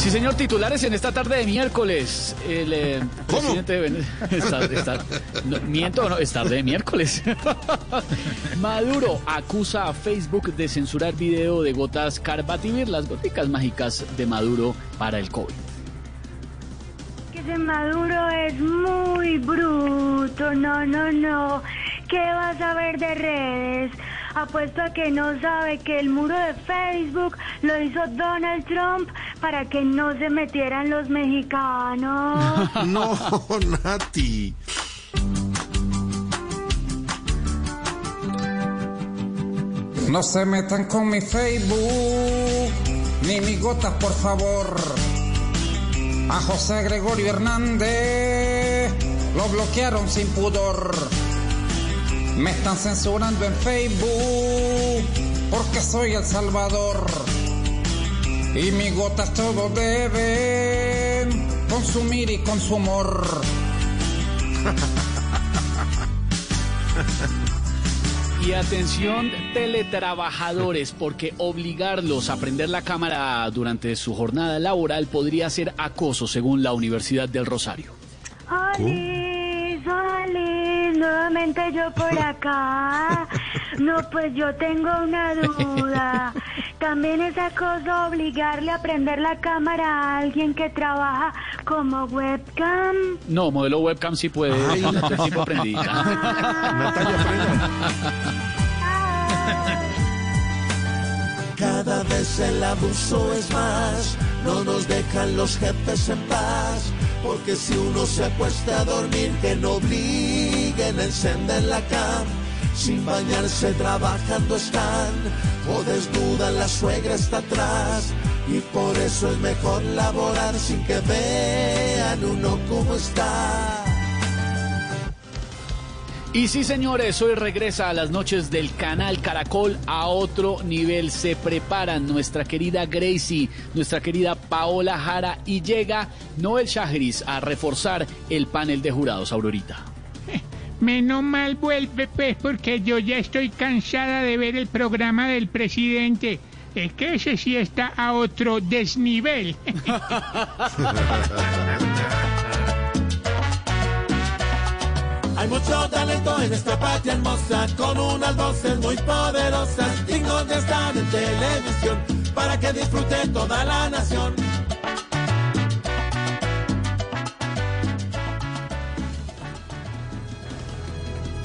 Sí, señor, titulares en esta tarde de miércoles. El eh, presidente de Venezuela. Está, está- no, miento, no, es tarde de miércoles. Maduro acusa a Facebook de censurar video de gotas Carbativir, las goticas mágicas de Maduro para el COVID. Que ese Maduro es muy bruto, no, no, no. ¿Qué vas a ver de redes? Apuesto a que no sabe que el muro de Facebook lo hizo Donald Trump para que no se metieran los mexicanos. No, Nati. No se metan con mi Facebook, ni mis gotas, por favor. A José Gregorio Hernández lo bloquearon sin pudor. Me están censurando en Facebook porque soy El Salvador. Y mis gotas todo deben consumir y consumor. Y atención, teletrabajadores, porque obligarlos a prender la cámara durante su jornada laboral podría ser acoso, según la Universidad del Rosario. Alice, Alice, nuevamente yo por acá. No, pues yo tengo una duda. También es acoso obligarle a prender la cámara a alguien que trabaja como webcam. No, modelo webcam sí puede, Ay. tiempo prendidita. Natalia Frena. Cada vez el abuso es más, no nos dejan los jefes en paz, porque si uno se acuesta a dormir, que no obliguen a encender la cam, sin bañarse trabajando están, o desnuda la suegra está atrás, y por eso es mejor laborar sin que vean uno cómo está. Y sí, señores, hoy regresa a las noches del canal Caracol a otro nivel. Se preparan nuestra querida Gracie, nuestra querida Paola Jara y llega Noel Shahriz a reforzar el panel de jurados, Aurorita. Menos mal vuelve, pues, porque yo ya estoy cansada de ver el programa del presidente. Es que ese sí está a otro desnivel. Hay mucho talento en esta patria hermosa, con unas voces muy poderosas, dignos de estar en televisión, para que disfrute toda la nación.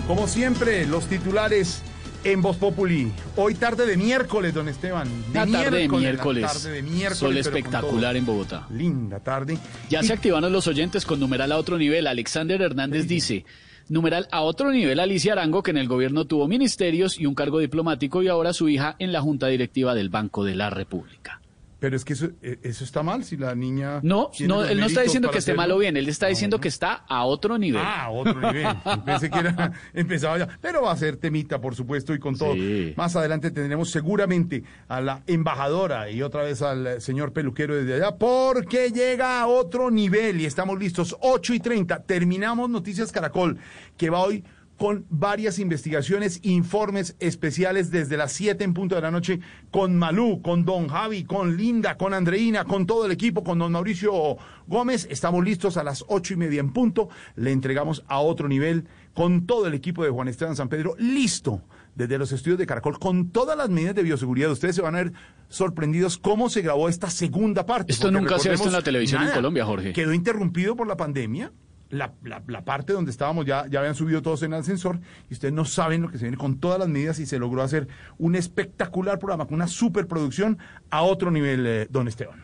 Como siempre, los titulares en Voz Populi. Hoy tarde de miércoles, don Esteban. Una tarde de la miércoles. tarde de miércoles, Sol espectacular en Bogotá. Linda tarde. Ya Y- se activaron los oyentes con numeral a otro nivel. Alexander Hernández dice, numeral a otro nivel Alicia Arango, que en el gobierno tuvo ministerios y un cargo diplomático y ahora su hija en la junta directiva del Banco de la República. Pero es que eso, eh, eso está mal si la niña. No, no él no está diciendo que esté hacerlo. mal o bien, él está diciendo no. que está a otro nivel. Ah, otro nivel. Pensé que era, empezaba ya. Pero va a ser temita, por supuesto, y con todo. Sí. Más adelante tendremos seguramente a la embajadora y otra vez al eh, señor peluquero desde allá, porque llega a otro nivel y estamos listos. 8 y 30. Terminamos Noticias Caracol, que va hoy con varias investigaciones, informes especiales desde las 7 en punto de la noche con Malú, con Don Javi, con Linda, con Andreina, con todo el equipo, con Don Mauricio Gómez. Estamos listos a las ocho y media en punto. Le entregamos a otro nivel con todo el equipo de Juan Esteban San Pedro listo desde los estudios de Caracol con todas las medidas de bioseguridad. Ustedes se van a ver sorprendidos cómo se grabó esta segunda parte. Esto nunca se ha visto en la televisión en. Colombia, Jorge. Quedó interrumpido por la pandemia la, la, parte donde estábamos ya, ya habían subido todos en el ascensor y ustedes no saben lo que se viene con todas las medidas y se logró hacer un espectacular programa, con una superproducción a otro nivel, eh, don Esteban.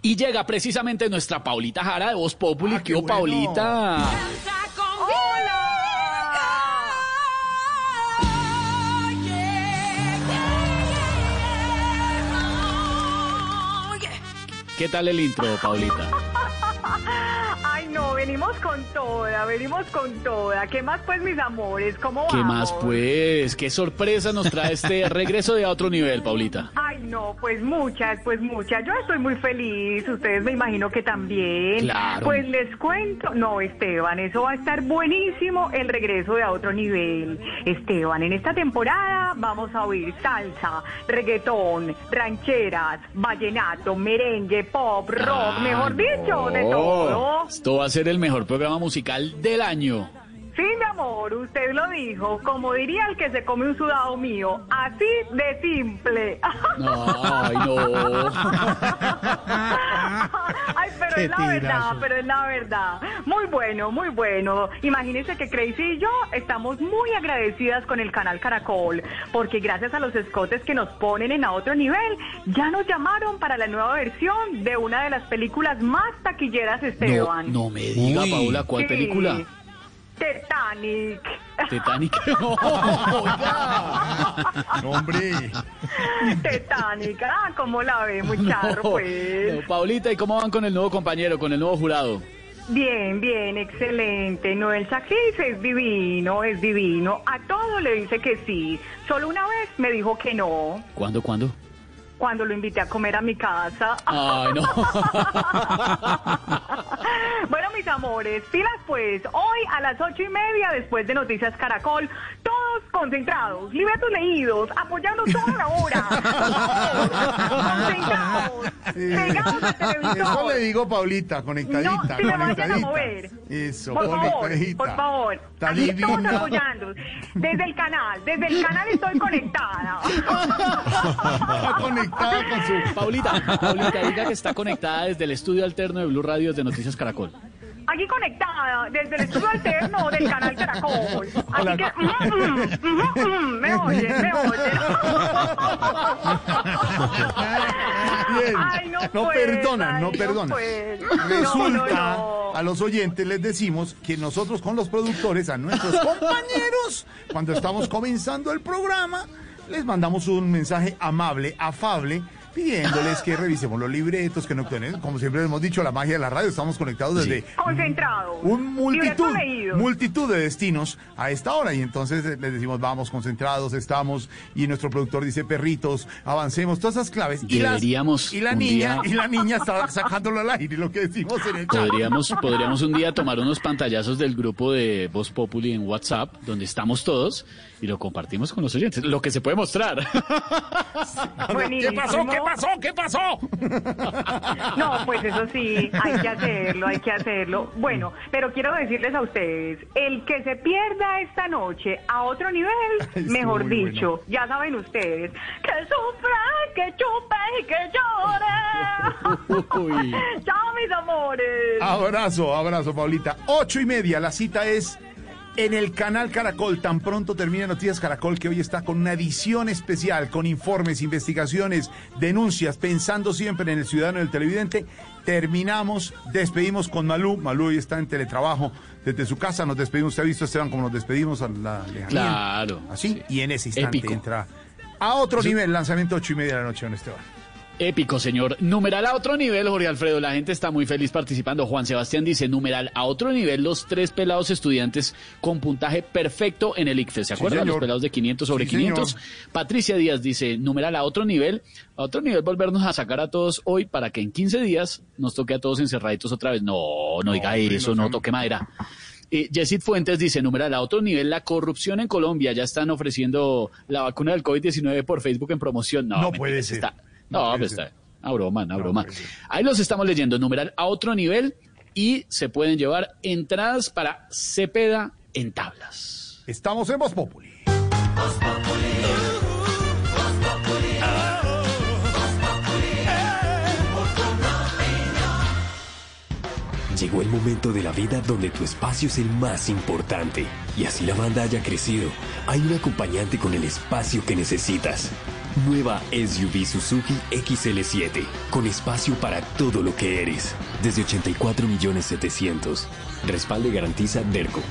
Y llega precisamente nuestra Paulita Jara de Voz Populi. Ah, ¿Qué bueno. Paulita? ¿Qué tal el intro, Paulita? Venimos con toda, venimos con toda. ¿Qué más, pues, mis amores? ¿Cómo ¿Qué vamos? más, pues? ¿Qué sorpresa nos trae este regreso de a otro nivel, Paulita? No, pues muchas, pues muchas. Yo estoy muy feliz, ustedes me imagino que también. Claro. Pues les cuento, no, Esteban, eso va a estar buenísimo el regreso de a otro nivel. Esteban, en esta temporada vamos a oír salsa, reggaetón, rancheras, vallenato, merengue, pop, rock, mejor dicho, de todo. Esto va a ser el mejor programa musical del año. Sí, mi amor, usted lo dijo, como diría el que se come un sudado mío, así de simple. Ay, no. Ay, pero Qué es la verdad, pero es la verdad. Muy bueno, muy bueno. Imagínense que Crazy y yo estamos muy agradecidas con el canal Caracol, porque gracias a los escotes que nos ponen en a otro nivel, ya nos llamaron para la nueva versión de una de las películas más taquilleras, No, Esteban. no me diga. Paula, ¿cuál Sí. película? Titanic. Titanic. No, hombre. Titanic, ah, ¿cómo la ve, muy charro, No, pues? no, Paulita, ¿y cómo van con el nuevo compañero, con el nuevo jurado? Bien, bien, excelente. Noel Sacris es divino, es divino. A todo le dice que sí. Solo una vez me dijo que no, ¿Cuándo, cuándo? Cuando lo invité a comer a mi casa. Ay, no. bueno, mis amores, pilas pues. Hoy a las ocho y media, después de Noticias Caracol, todos concentrados, libretos leídos, apoyando toda la hora. concentrados, pegados al televisor. Eso le digo, Paulita, conectadita, No, si me vayan a mover. Eso, Por favor, por favor. Está Aquí divina. apoyando. Desde el canal, desde el canal estoy conectada. Está conectada con su... Paulita, Paulita, diga que está conectada desde el estudio alterno de Blue Radio de Noticias Caracol. Aquí conectada, desde el estudio alterno del canal Caracol. Así Hola. que, mm, mm, mm, me oyen, me oyen. Bien. Ay, no no pues, perdonan, no ay, no perdonan. pues. Resulta, no. a los oyentes les decimos que nosotros con los productores, a nuestros compañeros, cuando estamos comenzando el programa, les mandamos un mensaje amable, afable, pidiéndoles que revisemos los libretos, que no como siempre les hemos dicho, la magia de la radio, estamos conectados desde Concentrado. un multitud, de destinos a esta hora. Y entonces les decimos vamos concentrados, estamos. Y nuestro productor dice perritos, avancemos, todas esas claves. Y las- y la niña día- y la niña está sacándolo al aire lo que decimos en el chat. Podríamos, podríamos un día tomar unos pantallazos del grupo de Voz Populi en WhatsApp, donde estamos todos, y lo compartimos con los oyentes. Lo que se puede mostrar. Buenísimo. pasó? ¿Qué pasó? No, pues eso sí, hay que hacerlo, hay que hacerlo. Bueno, pero quiero decirles a ustedes, el que se pierda esta noche a otro nivel, Ay, mejor dicho, bueno. ya saben ustedes, que sufra, que chupe y que llore. Uy. Chao, mis amores. Abrazo, abrazo, Paulita. Ocho y media, la cita es en el canal Caracol. Tan pronto termina Noticias Caracol, que hoy está con una edición especial, con informes, investigaciones, denuncias, pensando siempre en el ciudadano y el televidente. Terminamos, despedimos con Malú. Malú hoy está en teletrabajo desde su casa. Nos despedimos. ¿Usted ha visto, Esteban, cómo nos despedimos a la lejanía? Claro. Así, y en ese instante Épico. entra a otro nivel, lanzamiento ocho y media de la noche, don Esteban. Épico, señor. Numeral a otro nivel, Jorge Alfredo. La gente está muy feliz participando. Juan Sebastián dice, numeral a otro nivel, los tres pelados estudiantes con puntaje perfecto en el ICFES. ¿Se Sí, acuerdan? los pelados de 500 sobre Sí, 500. señor. Patricia Díaz dice, numeral a otro nivel, a otro nivel volvernos a sacar a todos hoy para que en 15 días nos toque a todos encerraditos otra vez. No, no diga hombre, eso, no toque madera. Eh, Yesid Fuentes dice, numeral, a otro nivel, la corrupción en Colombia. Ya están ofreciendo la vacuna del COVID-19 por Facebook en promoción. No, No mentira, puede ser. está- No pues está. A broma, a broma. puede ser. Ahí los estamos leyendo, numeral a otro nivel y se pueden llevar entradas para Cepeda en tablas. Estamos en Voz Populi. Llegó el momento de la vida donde tu espacio es el más importante. Y así la banda haya crecido, hay un acompañante con el espacio que necesitas. Nueva SUV Suzuki XL7, con espacio para todo lo que eres. Desde 84 millones 700. Respalde garantiza Derco.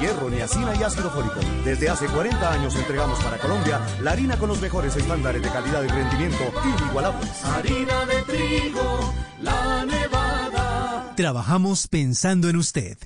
Hierro, niacina y ácido fólico. Desde hace 40 años entregamos para Colombia la harina con los mejores estándares de calidad y rendimiento inigualables. Harina de trigo, la nevada. Trabajamos pensando en usted.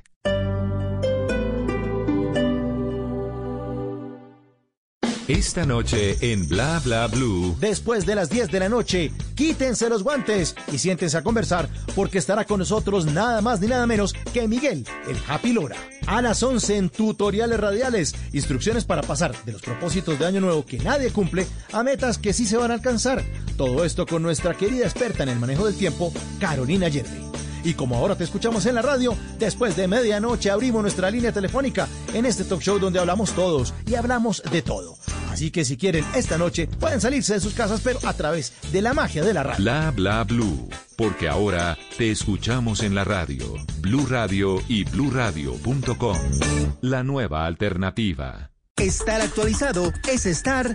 Esta noche en Bla Bla Blue. Después de las 10 de la noche, quítense los guantes y siéntense a conversar porque estará con nosotros nada más ni nada menos que Miguel, el Happy Lora. A las 11 en tutoriales radiales, instrucciones para pasar de los propósitos de año nuevo que nadie cumple a metas que sí se van a alcanzar. Todo esto con nuestra querida experta en el manejo del tiempo, Carolina Yerbe. Y como ahora te escuchamos en la radio, después de medianoche abrimos nuestra línea telefónica en este talk show donde hablamos todos y hablamos de todo. Así que si quieren esta noche pueden salirse de sus casas pero a través de la magia de la radio. Bla Bla Blue. Porque ahora te escuchamos en la radio. Blue Radio y bluradio.com. La nueva alternativa. Estar actualizado es estar...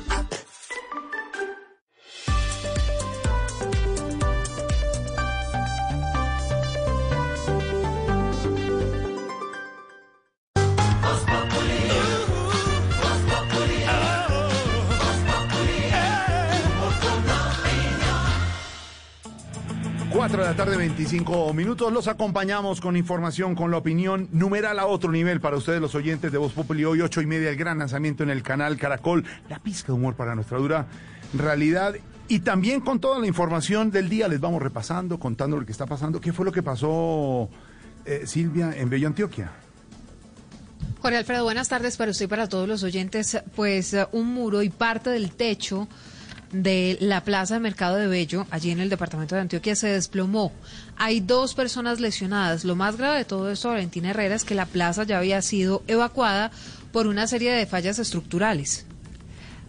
25 minutos. Los acompañamos con información, con la opinión numeral a otro nivel para ustedes, los oyentes de Voz Populi. Hoy, ocho y media, el gran lanzamiento en el canal Caracol. La pizca de humor para nuestra dura realidad. Y también con toda la información del día les vamos repasando, contando lo que está pasando. ¿Qué fue lo que pasó, eh, Silvia, en Bello Antioquia? Jorge Alfredo, buenas tardes para usted y para todos los oyentes. Pues eh, un muro y parte del techo de la Plaza de Mercado de Bello, allí en el departamento de Antioquia, se desplomó. Hay dos personas lesionadas. Lo más grave de todo esto, Valentina Herrera, es que la plaza ya había sido evacuada por una serie de fallas estructurales.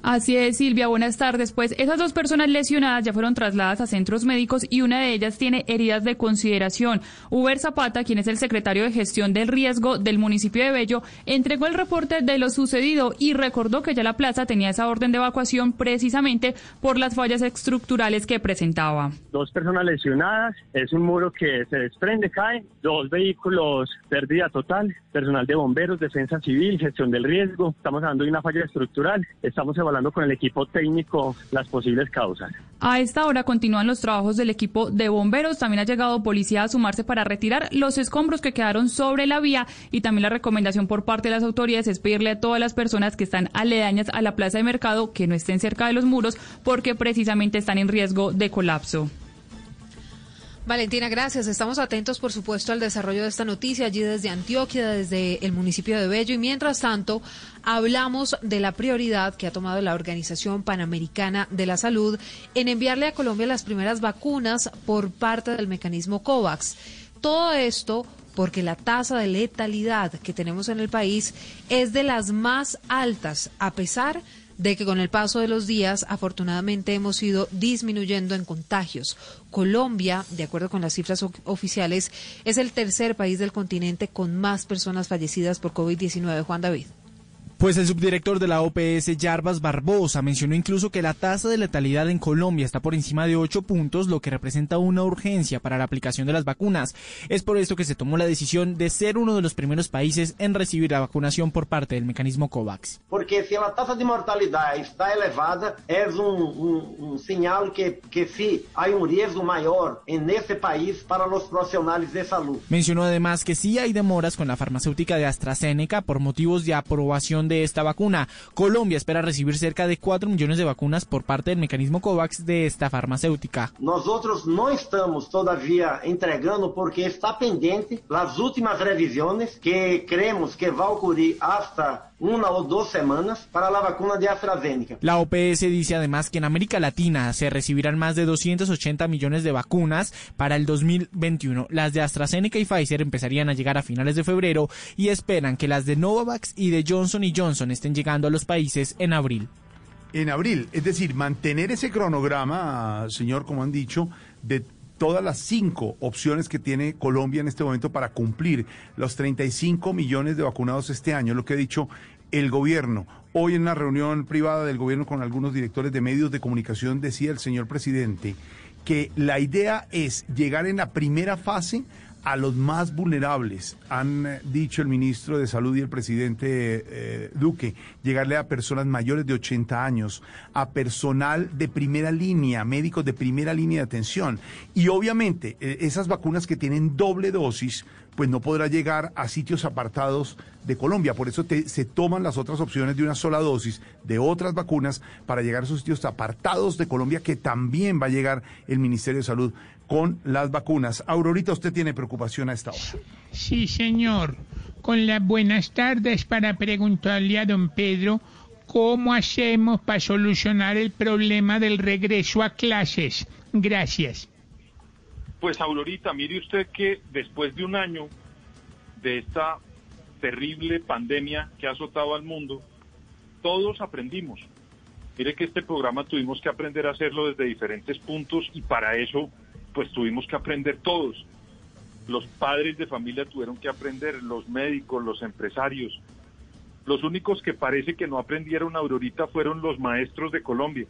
Así es, Silvia, buenas tardes. Pues esas dos personas lesionadas ya fueron trasladadas a centros médicos y una de ellas tiene heridas de consideración. Uber Zapata, quien es el secretario de gestión del riesgo del municipio de Bello, entregó el reporte de lo sucedido y recordó que ya la plaza tenía esa orden de evacuación precisamente por las fallas estructurales que presentaba. Dos personas lesionadas, es un muro que se desprende, cae, dos vehículos, pérdida total, personal de bomberos, defensa civil, gestión del riesgo. Estamos hablando de una falla estructural. Estamos evaluando con el equipo técnico las posibles causas. A esta hora continúan los trabajos del equipo de bomberos. También ha llegado policía a sumarse para retirar los escombros que quedaron sobre la vía y también la recomendación por parte de las autoridades es pedirle a todas las personas que están aledañas a la plaza de mercado que no estén cerca de los muros porque precisamente están en riesgo de colapso. Valentina, gracias. Estamos atentos, por supuesto, al desarrollo de esta noticia allí desde Antioquia, desde el municipio de Bello. Y mientras tanto, hablamos de la prioridad que ha tomado la Organización Panamericana de la Salud en enviarle a Colombia las primeras vacunas por parte del mecanismo COVAX. Todo esto porque la tasa de letalidad que tenemos en el país es de las más altas, a pesar de que con el paso de los días afortunadamente hemos ido disminuyendo en contagios. Colombia, de acuerdo con las cifras oficiales, es el tercer país del continente con más personas fallecidas por COVID-19. Juan David. Pues el subdirector de la OPS, Yarbas Barbosa, mencionó incluso que la tasa de letalidad en Colombia está por encima de 8 puntos, lo que representa una urgencia para la aplicación de las vacunas. Es por esto que se tomó la decisión de ser uno de los primeros países en recibir la vacunación por parte del mecanismo COVAX. Porque se a taxa de mortalidade está elevada, um, um sinal que, que se há um risco maior en ese país para los profesionales de salud. Mencionó además que sí hay demoras con la farmacéutica de AstraZeneca por motivos de aprobación de esta vacuna. Colombia espera recibir cerca de 4 millones de vacunas por parte del mecanismo COVAX de esta farmacéutica. Nosotros no estamos todavía entregando porque está pendiente las últimas revisiones que creemos que va a ocurrir hasta una o dos semanas para la vacuna de AstraZeneca. La OPS dice además que en América Latina se recibirán más de 280 millones de vacunas para el 2021. Las de AstraZeneca y Pfizer empezarían a llegar a finales de febrero y esperan que las de Novavax y de Johnson Johnson estén llegando a los países en abril. En abril, es decir, mantener ese cronograma, señor, como han dicho, de todas las cinco opciones que tiene Colombia en este momento para cumplir los 35 millones de vacunados este año, lo que ha dicho el gobierno. Hoy en una reunión privada del gobierno con algunos directores de medios de comunicación decía el señor presidente que la idea es llegar en la primera fase a los más vulnerables, han eh, dicho el ministro de Salud y el presidente eh, Duque, llegarle a personas mayores de 80 años, a personal de primera línea, médicos de primera línea de atención. Y obviamente eh, esas vacunas que tienen doble dosis, pues no podrá llegar a sitios apartados de Colombia. Por eso se toman las otras opciones de una sola dosis de otras vacunas para llegar a esos sitios apartados de Colombia, que también va a llegar el Ministerio de Salud con las vacunas. Aurorita, usted tiene preocupación a esta hora. Sí, señor. Con las buenas tardes para preguntarle a don Pedro cómo hacemos para solucionar el problema del regreso a clases. Gracias. Pues Aurorita, mire usted que después de un año de esta terrible pandemia que ha azotado al mundo, todos aprendimos. Mire que este programa tuvimos que aprender a hacerlo desde diferentes puntos y para eso pues tuvimos que aprender todos. Los padres de familia tuvieron que aprender, los médicos, los empresarios. Los únicos que parece que no aprendieron Aurorita fueron los maestros de Colombia.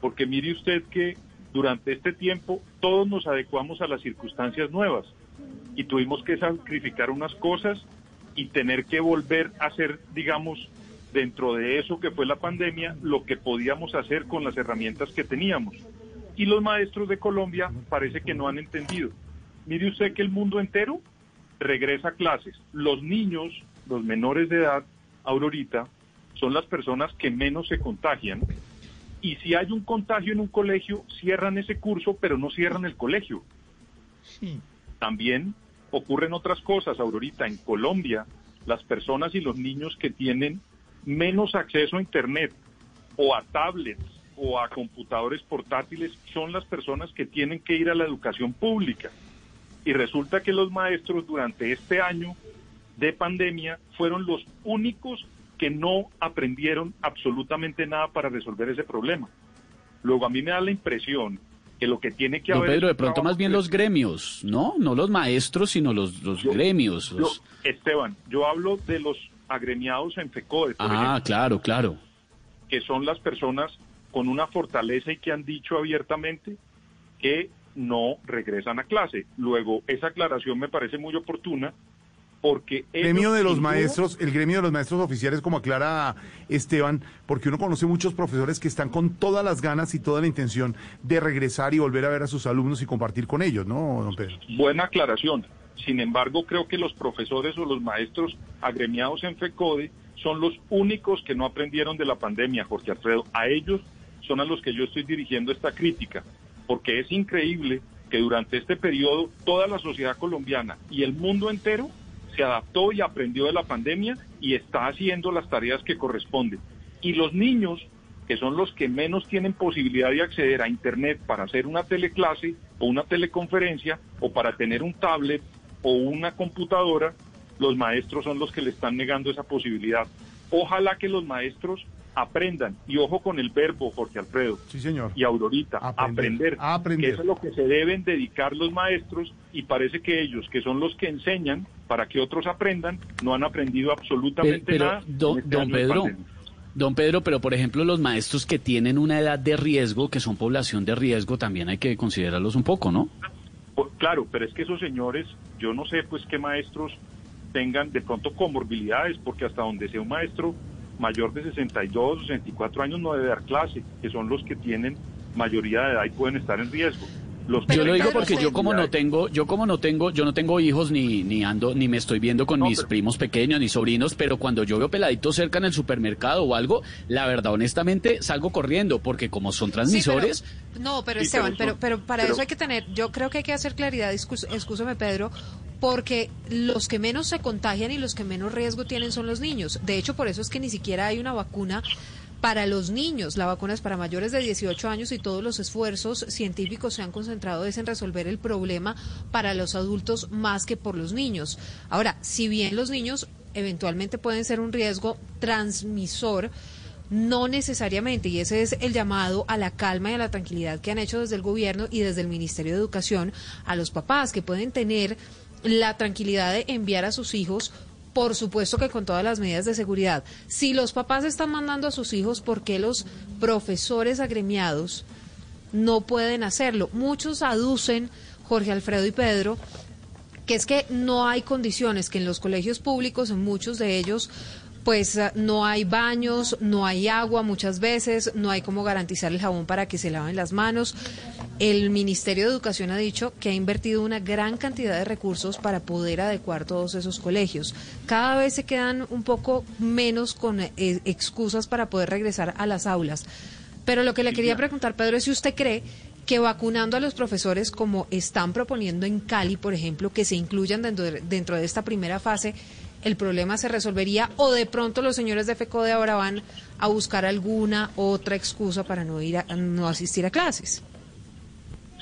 Porque mire usted que durante este tiempo todos nos adecuamos a las circunstancias nuevas y tuvimos que sacrificar unas cosas y tener que volver a hacer, digamos, dentro de eso que fue la pandemia, lo que podíamos hacer con las herramientas que teníamos. Y los maestros de Colombia parece que no han entendido. Mire usted que el mundo entero regresa a clases. Los niños, los menores de edad, Aurorita, son las personas que menos se contagian. Y si hay un contagio en un colegio, cierran ese curso, pero no cierran el colegio. También ocurren otras cosas, Aurorita. En Colombia, las personas y los niños que tienen menos acceso a Internet o a tablets o a computadores portátiles son las personas que tienen que ir a la educación pública. Y resulta que los maestros durante este año de pandemia fueron los únicos que no aprendieron absolutamente nada para resolver ese problema. Luego a mí me da la impresión que lo que tiene que Don haber... Pedro, de pronto más bien los gremios, ¿no? No los maestros, sino los, los gremios. Yo- los- Esteban, yo hablo de los agremiados en FECODE, por Ah, ejemplo, claro, claro. que son las personas con una fortaleza y que han dicho abiertamente que no regresan a clase. Luego, esa aclaración me parece muy oportuna porque... El gremio de los maestros, el gremio de los maestros oficiales, como aclara Esteban, porque uno conoce muchos profesores que están con todas las ganas y toda la intención de regresar y volver a ver a sus alumnos y compartir con ellos, ¿no, don Pedro? Buena aclaración. Sin embargo, creo que los profesores o los maestros agremiados en FECODE son los únicos que no aprendieron de la pandemia, Jorge Alfredo. A ellos son a los que yo estoy dirigiendo esta crítica, porque es increíble que durante este periodo toda la sociedad colombiana y el mundo entero se adaptó y aprendió de la pandemia y está haciendo las tareas que corresponden. Y los niños, que son los que menos tienen posibilidad de acceder a Internet para hacer una teleclase o una teleconferencia o para tener un tablet o una computadora, los maestros son los que le están negando esa posibilidad. Ojalá que los maestros aprendan, y ojo con el verbo, Jorge Alfredo. Sí, señor. Y Aurorita, aprender. Aprender. Que eso es lo que se deben dedicar los maestros y parece que ellos, que son los que enseñan para que otros aprendan, no han aprendido absolutamente pero, nada. don, este don Pedro, don Pedro, pero por ejemplo los maestros que tienen una edad de riesgo, que son población de riesgo, también hay que considerarlos un poco, ¿no? Pues, claro, pero es que esos señores, yo no sé pues qué maestros tengan de pronto comorbilidades, porque hasta donde sea un maestro mayor de 62 o 64 años no debe dar clase, que son los que tienen mayoría de edad y pueden estar en riesgo. Los yo lo digo porque yo como no tengo, yo como no tengo, yo no tengo hijos ni ni ando ni me estoy viendo con mis primos pequeños ni sobrinos, pero cuando yo veo peladitos cerca en el supermercado o algo, la verdad honestamente salgo corriendo porque como son transmisores, No, pero Sí, Esteban, pero pero, para pero- eso hay que tener, yo creo que hay que hacer claridad, excúsame Pedro, porque los que menos se contagian y los que menos riesgo tienen son los niños. De hecho, por eso es que ni siquiera hay una vacuna para los niños. La vacuna es para mayores de 18 años y todos los esfuerzos científicos se han concentrado es en resolver el problema para los adultos más que por los niños. Ahora, si bien los niños eventualmente pueden ser un riesgo transmisor, No necesariamente, y ese es el llamado a la calma y a la tranquilidad que han hecho desde el gobierno y desde el Ministerio de Educación a los papás que pueden tener la tranquilidad de enviar a sus hijos por supuesto que con todas las medidas de seguridad. Si los papás están mandando a sus hijos, ¿por qué los profesores agremiados no pueden hacerlo? Muchos aducen, Jorge Alfredo y Pedro, que es que no hay condiciones, que en los colegios públicos, en muchos de ellos, pues eh, no hay baños, no hay agua muchas veces, no hay cómo garantizar el jabón para que se laven las manos. El Ministerio de Educación ha dicho que ha invertido una gran cantidad de recursos para poder adecuar todos esos colegios. Cada vez se quedan un poco menos con eh, excusas para poder regresar a las aulas. Pero lo que le quería preguntar, Pedro, es si usted cree que vacunando a los profesores, como están proponiendo en Cali, por ejemplo, que se incluyan dentro de, dentro de esta primera fase, el problema se resolvería o de pronto los señores de FECODE ahora van a buscar alguna otra excusa para no ir a, no asistir a clases.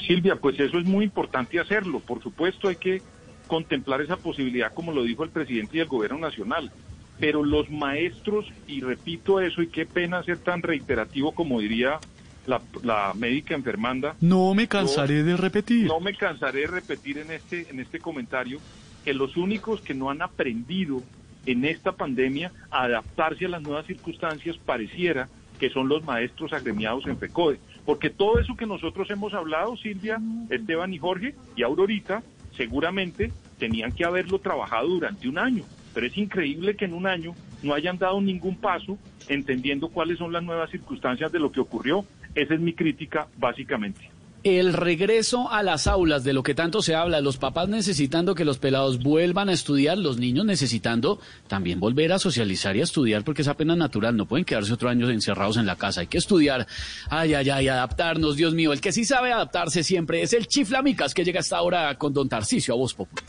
Silvia, pues eso es muy importante hacerlo. Por supuesto hay que contemplar esa posibilidad, como lo dijo el presidente y el gobierno nacional. Pero los maestros, y repito eso, y qué pena ser tan reiterativo como diría la, la médica enfermanda. No me cansaré de repetir. No me cansaré de repetir en este, en este comentario que los únicos que no han aprendido en esta pandemia a adaptarse a las nuevas circunstancias pareciera que son los maestros agremiados en FECODE. Porque todo eso que nosotros hemos hablado, Silvia, Esteban y Jorge, y Aurorita, seguramente tenían que haberlo trabajado durante un año. Pero es increíble que en un año no hayan dado ningún paso entendiendo cuáles son las nuevas circunstancias de lo que ocurrió. Esa es mi crítica, básicamente. El regreso a las aulas, de lo que tanto se habla, los papás necesitando que los pelados vuelvan a estudiar, los niños necesitando también volver a socializar y a estudiar, porque es apenas natural, no pueden quedarse otro año encerrados en la casa, hay que estudiar, ay, ay, ay, adaptarnos, Dios mío, el que sí sabe adaptarse siempre es el Chiflamicas, que llega hasta ahora con Don Tarcicio a Voz Popular.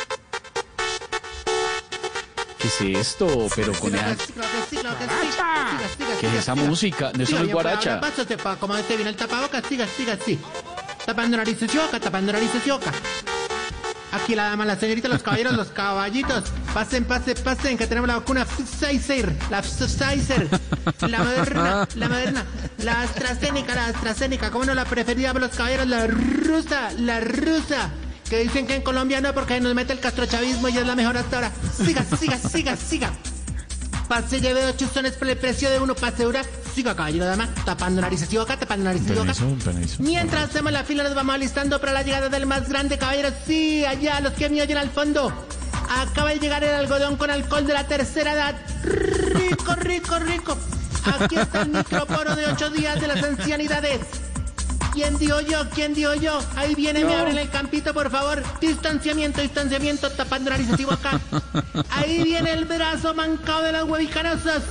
¿Qué es esto? Pero con esa... ¿Qué es esa música? Eso no es guaracha. Como este viene el tapabocas, siga, siga, sí. Tapando narices y boca, tapando narices y boca. Aquí la dama, la señorita, los caballeros, los caballitos. Pasen, pasen, pasen, que tenemos la vacuna Pfizer, la Pfizer, la moderna, la moderna, la AstraZeneca, la AstraZeneca, ¿cómo no la preferida por los caballeros? La rusa, la rusa. Que dicen que en Colombia no, porque nos mete el castrochavismo y es la mejor hasta ahora. Siga, siga, siga, siga. Pase, lleve dos chuzones por el precio de uno, pase dura. Siga, caballero dama, tapando narices y boca, tapando narices y boca. Mientras hacemos la fila, nos vamos alistando para la llegada del más grande, caballero. Sí, allá, los que me oyen al fondo. Acaba de llegar el algodón con alcohol de la tercera edad. Rico, rico, rico. Aquí está el microporo de ocho días de las ancianidades. ¿Quién dio yo? ¿Quién dio yo? Ahí viene, me abren el campito, por favor. Distanciamiento, distanciamiento, tapando narices y boca. Ahí viene el brazo mancado de las huevicanosas.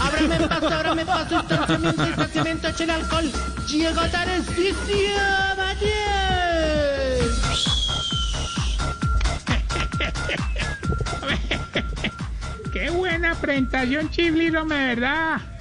Ábrame paso, ábrame paso, distanciamiento, distanciamiento, echen alcohol. Llegó Tarcisio Matías. Qué buena presentación, Chifliro, de verdad.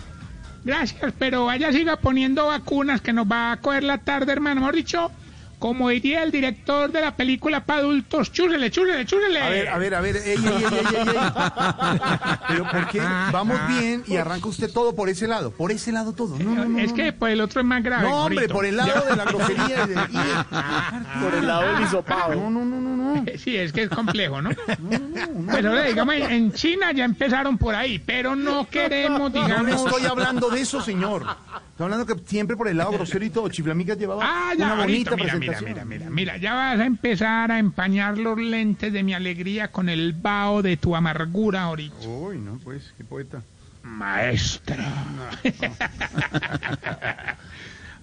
Gracias, pero vaya siga poniendo vacunas que nos va a coger la tarde, hermano. Mejor dicho, como diría el director de la película para adultos, chúrele, chúrele, chúrele. A ver, a ver, a ver, ey, ey, ey, ey, ey, ey. Pero ¿por qué vamos bien y arranca usted todo por ese lado? Por ese lado todo. No, no, no. es que pues el otro es más grave. No, hombre, por el lado de la grosería y, de, Por el lado del hisopado. No, no, no, no, no. Sí, es que es complejo, ¿no? Pero digamos, en China ya empezaron por ahí, pero no queremos, No digamos... le estoy hablando de eso, señor. Estoy hablando que siempre por el lado grosero y todo. Chiflamicas llevaba Ah, ya, una bonita ahorita, mira, mira, presentación. Mira, mira, mira, ya vas a empezar a empañar los lentes de mi alegría con el vaho de tu amargura ahorita. Uy, no, pues, qué poeta. Maestro.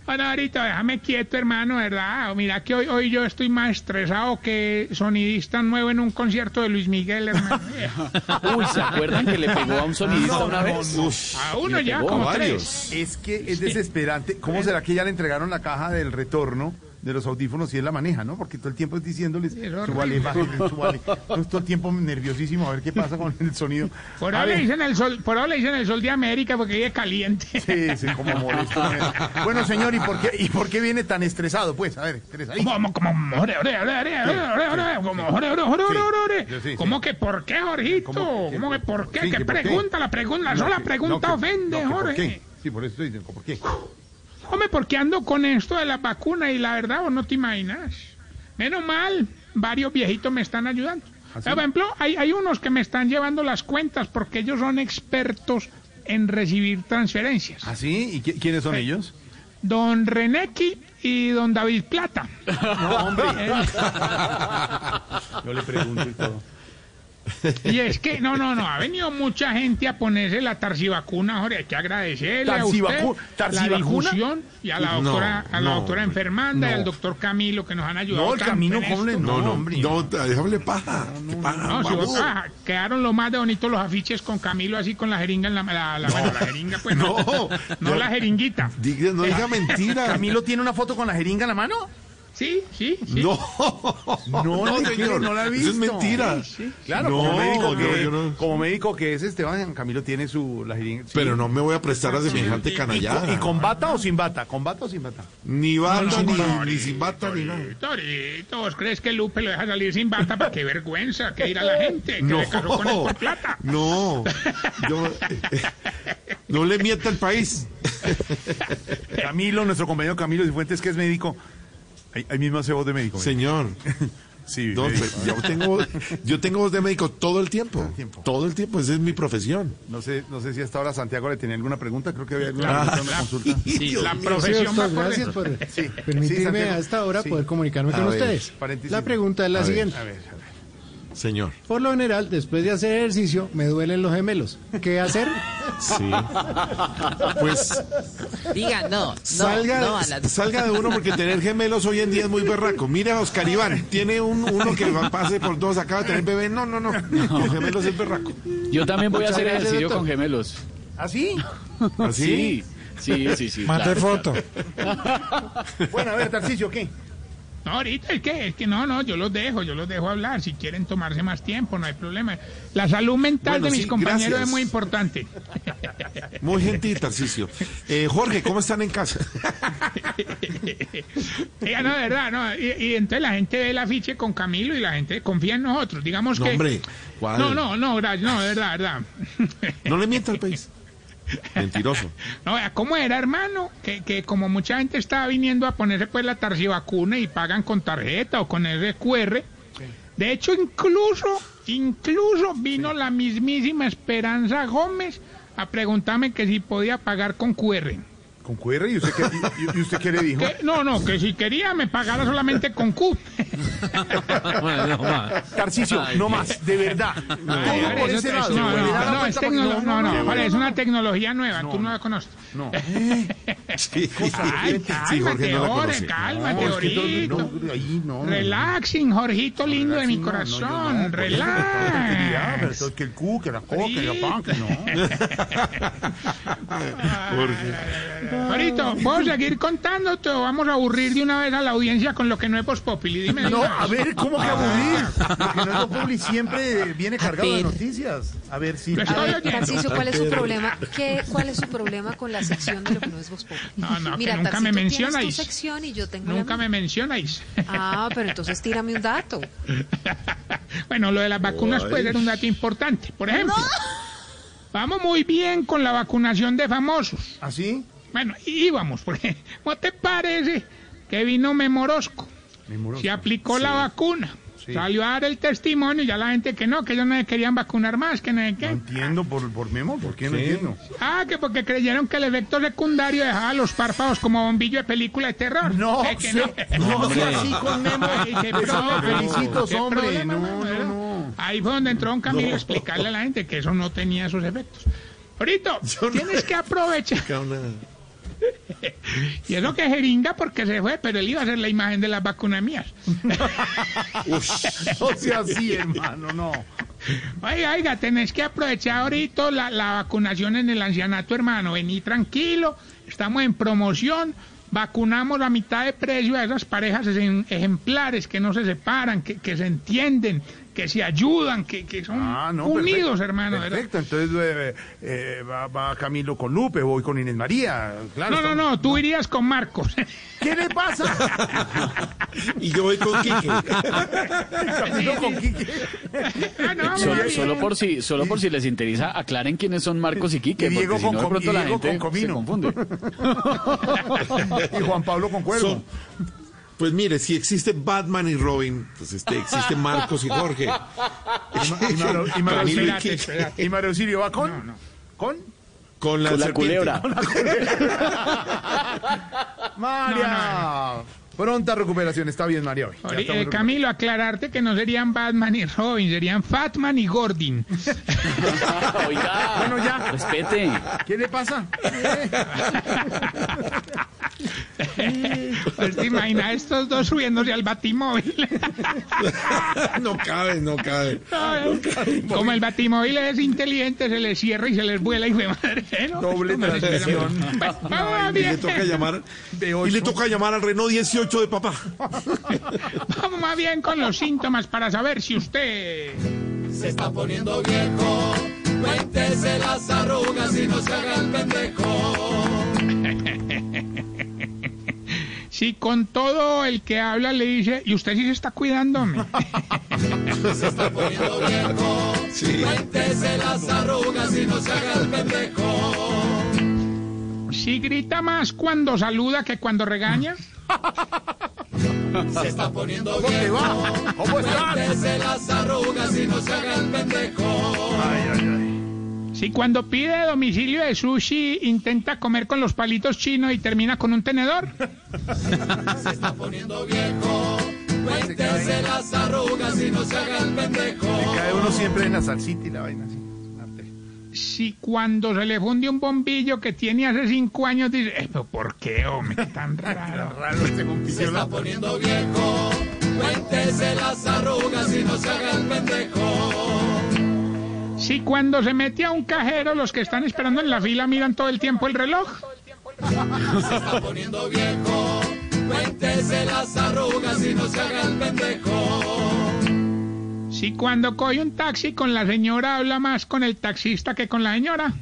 Bueno, ahorita déjame quieto, hermano, ¿verdad? Mira que hoy, hoy yo estoy más estresado que sonidista nuevo en un concierto de Luis Miguel, hermano. Uy, ¿se acuerdan que le pegó a un sonidista una vez? A uno ya, como tres. Es que es desesperante. ¿Cómo será que ya le entregaron la caja del retorno de los audífonos y él la maneja, no? Porque todo el tiempo es diciéndoles, súbale, bájale, súbale. Entonces, todo el tiempo nerviosísimo a ver qué pasa con el sonido. Por ahora, le dicen el sol, por ahora le dicen el sol de América porque vive caliente. Sí, sí, como molesto. Bueno, señor, ¿y por qué, y por qué viene tan estresado? Pues, a ver, estresadito. Como, como, ore, ore, ore, como, ore. ¿Cómo que por qué, Jorgito? ¿Cómo que por qué? ¿Qué pregunta? La pregunta, la sola pregunta ofende, Jorge. Sí, por eso estoy diciendo, ¿por qué? Hombre, porque ando con esto de la vacuna y la verdad, vos no te imaginas. Menos mal, varios viejitos me están ayudando. ¿Ah? Por ejemplo, hay, hay unos que me están llevando las cuentas porque ellos son expertos en recibir transferencias. ¿Ah, sí? ¿Y qui- quiénes son ellos? Don Renequi y don David Plata. No, hombre. Yo le pregunto y todo. Y es que, no, no, no, ha venido mucha gente a ponerse la tarsivacuna, Jorge, hay que agradecerle a usted ¿Tarsivacu- la difusión y a la No, doctora, a la no, doctora enfermanda y no. al doctor Camilo que nos han ayudado No, el Camino, en ¿cómo le- esto. No, no, hombre. no, déjame paja. ¿Qué paja, No, si vos- ah, quedaron lo más de bonitos los afiches con Camilo así con la jeringa en la, la, la- bueno, la jeringa pues no, No, no no. la jeringuita. Diga- no diga mentira. ¿Camilo tiene una foto con la jeringa en la mano? Sí, sí, sí. No, No, no, señor. no la he Eso visto. es mentira. Sí, sí. Claro, No, como, médico que, no, yo no- como médico que es Esteban, Camilo tiene su la jeringa. sí. Pero no me voy a prestar a semejante ¿Y, canallada. ¿Y con bata o sin bata? ¿Con bata o sin bata? Ni bata, No, ni, no, ni sin bata, ni nada. Torito, ¿vos crees que Lupe lo deja salir sin bata? ¿Para qué vergüenza? ¿Qué dirá la gente? Que No, le casó con él por plata. no. Yo, eh, no le mienta al país. Camilo, nuestro compañero Camilo Cifuentes, que es médico. Ahí, ahí mismo hace voz de médico. Señor. Sí, No, médico. yo tengo, yo tengo voz de médico todo el tiempo. tiempo. Todo el tiempo, esa es mi profesión. No sé, no sé si hasta ahora Santiago le tenía alguna pregunta. Creo que había alguna Ah. consulta. Sí, la Dios profesión por gracias por Sí, permitirme Santiago. a esta hora Sí. poder comunicarme A con ver. ustedes. Paréntesis. La pregunta es la A ver. siguiente. A ver, a ver. Señor. Por lo general, después de hacer ejercicio, me duelen los gemelos. ¿Qué hacer? Sí. Pues Diga, no, no, salga, no a la- salga de uno porque tener gemelos hoy en día es muy berraco. Mira a Oscar Iván, tiene un, uno que pase por dos, acaba de tener bebé. No, no, no. Con gemelos es berraco. Yo también voy a hacer gracias, ejercicio doctor. con gemelos. ¿Ah, sí? ¿Así? Sí, sí, sí. sí Mande claro, foto. Bueno, a ver, Tarcicio, ¿qué? No, ahorita es que, es que no, no, yo los dejo, yo los dejo hablar. Si quieren tomarse más tiempo, no hay problema. La salud mental Bueno, de mis sí, compañeros gracias. es muy importante. Muy gentil, Tarcicio. Eh, Jorge, ¿cómo están en casa? Ya, no, de verdad, no. Y, y entonces la gente ve el afiche con Camilo y la gente confía en nosotros. Digamos No, que. hombre, ¿cuál? No, no, no, no, de verdad, de verdad. No le mienta al país. Mentiroso. No, vea, ¿cómo era, hermano? Que, que como mucha gente estaba viniendo a ponerse pues la tarsivacuna y pagan con tarjeta o con RQR. De hecho, incluso, incluso vino la mismísima Esperanza Gómez a preguntarme que si podía pagar con QR. ¿Con QR? ¿Y usted qué, y- y usted qué le dijo? No, no, que si quería me pagara solamente con Q. Tarcicio, no más, de verdad. Todo por ese lado. no, no, no, es para que- tecnolo- no, no, no, vale, es una tecnología nueva, tú no la conoces. No. Sí, Ay, sí, cálmate, Jorge no la Jorge, cálmate, No, Jorito. no, no, no. Relaxing, Jorgito lindo de mi No, no, corazón, no, relax. que el cu, que la coca, que la pan, que no. Jorito, ¿puedo seguir contándote o vamos a aburrir de una vez a la audiencia con lo que no es Populi? Dime No, a ver, ¿cómo que aburrir? Porque no es Populi siempre viene cargado de noticias. A ver si. A ver, oyendo. Tarcisio, ¿cuál es su problema? ¿Qué, ¿Cuál es su problema con la sección de lo que no es Populi? No, no, que Mira, nunca me mencionáis. tu sección y yo tengo Nunca la me mencionáis. Ah, pero entonces tírame un dato. Bueno, lo de las vacunas puede ser un dato importante. Por ejemplo, vamos muy bien con la vacunación de famosos. ¿Así? Bueno, íbamos, porque ¿cómo te parece que vino Memorosco? Se aplicó la vacuna. Sí. Salió a dar el testimonio y ya la gente que no, que ellos no querían vacunar más, que no sé No entiendo por, por Memo, ¿por qué no entiendo? Ah, que porque creyeron que el efecto secundario dejaba los párpados como bombillo de película de terror. No, Eh, que sí. no. No, sea así con Memo. Qué hombre. problema, No, no, no. Ahí fue donde entró un Camilo No. a explicarle a la gente que eso no tenía esos efectos. Ahorita, tienes que aprovechar. Y eso que jeringa porque se fue, pero él iba a hacer la imagen de las vacunas mías. No sea así, hermano, no. Oiga, oiga, tenés que aprovechar ahorita la, la vacunación en el ancianato, hermano. Vení tranquilo, estamos en promoción. Vacunamos a mitad de precio a esas parejas ejem- ejemplares que no se separan, que, que se entienden, que se ayudan, que, que son Ah, no, unidos, perfecto, hermano. ¿verdad? Perfecto, entonces eh, eh, va, va Camilo con Lupe, voy con Inés María. Claro, no, no, estamos- no, tú irías con Marcos. ¿Qué le pasa? y yo voy con Quique. Camilo con Quique. Ah, no, Solo, solo por si, solo por si les interesa, aclaren quiénes son Marcos y Quique, Y Diego porque si no de con- pronto y la Diego gente con se Comino. confunde. y Juan Pablo con Cuervo. Pues mire, si existe Batman y Robin, pues este, existe Marcos y Jorge. Y, Mario- y Mario Camilo y Auxilio- Quique. y Mario Auxilio va con. ¿Con? Con la, Con la culebra. María. Pronta recuperación, está bien, María. eh, Camilo, aclararte que no serían Batman y Robin, serían Fatman y Gordon. Oiga, Bueno, ya. respete. ¿Qué le pasa? Pues te imaginas estos dos subiéndose al batimóvil. no cabe, no cabe. Como el batimóvil es inteligente, se les cierra y se les vuela y fue madre. ¿no? Doble Vamos Y le bien. toca llamar, De y ocho. le toca llamar al Renault 18 de papá. Vamos más bien con los síntomas para saber si usted... Se está poniendo viejo, cuéntese las arrugas y no se haga el pendejo. Si con todo el que habla le dice, y usted sí se está cuidándome. Se está poniendo viejo, cuéntese las arrugas y no se haga el pendejo. Si grita más cuando saluda que cuando regaña. Se está poniendo ¿Cómo te viejo? ¿Cómo cuéntese las arrugas y no se haga el pendejo. Ay, ay, ay. Si cuando pide domicilio de sushi intenta comer con los palitos chinos y termina con un tenedor. Se está poniendo viejo, cuéntese las arrugas y no se haga el pendejo. Cae uno siempre en la salsita y la vaina así. Si cuando se le funde un bombillo que tiene hace cinco años dice, "Eh, pero ¿por qué, hombre? Tan raro. Raro este bombillo. Se está poniendo viejo, cuéntese las arrugas y no se haga el pendejo. Si cuando se mete a un cajero los que están esperando en la fila miran todo el tiempo el reloj. Se está poniendo viejo, cuéntese las arrugas y no se haga el pendejo. Si cuando coge un taxi con la señora habla más con el taxista que con la señora.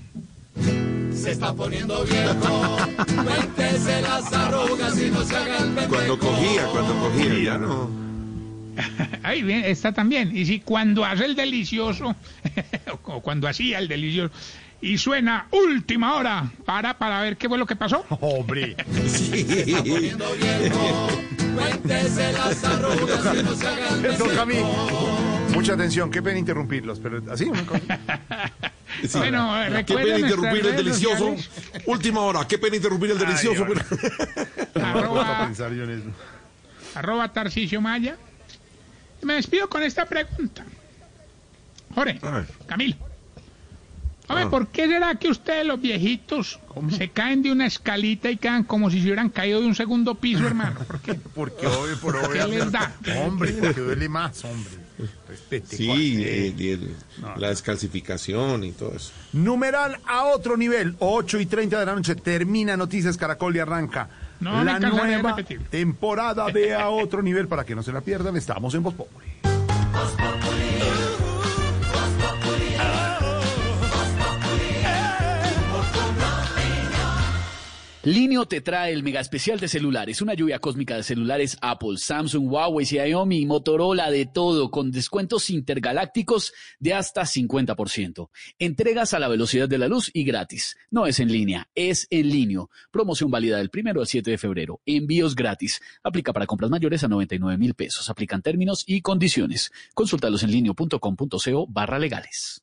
Se está poniendo viejo, cuéntese las arrugas y no se haga el pendejo. Cuando cogía, cuando cogía, ya no. Ahí bien, está también. Y si cuando hace el delicioso, o cuando hacía el delicioso, y suena última hora, para para ver qué fue lo que pasó. Hombre. Sí. Poniendo viejo, cuéntese las arrugas y no se haga el Me toca a mí. pendejo. Mucha atención, qué pena interrumpirlos, pero así. Sí. Bueno, Qué recuerden pena interrumpir el delicioso. sociales. Última hora, qué pena interrumpir el delicioso. Pero- Arroba, pensar yo en eso. arroba Tarcisio Maya. Me despido con esta pregunta. Jorge. Camilo. Hombre, Ah. ¿por qué será que ustedes los viejitos se caen de una escalita y quedan como si se hubieran caído de un segundo piso, hermano? ¿Por qué? Porque hoy por hoy. ¿Qué les da? Hombre, porque duele más, hombre. Respete, Sí, eh, y el- la descalcificación y todo eso. Numeral a otro nivel, 8 y 30 de la noche, termina Noticias Caracol y arranca No la nueva temporada de A Otro Nivel. Para que no se la pierdan, estamos en Voz Populi. Linio te trae el mega especial de celulares, una lluvia cósmica de celulares Apple, Samsung, Huawei, Xiaomi, Motorola, de todo, con descuentos intergalácticos de hasta 50%. Entregas a la velocidad de la luz y gratis. No es en línea, es en línea. Promoción válida del primero al 7 de febrero. Envíos gratis. Aplica para compras mayores a 99 mil pesos. Aplican términos y condiciones. Consúltalos en linio.com.co barra legales.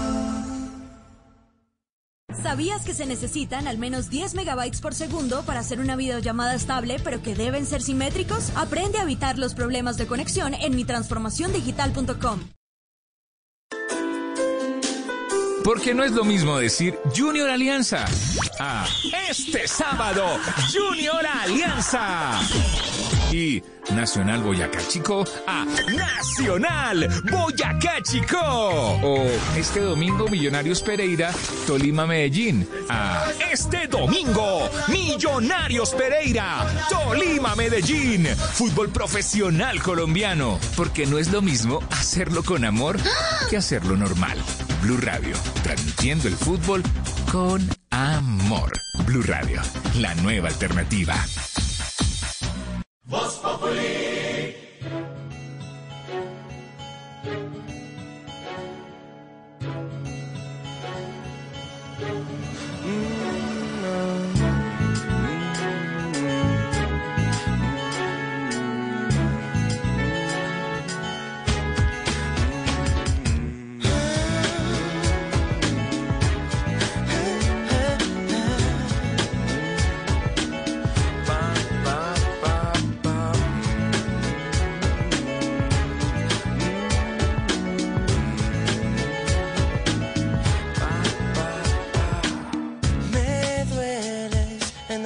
¿Sabías que se necesitan al menos 10 megabytes por segundo para hacer una videollamada estable, pero que deben ser simétricos? Aprende a evitar los problemas de conexión en mitransformaciondigital.com. Porque no es lo mismo decir Junior Alianza a este sábado Junior Alianza. Y Nacional Boyacá Chico a Nacional Boyacá Chico. O este domingo Millonarios Pereira, Tolima Medellín a este domingo Millonarios Pereira, Tolima Medellín. Fútbol profesional colombiano. Porque no es lo mismo hacerlo con amor que hacerlo normal. Blue Radio, transmitiendo el fútbol con amor. Blue Radio, la nueva alternativa. Voz Populi.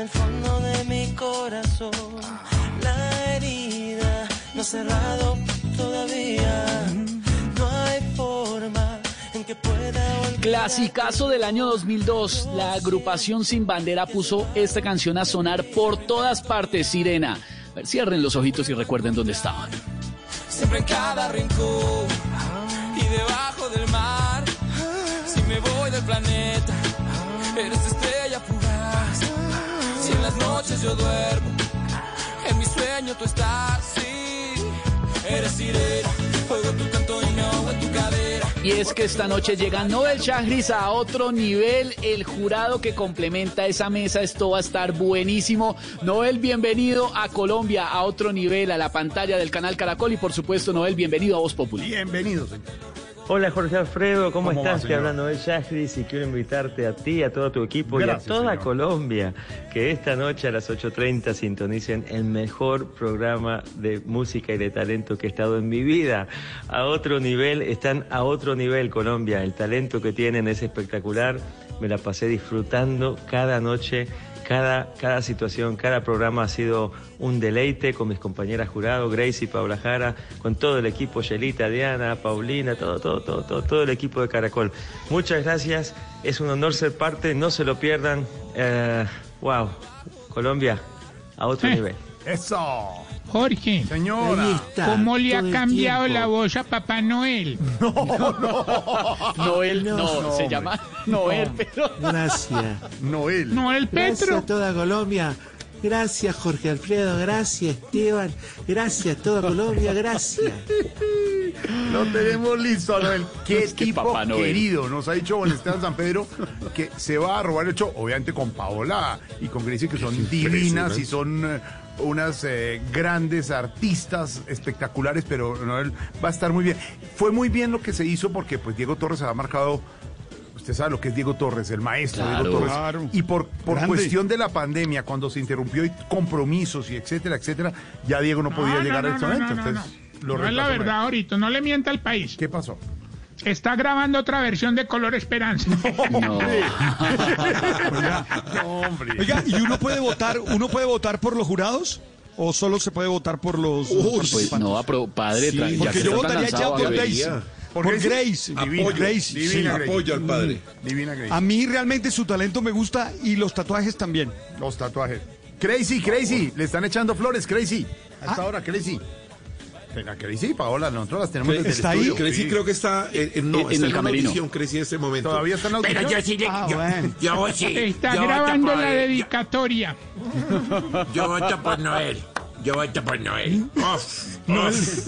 El fondo de mi corazón. La herida no ha cerrado todavía. No hay forma en que pueda olvidar. Clasicazo del año 2002. La agrupación Sin Bandera puso esta canción a sonar por todas partes, Sirena. A ver, cierren los ojitos y recuerden dónde estaban. Siempre en cada rincón y debajo del mar. Si me voy del planeta, eres noches yo duermo, en mi sueño tú estás. Sí, eres sirena, oigo tu canto y me ahogo en tu cadera. Y es que esta noche llega Nobel Chagris a otro nivel. El jurado que complementa esa mesa, esto va a estar buenísimo. Noel, bienvenido a Colombia, a otro nivel, a la pantalla del canal Caracol. Y por supuesto, Noel, bienvenido a Voz Popular. Bienvenido, señor. Hola Jorge Alfredo, ¿cómo, ¿Cómo va, estás? Te señor? habla Noel Yajris y quiero invitarte a ti, a todo tu equipo Gracias, y a toda señor. Colombia que esta noche a las 8.30 sintonicen el mejor programa de música y de talento que he estado en mi vida. A otro nivel, están a otro nivel Colombia, el talento que tienen es espectacular, me la pasé disfrutando cada noche. Cada, cada situación, cada programa ha sido un deleite con mis compañeras jurado, Gracie, Paula Jara, con todo el equipo, Yelita, Diana, Paulina, todo, todo, todo, todo, todo el equipo de Caracol. Muchas gracias, es un honor ser parte, no se lo pierdan. Eh, wow, Colombia, a otro nivel. Eso. Jorge, Señora. ¿cómo le ha cambiado la voz a Papá Noel? Noel, no, se llama Noel, pero... Gracias. Noel. Noel Gracias Petro. a toda Colombia. Gracias Jorge Alfredo, gracias Esteban, gracias a toda Colombia, gracias. Lo tenemos listo, Noel. Qué Es que tipo Papá Noel. querido. Nos ha dicho Juan Esteban San Pedro que se va a robar el hecho, obviamente con Paola y con Gracie, que son divinas y son eh, unas eh, grandes artistas espectaculares, pero Noel va a estar muy bien. Fue muy bien lo que se hizo porque pues Diego Torres ha marcado. Usted sabe lo que es Diego Torres, el maestro Claro. Diego Torres. Claro. Y por, por Grande. cuestión de la pandemia, cuando se interrumpió y compromisos y etcétera, etcétera, ya Diego no podía no, llegar no, a este no, momento. no, no, entonces, lo No es la verdad ahorita, no le mienta al país. ¿Qué pasó? Está grabando otra versión de Color Esperanza. No. Oiga, ¿y uno puede votar, uno puede votar por los jurados? ¿O solo se puede votar por los Pues participantes? no, apro- padre, Sí, ya porque que yo votaría ya por. Grace. Por Grace. Divina, Grace, divina sí. Grace. Apoyo al padre. Divina Grace. A mí realmente su talento me gusta y los tatuajes también. Los tatuajes. Crazy, Crazy, le están echando flores, Crazy. Hasta Ah. ahora, Crazy. Venga, Crazy y Paola, nosotros las tenemos desde ¿Está el ahí? Crazy Sí. creo que está en- en- no, En- está en en el camerino. audición, Crazy, en este momento. ¿Todavía está en la Pero audición? yo sí le- Ah, yo- bueno. yo sí, Está yo grabando la dedicatoria. Yo voto por Noel. Yo voto por Noel. Uf, uf.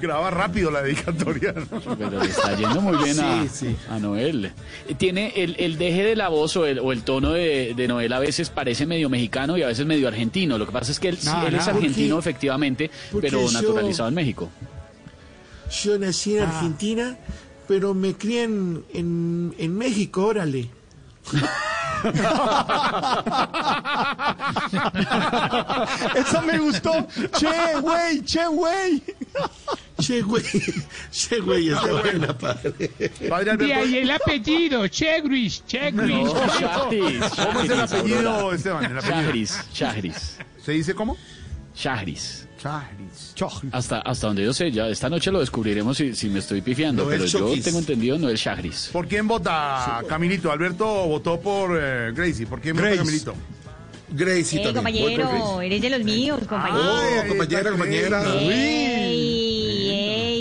Graba rápido la dedicatoria. Pero le está yendo muy bien a, Sí, sí. a Noel. Eh, Tiene el, el deje de la voz o el, o el tono de, de Noel a veces parece medio mexicano y a veces medio argentino. Lo que pasa es que él, sí, No, él es no, argentino porque- efectivamente, porque pero yo- naturalizado en México. Yo nací en Ah. Argentina, pero me crié en, en, en México, órale. Esa me gustó. Che, güey, che, güey. Che, güey. Che, güey, es de buena, padre. Padre De ahí el apellido, Chegris, Chegris. No, Chagris. ¿Cómo es el apellido, Esteban? El apellido. Chagris, Chagris. ¿Se dice cómo? Chagris. Chagris. Hasta, hasta donde yo sé, ya esta noche lo descubriremos si, si me estoy pifiando, Noel pero yo tengo entendido no el Chagris. ¿Por quién vota Camilito? Alberto votó por eh, Gracie. ¿Por quién Grace. vota Camilito? Gracie Eh, compañero, eres de los míos, compañero. Oh, compañera, compañera.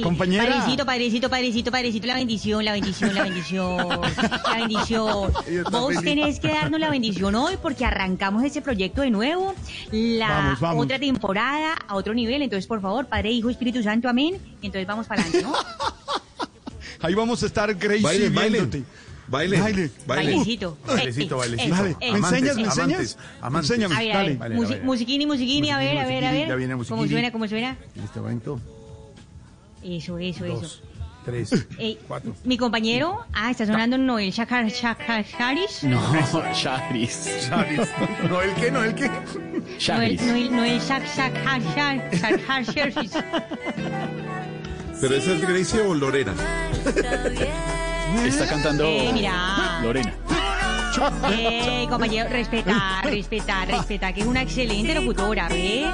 Compañera. Padrecito, padrecito, padrecito, padrecito, la bendición, la bendición, la bendición, la bendición. Vos feliz. tenés que darnos la bendición hoy porque arrancamos este proyecto de nuevo, la Vamos, vamos. otra temporada a otro nivel. Entonces, por favor, Padre, Hijo, Espíritu Santo, amén. Y entonces vamos para adelante, ¿no? Ahí vamos a estar, Gracie, Bailen, bailen. viéndote. Bailen. Baile. Bailen. Bailecito. Bailecito, Eh, eh, bailecito. Dale, eh. ¿me enseñas, me enseñas? amantes. Enséñame, A ver, a dale. ver, musiquini, musiquini, a ver, a ver, a ver. ya viene ¿Cómo musiquini. suena, cómo suena? En este momento, Eso, eso, eso. dos, tres, Ey, cuatro. mi compañero, ah, está sonando Noel Shakar, Shakar, Haris. No, Chagris. Chagris. ¿No el qué? ¿No el qué? Noel. Noel, Noel Shak, Shakar, Shak, Shakar, Haris. ¿Pero esa es Gracie o Lorena? Está cantando Eh, mira. Lorena. Eh, compañero, respetar, respetar, respetar, que es una excelente locutora, ¿ves?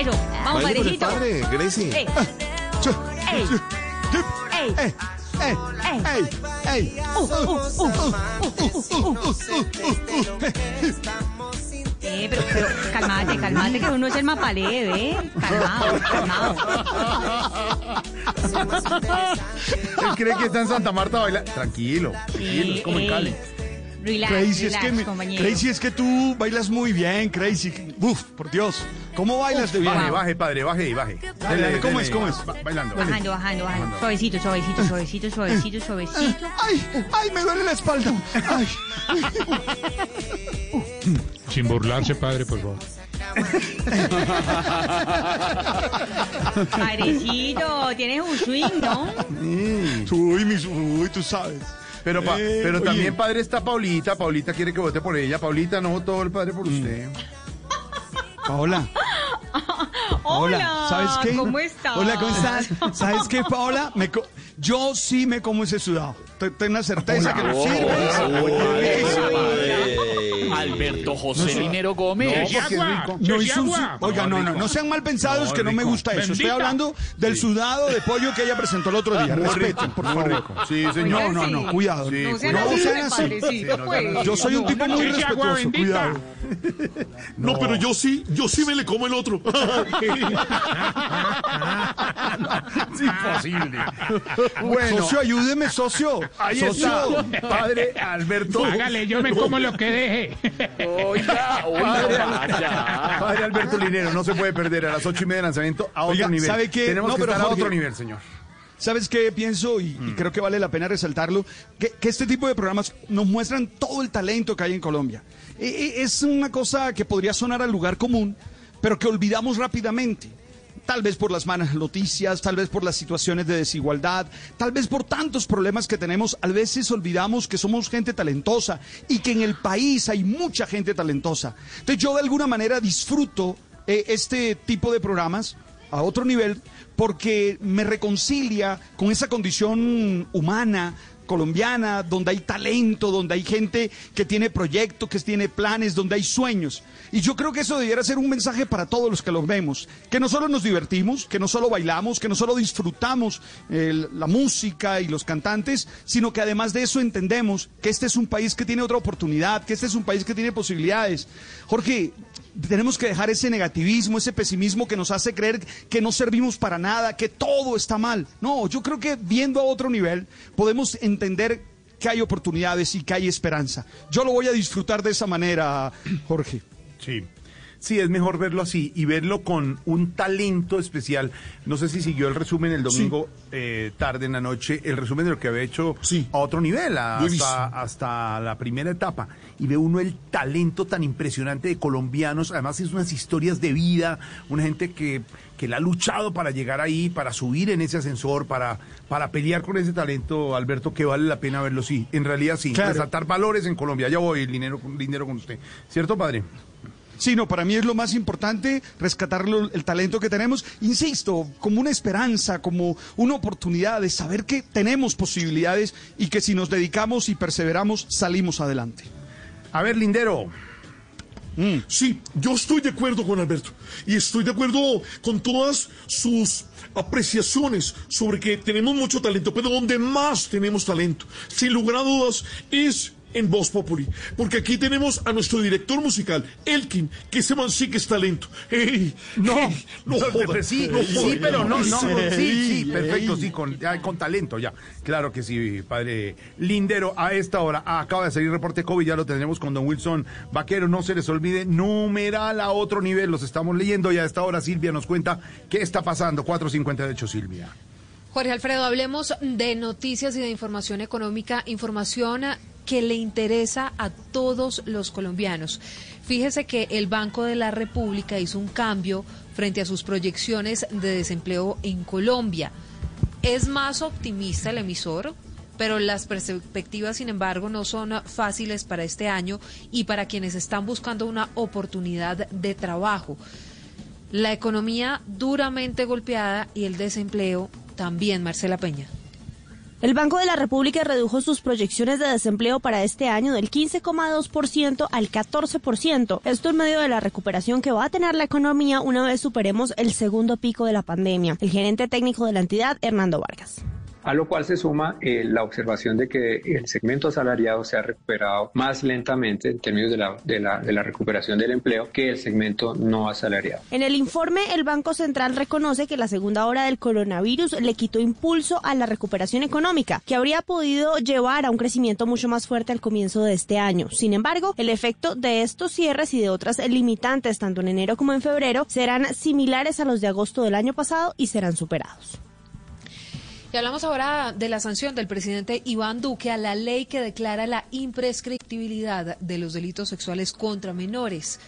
Eso, vamos, Baile con el padrecito. padre, Gracie. Ey, ey, ey, ¡Eh! ¡Eh! ey. ¡Ey! ¡Ey! Uh, uh, uh, uh, uh, uh, uh. Eh, pero, pero calmate, calmate, que uno es el mapalé, ¿eh? Calmado, calmado. Él cree que está en Santa Marta bailando. Tranquilo, tranquilo, es como en Ey, Cali. Relax, Crazy, es relax, que, me- compañero. Crazy, es que tú bailas muy bien, Crazy. Uf, por Dios. ¿Cómo bailas de bien? Baje, baje, padre, baje y baje. Dale, dale, ¿cómo es, cómo es? Ba- Bailando. Bajando, bajando, bajando. Suavecito, suavecito, suavecito, suavecito, suavecito. ¡Ay! ¡Ay, me duele la espalda! ¡Ay! Sin burlarse, padre, por favor. Padrecito, tienes un swing, ¿no? Uy, mis, uy, tú sabes. Pero, pa- Eh, pero oye. también, padre, está Paulita. Paulita quiere que vote por ella. Paulita no votó el padre por usted. Paola. Hola, ¿sabes qué? ¿cómo estás? Hola, ¿cómo estás? ¿Sabes qué, Paola? Me co- yo sí me como ese sudado. Te- Tengo una certeza que lo sirve. Alberto José Linero Gómez. Oiga, no, no, no sean mal pensados que no me gusta eso. Estoy hablando del sudado de pollo que ella presentó el otro día. Muy Respeten, por favor. Sí, señor. No, no, no, cuidado. No sean así, pues. Yo soy un tipo muy respetuoso, cuidado. No, pero yo sí, yo sí me le como el otro. Es imposible. Bueno, Socio, ayúdeme, socio. ahí socio. está. Padre Alberto. Hágale, yo me como lo que deje. Oiga, oiga, vaya. Padre Alberto Linero, no se puede perder a las ocho y media de lanzamiento a otro Oiga, nivel. ¿sabe qué? Tenemos No, que pero estar a Jorge- otro nivel, señor. ¿Sabes qué pienso? Y, Mm. y creo que vale la pena resaltarlo, que, que este tipo de programas nos muestran todo el talento que hay en Colombia. E- e- es una cosa que podría sonar al lugar común, pero que olvidamos rápidamente. Tal vez por las malas noticias, tal vez por las situaciones de desigualdad, tal vez por tantos problemas que tenemos, a veces olvidamos que somos gente talentosa y que en el país hay mucha gente talentosa. Entonces yo de alguna manera disfruto eh, este tipo de programas a otro nivel porque me reconcilia con esa condición humana colombiana, donde hay talento, donde hay gente que tiene proyectos, que tiene planes, donde hay sueños. Y yo creo que eso debiera ser un mensaje para todos los que los vemos, que no solo nos divertimos, que no solo bailamos, que no solo disfrutamos eh, la música y los cantantes, sino que además de eso entendemos que este es un país que tiene otra oportunidad, que este es un país que tiene posibilidades. Jorge, tenemos que dejar ese negativismo, ese pesimismo que nos hace creer que no servimos para nada, que todo está mal. No, yo creo que viendo a otro nivel podemos entender que hay oportunidades y que hay esperanza. Yo lo voy a disfrutar de esa manera, Jorge. Sí. Sí, es mejor verlo así y verlo con un talento especial. No sé si siguió el resumen el domingo eh, tarde en la noche, el resumen de lo que había hecho a otro nivel, hasta, hasta la primera etapa. Y ve uno el talento tan impresionante de colombianos. Además, es unas historias de vida, una gente que, que la ha luchado para llegar ahí, para subir en ese ascensor, para, para pelear con ese talento, Alberto, que vale la pena verlo, sí. En realidad, sí. Claro. Resaltar valores en Colombia. Ya voy, dinero, dinero con usted. ¿Cierto, padre? Sí, no, para mí es lo más importante, rescatar lo- el talento que tenemos, insisto, como una esperanza, como una oportunidad de saber que tenemos posibilidades y que si nos dedicamos y perseveramos, salimos adelante. A ver, Lindero. Sí, yo estoy de acuerdo con Alberto y estoy de acuerdo con todas sus apreciaciones sobre que tenemos mucho talento, pero donde más tenemos talento, sin lugar a dudas, es en Voz Populi, porque aquí tenemos a nuestro director musical, Elkin, que ese man sí que es talento. ¡Ey! No, ¡Ey! no joda, sí, no sí, joda. pero no, no, sí, sí, Ey, perfecto, ey. sí, con, ya, con talento, ya. Claro que sí, padre Lindero. A esta hora acaba de salir reporte COVID, ya lo tendremos con don Wilson Vaquero. No se les olvide, numeral a otro nivel, los estamos leyendo y a esta hora Silvia nos cuenta qué está pasando. 458, Silvia. Jorge Alfredo, hablemos de noticias y de información económica, información que le interesa a todos los colombianos. Fíjese que el Banco de la República hizo un cambio frente a sus proyecciones de desempleo en Colombia. Es más optimista el emisor, pero las perspectivas, sin embargo, no son fáciles para este año y para quienes están buscando una oportunidad de trabajo. La economía duramente golpeada y el desempleo también, Marcela Peña. El Banco de la República redujo sus proyecciones de desempleo para este año del 15,2% al 14%. Esto en medio de la recuperación que va a tener la economía una vez superemos el segundo pico de la pandemia. El gerente técnico de la entidad, Hernando Vargas. A lo cual se suma eh, la observación de que el segmento asalariado se ha recuperado más lentamente en términos de la, de, la, de la recuperación del empleo que el segmento no asalariado. En el informe, el Banco Central reconoce que la segunda hora del coronavirus le quitó impulso a la recuperación económica, que habría podido llevar a un crecimiento mucho más fuerte al comienzo de este año. Sin embargo, el efecto de estos cierres y de otras limitantes, tanto en enero como en febrero, serán similares a los de agosto del año pasado y serán superados. Y hablamos ahora de la sanción del presidente Iván Duque a la ley que declara la imprescriptibilidad de los delitos sexuales contra menores.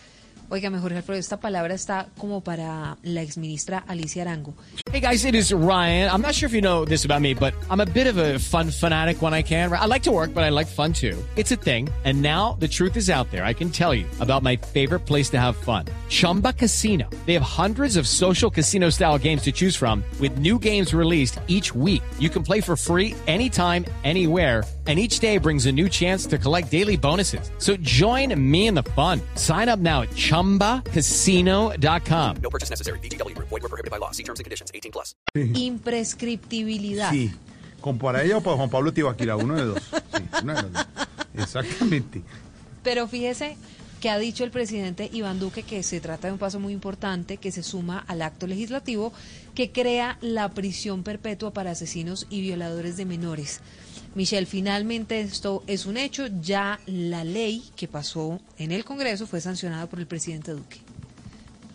Oiga, mejor Alfredo, esta palabra está como para la exministra Alicia Arango. Hey guys, it is Ryan. I'm not sure if you know this about me, but I'm a bit of a fun fanatic when I can. I like to work, but I like fun too. It's a thing. And now the truth is out there. I can tell you about my favorite place to have fun. Chumba Casino. They have hundreds of social casino style games to choose from with new games released each week. You can play for free anytime, anywhere. And each day brings a new chance to collect daily bonuses. So join me in the fun. Sign up now at chumbacasino.com. No purchase necessary. VGW Group. Void were prohibited by law. See terms and conditions. 18 plus. Imprescriptibilidad. Sí, con para ella o para Juan Pablo Tibaquira, uno de dos. Sí, uno de los dos. Exactamente. Pero fíjese que ha dicho el presidente Iván Duque que se trata de un paso muy importante que se suma al acto legislativo que crea la prisión perpetua para asesinos y violadores de menores. Michelle, finalmente esto es un hecho, ya la ley que pasó en el Congreso fue sancionada por el presidente Duque.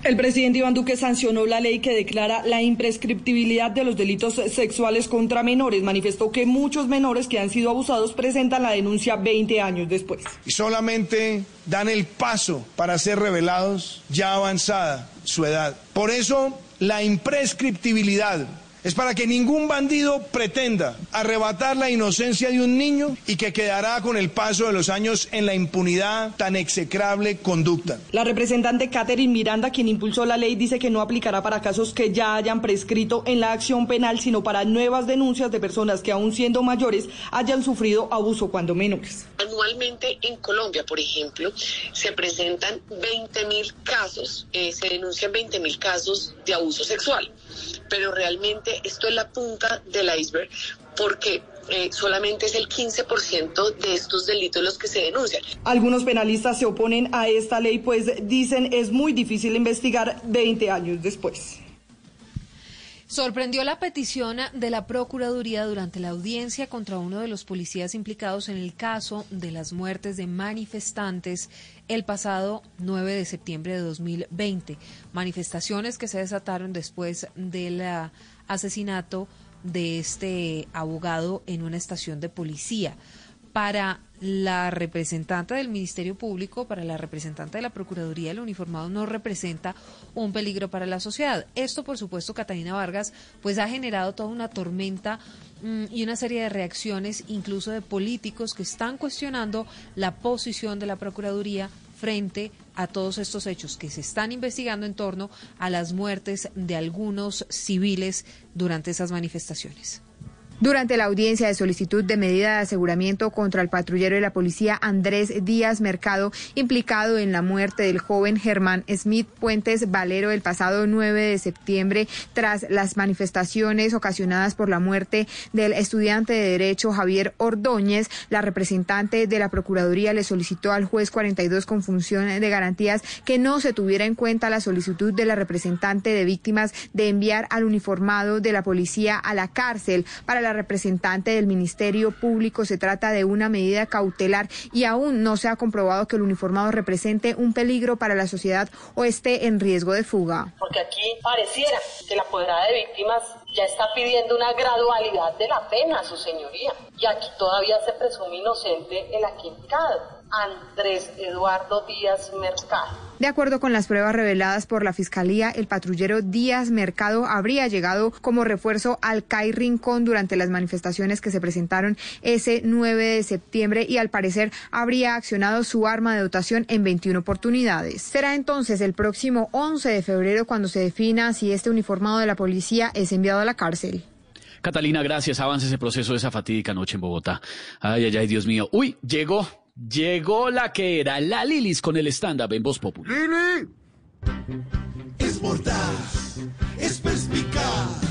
El presidente Iván Duque sancionó la ley que declara la imprescriptibilidad de los delitos sexuales contra menores. Manifestó que muchos menores que han sido abusados presentan la denuncia 20 años después. y solamente dan el paso para ser revelados ya avanzada su edad. Por eso, la imprescriptibilidad es para que ningún bandido pretenda arrebatar la inocencia de un niño y que quedará con el paso de los años en la impunidad tan execrable conducta. La representante Catherine Miranda, quien impulsó la ley, dice que no aplicará para casos que ya hayan prescrito en la acción penal, sino para nuevas denuncias de personas que aún siendo mayores hayan sufrido abuso cuando menores. Anualmente en Colombia, por ejemplo, se presentan 20.000 casos, eh, se denuncian 20.000 casos de abuso sexual, pero realmente esto es la punta del iceberg porque eh, solamente es el 15% de estos delitos los que se denuncian. Algunos penalistas se oponen a esta ley, pues dicen es muy difícil investigar 20 años después. Sorprendió la petición de la Procuraduría durante la audiencia contra uno de los policías implicados en el caso de las muertes de manifestantes el pasado 9 de septiembre de 2020. Manifestaciones que se desataron después del ah, asesinato de este abogado en una estación de policía. Para la representante del Ministerio Público, para la representante de la Procuraduría, el uniformado no representa un peligro para la sociedad. Esto, por supuesto, Catalina Vargas, pues ha generado toda una tormenta mm, y una serie de reacciones, incluso de políticos que están cuestionando la posición de la Procuraduría frente a todos estos hechos que se están investigando en torno a las muertes de algunos civiles durante esas manifestaciones. Durante la audiencia de solicitud de medida de aseguramiento contra el patrullero de la policía Andrés Díaz Mercado, implicado en la muerte del joven Germán Smith Puentes Valero el pasado 9 de septiembre, tras las manifestaciones ocasionadas por la muerte del estudiante de Derecho Javier Ordóñez, la representante de la Procuraduría le solicitó al juez 42 con función de garantías que no se tuviera en cuenta la solicitud de la representante de víctimas de enviar al uniformado de la policía a la cárcel para la representante del Ministerio Público se trata de una medida cautelar y aún no se ha comprobado que el uniformado represente un peligro para la sociedad o esté en riesgo de fuga. Porque aquí pareciera que la apoderada de víctimas ya está pidiendo una gradualidad de la pena, su señoría. Y aquí todavía se presume inocente el aquincado. Andrés Eduardo Díaz Mercado. De acuerdo con las pruebas reveladas por la Fiscalía, el patrullero Díaz Mercado habría llegado como refuerzo al CAI Rincón durante las manifestaciones que se presentaron ese 9 de septiembre y al parecer habría accionado su arma de dotación en 21 oportunidades. Será entonces el próximo 11 de febrero cuando se defina si este uniformado de la policía es enviado a la cárcel. Catalina, gracias. Avance ese proceso de esa fatídica noche en Bogotá. Ay, ay, ay, Dios mío. Uy, llegó. Llegó la que era la Lilis con el stand-up en Voz Popular. ¡Lili! Es mordaz, es perspicaz,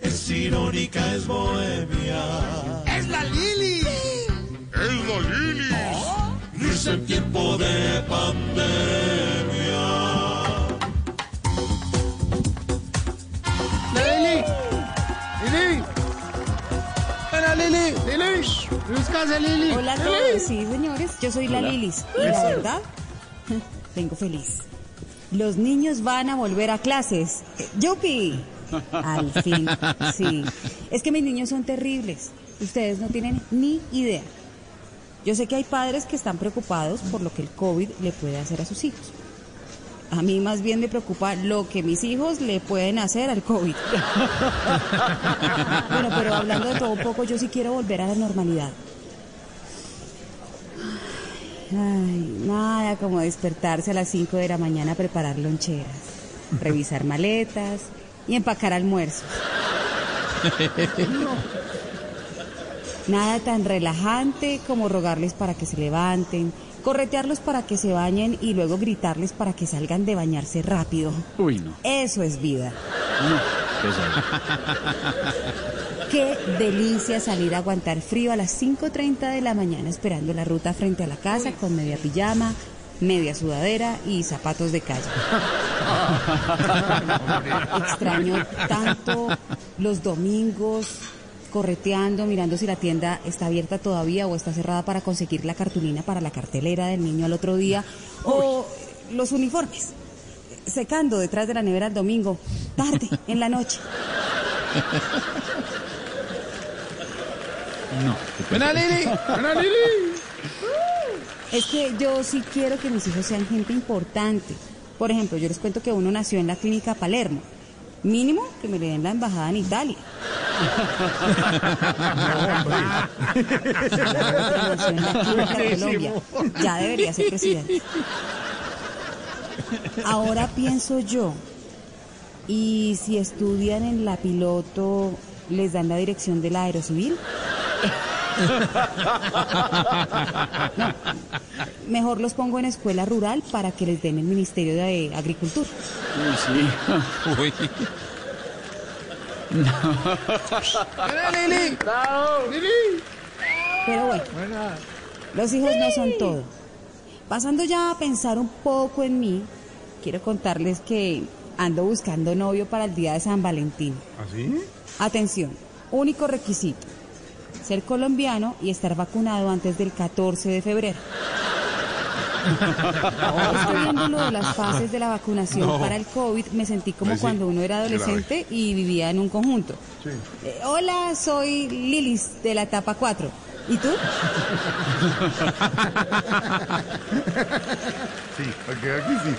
es irónica, es bohemia. ¡Es la Lili! ¡Es la Lili! Risa en tiempo de pandemia. ¡La. ¡Hola, Lili! ¡Lili! ¡Buscase, Lili! Hola a Lili. todos, sí señores, yo soy la Hola. Lilis y la verdad, vengo feliz. Los niños van a volver a clases. ¡Yupi! Al fin, sí. Es que mis niños son terribles. Ustedes no tienen ni idea. Yo sé que hay padres que están preocupados por lo que el COVID le puede hacer a sus hijos. A mí más bien me preocupa lo que mis hijos le pueden hacer al COVID. bueno, pero hablando de todo un poco, yo sí quiero volver a la normalidad. Ay, nada como despertarse a las 5 de la mañana a preparar loncheras, revisar maletas y empacar almuerzos. Nada tan relajante como rogarles para que se levanten, corretearlos para que se bañen y luego gritarles para que salgan de bañarse rápido. Uy, no. Eso es vida. No. Qué delicia salir a aguantar frío a las 5.30 de la mañana esperando la ruta frente a la casa con media pijama, media sudadera y zapatos de calle. Extraño tanto los domingos correteando, mirando si la tienda está abierta todavía o está cerrada para conseguir la cartulina para la cartelera del niño al otro día o los uniformes secando detrás de la nevera el domingo, tarde, en la noche. No. ¡Buena, Lili! ¡Buena, Lili! Es que yo sí quiero que mis hijos sean gente importante. Por ejemplo, yo les cuento que uno nació en la clínica Palermo. Mínimo que me le den la embajada en Italia. Ya debería ser presidente. Ahora pienso yo, ¿y si estudian en la piloto, les dan la dirección de la aerocivil? No, mejor los pongo en escuela rural para que les den el Ministerio de Agricultura. Uy, sí. Uy. ¡Buena, Lili! ¡Lili! Pero bueno, los hijos no son todo. Pasando ya a pensar un poco en mí, quiero contarles que ando buscando novio para el día de San Valentín. ¿Así? Atención, único requisito, ser colombiano y estar vacunado antes del 14 de febrero. Ahora estoy viendo lo de las fases de la vacunación No. para el COVID, me sentí como Pues sí, cuando uno era adolescente y vivía en un conjunto. Eh, hola, soy Lilis de la etapa 4. ¿Y tú? Sí, aquí sí.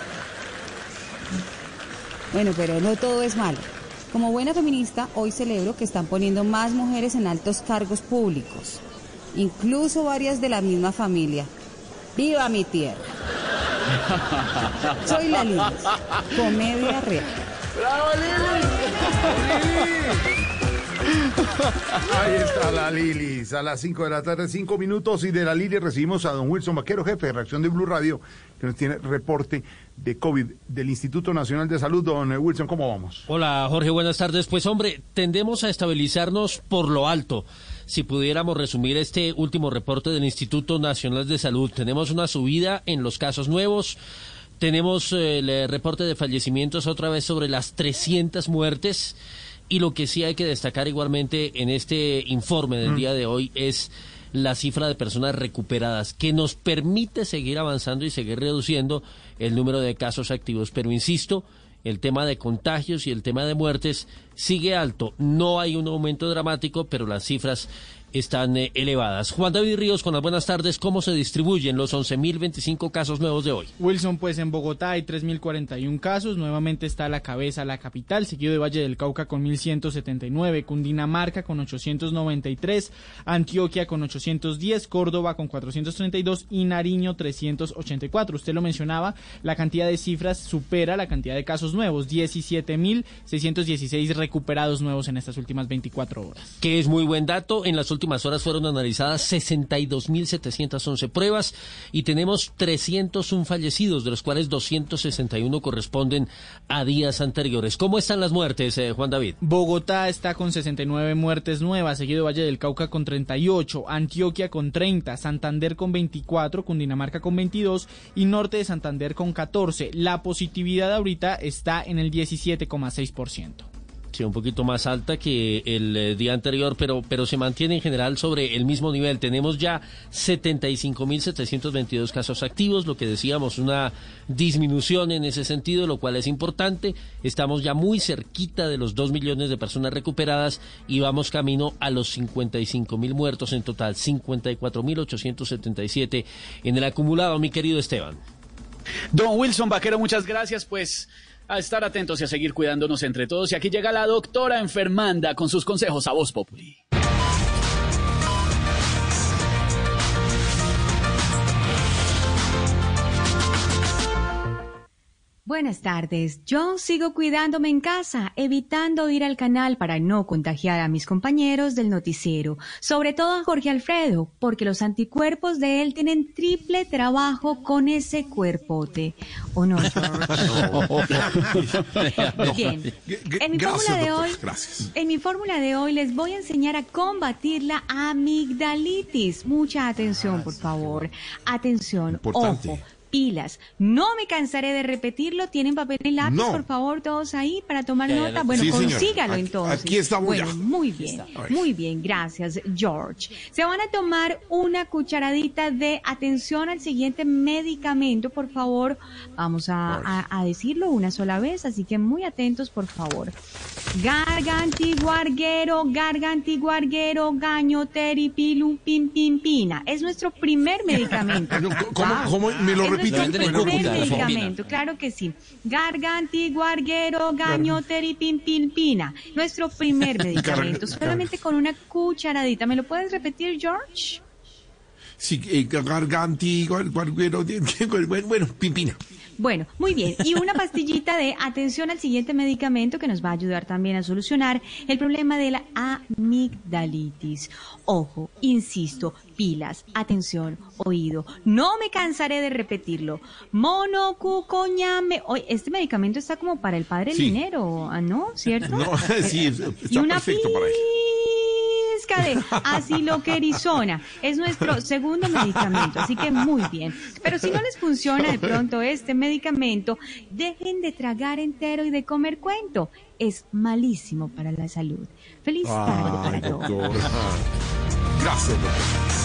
Bueno, pero no todo es malo. Como buena feminista, hoy celebro que están poniendo más mujeres en altos cargos públicos, incluso varias de la misma familia. ¡Viva mi tierra! Soy la Lili. Comedia real. ¡Bravo, Ahí está la Lili, a las 5 de la tarde, 5 minutos, y de la Lili recibimos a don Wilson Vaquero, jefe de reacción de Blue Radio, que nos tiene reporte de COVID del Instituto Nacional de Salud. Don Wilson, ¿cómo vamos? Hola, Jorge, buenas tardes. Pues hombre, tendemos a estabilizarnos por lo alto. Si pudiéramos resumir este último reporte del Instituto Nacional de Salud, tenemos una subida en los casos nuevos. Tenemos eh, el reporte de fallecimientos otra vez sobre las 300 muertes y lo que sí hay que destacar igualmente en este informe del Mm. día de hoy es la cifra de personas recuperadas, que nos permite seguir avanzando y seguir reduciendo el número de casos activos. Pero insisto, el tema de contagios y el tema de muertes sigue alto. No hay un aumento dramático, pero las cifras están eh, elevadas. Juan David Ríos, con las buenas tardes, ¿cómo se distribuyen los 11.025 casos nuevos de hoy? Wilson, pues en Bogotá hay 3.041 casos, nuevamente está a la cabeza la capital, seguido de Valle del Cauca con 1.179, Cundinamarca con 893, Antioquia con 810, Córdoba con 432 y Nariño 384. Usted lo mencionaba, la cantidad de cifras supera la cantidad de casos nuevos, 17.616 recuperados nuevos en estas últimas 24 horas. que es muy buen dato. En las últimas horas fueron analizadas 62.711 pruebas y tenemos 301 fallecidos, de los cuales 261 corresponden a días anteriores. ¿Cómo están las muertes, eh, Juan David? Bogotá está con 69 muertes nuevas, seguido Valle del Cauca con 38, Antioquia con 30, Santander con 24, Cundinamarca con 22 y Norte de Santander con 14. La positividad ahorita está en el 17,6%. Un poquito más alta que el eh, día anterior, pero, pero se mantiene en general sobre el mismo nivel. Tenemos ya 75.722 casos activos, lo que decíamos, una disminución en ese sentido, lo cual es importante. Estamos ya muy cerquita de los 2 millones de personas recuperadas y vamos camino a los 55.000 muertos en total, 54.877 en el acumulado, mi querido Esteban. Don Wilson Vaquero, muchas gracias. Pues a estar atentos y a seguir cuidándonos entre todos. Y aquí llega la doctora enfermanda con sus consejos a Voz Populi. Buenas tardes. Yo sigo cuidándome en casa, evitando ir al canal para no contagiar a mis compañeros del noticiero, sobre todo a Jorge Alfredo, porque los anticuerpos de él tienen triple trabajo con ese cuerpote. ¿O no, Bien. En mi fórmula de hoy, en mi fórmula de hoy les voy a enseñar a combatir la amigdalitis. Mucha atención, por favor. Atención, ojo. Pilas, no me cansaré de repetirlo. ¿Tienen papel y lápiz, No. por favor, todos ahí para tomar Ya, ya nota? Bueno, Sí, consígalo Aquí- entonces. aquí estamos Bueno, muy bien, está. Muy bien, gracias, George. Se van a tomar una cucharadita de atención al siguiente medicamento, por favor. Vamos a, a- a decirlo una sola vez, así que muy atentos, por favor. Gargantiguarguero, gargantiguarguero, gañoteripilum pimpimpina. Es nuestro primer medicamento. ¿Cómo, cómo? ¿Me lo Es lo medicamento, claro que sí. Gargantiguarguero, gañoteripimpilpina. Nuestro primer medicamento, solamente con una cucharadita. ¿Me lo puedes repetir, George? Sí, eh, garganti, guar- guarguero, bueno, bueno, pimpina. Bueno, muy bien. Y una pastillita de atención al siguiente medicamento que nos va a ayudar también a solucionar el problema de la amigdalitis. Ojo, insisto, pilas, atención, oído. No me cansaré de repetirlo. Monocucoñame. Oye, este medicamento está como para el padre Sí. Linero, ¿ah, ¿no? ¿Cierto? No, sí, y está una perfecto para él. Pizca de asiloquerizona. Es nuestro segundo medicamento, así que muy bien. Pero si no les funciona de pronto este medicamento, dejen de tragar entero y de comer cuento. Es malísimo para la salud. Feliz tarde para todos. Gracias.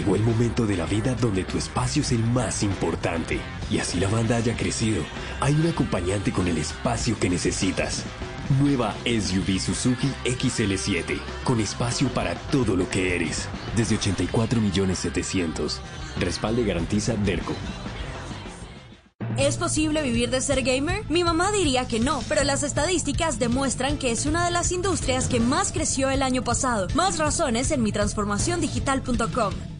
Llegó el momento de la vida donde tu espacio es el más importante. Y así la banda haya crecido, hay un acompañante con el espacio que necesitas. Nueva SUV Suzuki XL7, con espacio para todo lo que eres. Desde 84 millones 700. Respalde garantiza Derco. ¿Es posible vivir de ser gamer? Mi mamá diría que no, pero las estadísticas demuestran que es una de las industrias que más creció el año pasado. Más razones en mi transformaciondigital.com.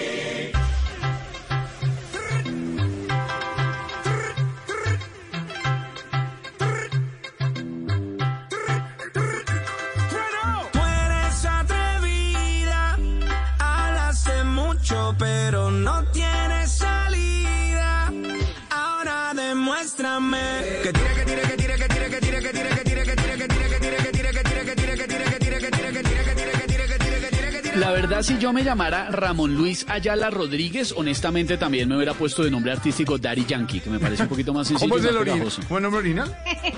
verdad, si yo me llamara Ramón Luis Ayala Rodríguez, honestamente también me hubiera puesto de nombre artístico Daddy Yankee, que me parece un poquito más sencillo. ¿Cómo es el original? ¿Buen nombre original?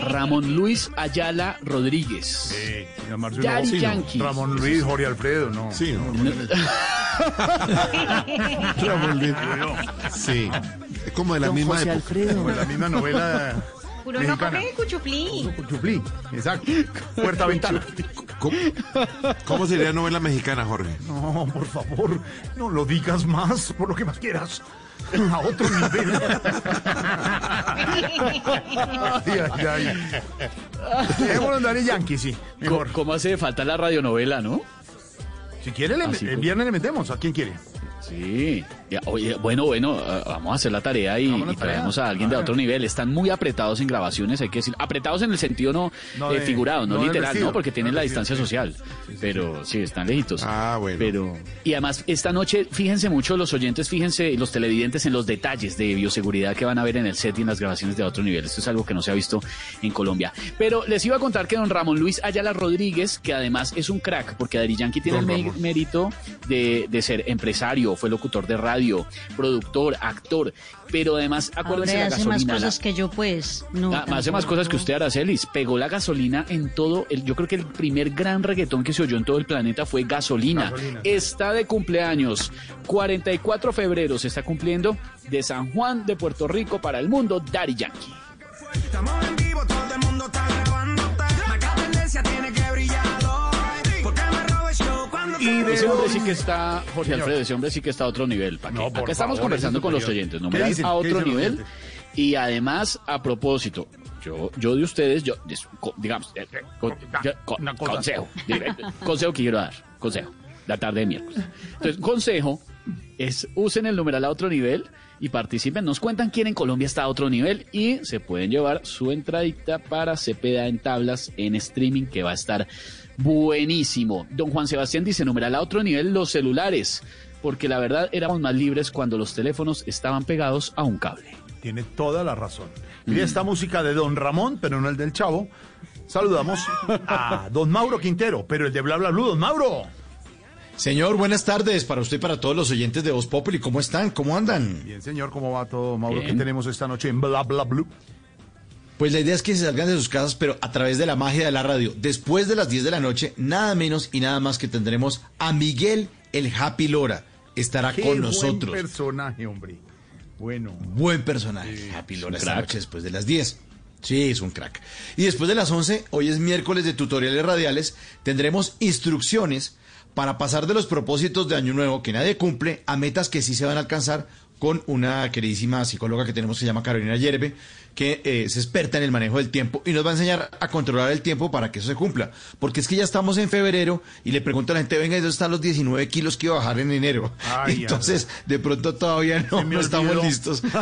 Ramón Luis Ayala Rodríguez. Llamarse Daddy sí, no. Yankee. Ramón Luis, Jorge Alfredo, no. Sí, Ramón Luis. Sí. Es como de la Don misma José época. Alfredo. Como de la misma novela Puro no mexicana. come cuchuplí. Chuplí, exacto. Puerta ventana. ¿Cómo, cómo sería novela mexicana, Jorge? No, por favor, no lo digas más, por lo que más quieras. A otro nivel. ay, ay, ay. Dejémoslo en Daddy Yankee, sí. ¿Cómo, cómo hace falta la radionovela, no? Si quiere, le- Así el viernes le metemos. ¿A quién quiere? Sí. Oye, bueno, bueno, eh, vamos a hacer la tarea y, traemos a alguien de Ah. otro nivel. Están muy apretados en grabaciones, hay que decir. Apretados en el sentido no, No eh, figurado, no, literal, vestido, ¿no? Porque tienen la vestido, distancia sí. social. pero sí, están lejitos. Ah, bueno. Pero, y además, esta noche, fíjense mucho los oyentes, fíjense los televidentes en los detalles de bioseguridad que van a ver en el set y en las grabaciones de otro nivel. Esto es algo que no se ha visto en Colombia. Pero les iba a contar que don Ramón Luis Ayala Rodríguez, que además es un crack, porque Daddy Yankee tiene Don el mérito de, de ser empresario, fue locutor de radio, productor, actor, pero además, acuérdense Ahora la hace más gasolina. la- cosas que yo, pues. No, Ah, hace más cosas que usted, Aracelis. Pegó la gasolina en todo. El, yo creo que el primer gran reggaetón que se oyó en todo el planeta fue gasolina. Gasolina. Está de cumpleaños. 44 de febrero se está cumpliendo de San Juan de Puerto Rico para el mundo, Daddy Yankee. Sí que está, Jorge. Alfredo, ese hombre sí que está a otro nivel. ¿pa' qué? No, Acá estamos conversando con los oyentes, ¿no? A ¿Qué otro nivel. Y además, a propósito, yo, yo de ustedes, yo, digamos, consejo, consejo que quiero dar, consejo, la tarde de miércoles. Entonces, consejo es usen el numeral a otro nivel y participen. Nos cuentan quién en Colombia está a otro nivel y se pueden llevar su entradita para Cepeda en tablas en streaming que va a estar buenísimo. Don Juan Sebastián dice numeral a otro nivel los celulares, porque la verdad éramos más libres cuando los teléfonos estaban pegados a un cable. Tiene toda la razón. Mire esta música de Don Ramón, pero no el del Chavo. Saludamos a Don Mauro Quintero, pero el de Bla Bla Blue. Don Mauro. Señor, buenas tardes para usted y para todos los oyentes de Voz Populi. ¿Cómo están? ¿Cómo andan? Bien, señor, ¿cómo va todo, Mauro? Bien. ¿Qué tenemos esta noche en Bla Bla Blue? Pues la idea es que se salgan de sus casas, pero a través de la magia de la radio. Después de las 10 de la noche, nada menos y nada más que tendremos a Miguel el Happy Lora. Estará Qué con buen nosotros. personaje, hombre. Bueno. Buen personaje, Happy Lora, esta noche después de las 10. Sí, es un crack. Y después de las 11, hoy es miércoles de tutoriales radiales, tendremos instrucciones para pasar de los propósitos de Año Nuevo que nadie cumple a metas que sí se van a alcanzar con una queridísima psicóloga que tenemos que se llama Carolina Yerbe, que eh, es experta en el manejo del tiempo y nos va a enseñar a controlar el tiempo para que eso se cumpla. Porque es que ya estamos en febrero y le pregunto a la gente, venga, ¿y dónde están los 19 kilos que iba a bajar en enero? Ay, Entonces, de pronto todavía no, me estamos listos.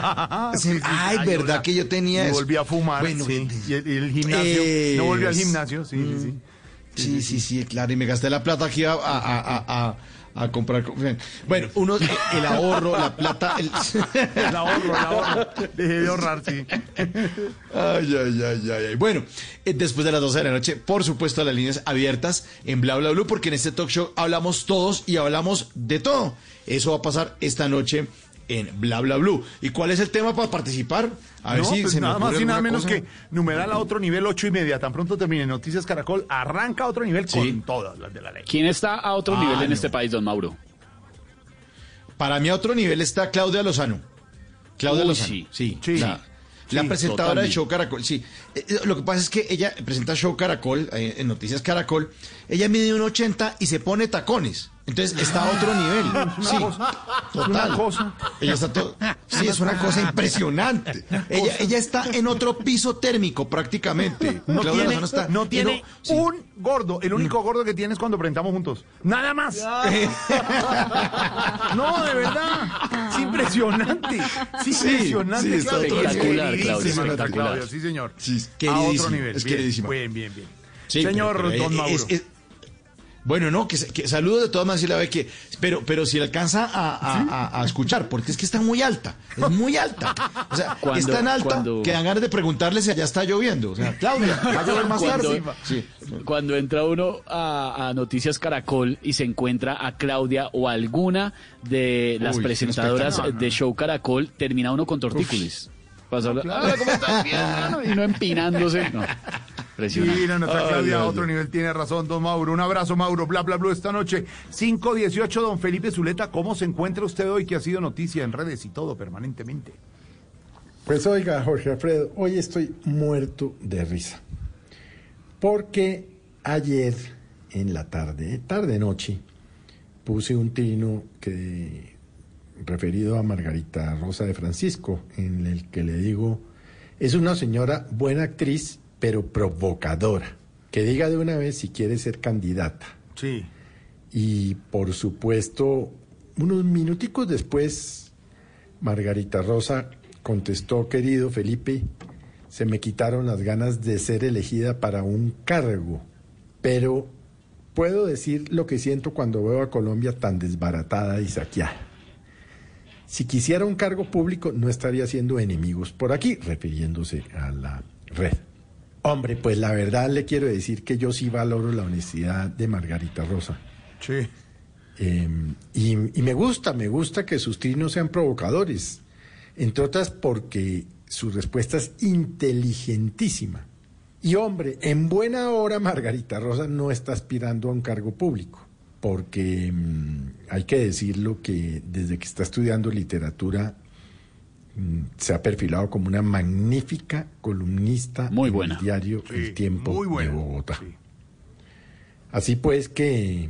Sí, ay, ay, verdad hola. que yo tenía eso. volví a fumar, Bueno, sí. Y el, gimnasio. no volvió al gimnasio, sí, sí, sí. Sí, sí, sí, claro, y me gasté la plata aquí a, a, a, a- comprar. Bueno, uno, eh, el ahorro, la plata. El, El ahorro, el ahorro. Dejé de ahorrar, sí. Ay, ay, ay, ay, ay. Bueno, eh, después de las 12 de la noche, por supuesto, las líneas abiertas en Bla Bla Blue, porque en este talk show hablamos todos y hablamos de todo. Eso va a pasar esta noche en Bla Bla Blue. ¿Y cuál es el tema para participar? A ver no, si pues se me nada más y nada menos cosa. que numeral a otro nivel ocho y media. Tan pronto termine Noticias Caracol, arranca a otro nivel con todas las de la ley. ¿Quién está a otro Ah, nivel en este país, don Mauro? Para mí a otro nivel está Claudia Lozano. Claudia Uy, Lozano. sí. Sí. Sí. La, la Sí, presentadora totalmente. de Show Caracol. Sí. Eh, eh, Lo que pasa es que ella presenta Show Caracol eh, en Noticias Caracol. Ella mide un 80 y se pone tacones. Entonces está a otro nivel. Sí. Total. Ella está todo. Sí, es una cosa impresionante. Ella, ella está en otro piso térmico prácticamente. No Claudia tiene, Lozano está no en tiene sí. un gordo. El único gordo que tienes cuando presentamos juntos. Nada más. no, de verdad. Es impresionante. Sí, impresionante. sí, está Claudia. espectacular, Queridísima Claudia, nuestra espectacular. Claudia, Sí, señor. Sí, a queridísima, otro nivel. es bien, queridísima. Bien, bien, bien. Sí, Señor pero- pero Don es- Mauro. es- bueno, no, que, se- que saludo de todas maneras y la ve que, pero, pero si alcanza a, a- a- a escuchar, porque es que está muy alta, es muy alta. O sea, Cuando- es tan alta cuando- que dan ganas de preguntarle si allá está lloviendo. O sea, Claudia, va a llover más Cuando- tarde. Sí. Cuando entra uno a, a Noticias Caracol y se encuentra a Claudia o a alguna de las Uy, presentadoras de Show Caracol, termina uno con tortícolis. Pasa habla- claro. "Hola, ¿cómo estás? Bien, hermano", y no empinándose. No. Impresionante. Sí, no, nuestra Ay, Claudia a ay, otro ay. nivel tiene razón, don Mauro. Un abrazo, Mauro. Bla, bla, bla. Esta noche, 518, don Felipe Zuleta. ¿Cómo se encuentra usted hoy que ha sido noticia en redes y todo permanentemente? Pues oiga, Jorge Alfredo, hoy estoy muerto de risa. Porque ayer en la tarde, tarde noche, puse un trino que referido a Margarita Rosa de Francisco, en el que le digo, es una señora buena actriz, pero provocadora. Que diga de una vez si quiere ser candidata. Sí. Y por supuesto, unos minuticos después, Margarita Rosa contestó, querido Felipe, se me quitaron las ganas de ser elegida para un cargo, pero puedo decir lo que siento cuando veo a Colombia tan desbaratada y saqueada. Si quisiera un cargo público, no estaría haciendo enemigos por aquí, refiriéndose a la red. Hombre, pues la verdad le quiero decir que yo sí valoro la honestidad de Margarita Rosa. Sí. Eh, y, y me gusta, me gusta que sus trinos sean provocadores, entre otras porque su respuesta es inteligentísima. Y hombre, en buena hora Margarita Rosa no está aspirando a un cargo público, porque mm, hay que decirlo que desde que está estudiando literatura se ha perfilado como una magnífica columnista Muy en buena. el diario Sí, El Tiempo muy buena, de Bogotá. sí. Así pues que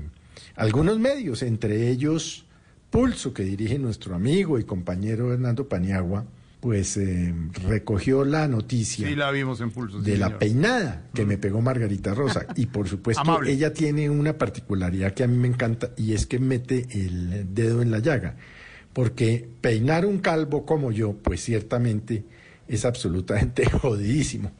algunos medios, entre ellos Pulso, que dirige nuestro amigo y compañero Hernando Paniagua, pues eh, recogió la noticia Sí, la vimos en Pulso. sí, de la peinada que me pegó Margarita Rosa. Y por supuesto, Amable. ella tiene una particularidad que a mí me encanta y es que mete el dedo en la llaga. Porque peinar un calvo como yo, pues ciertamente es absolutamente jodidísimo.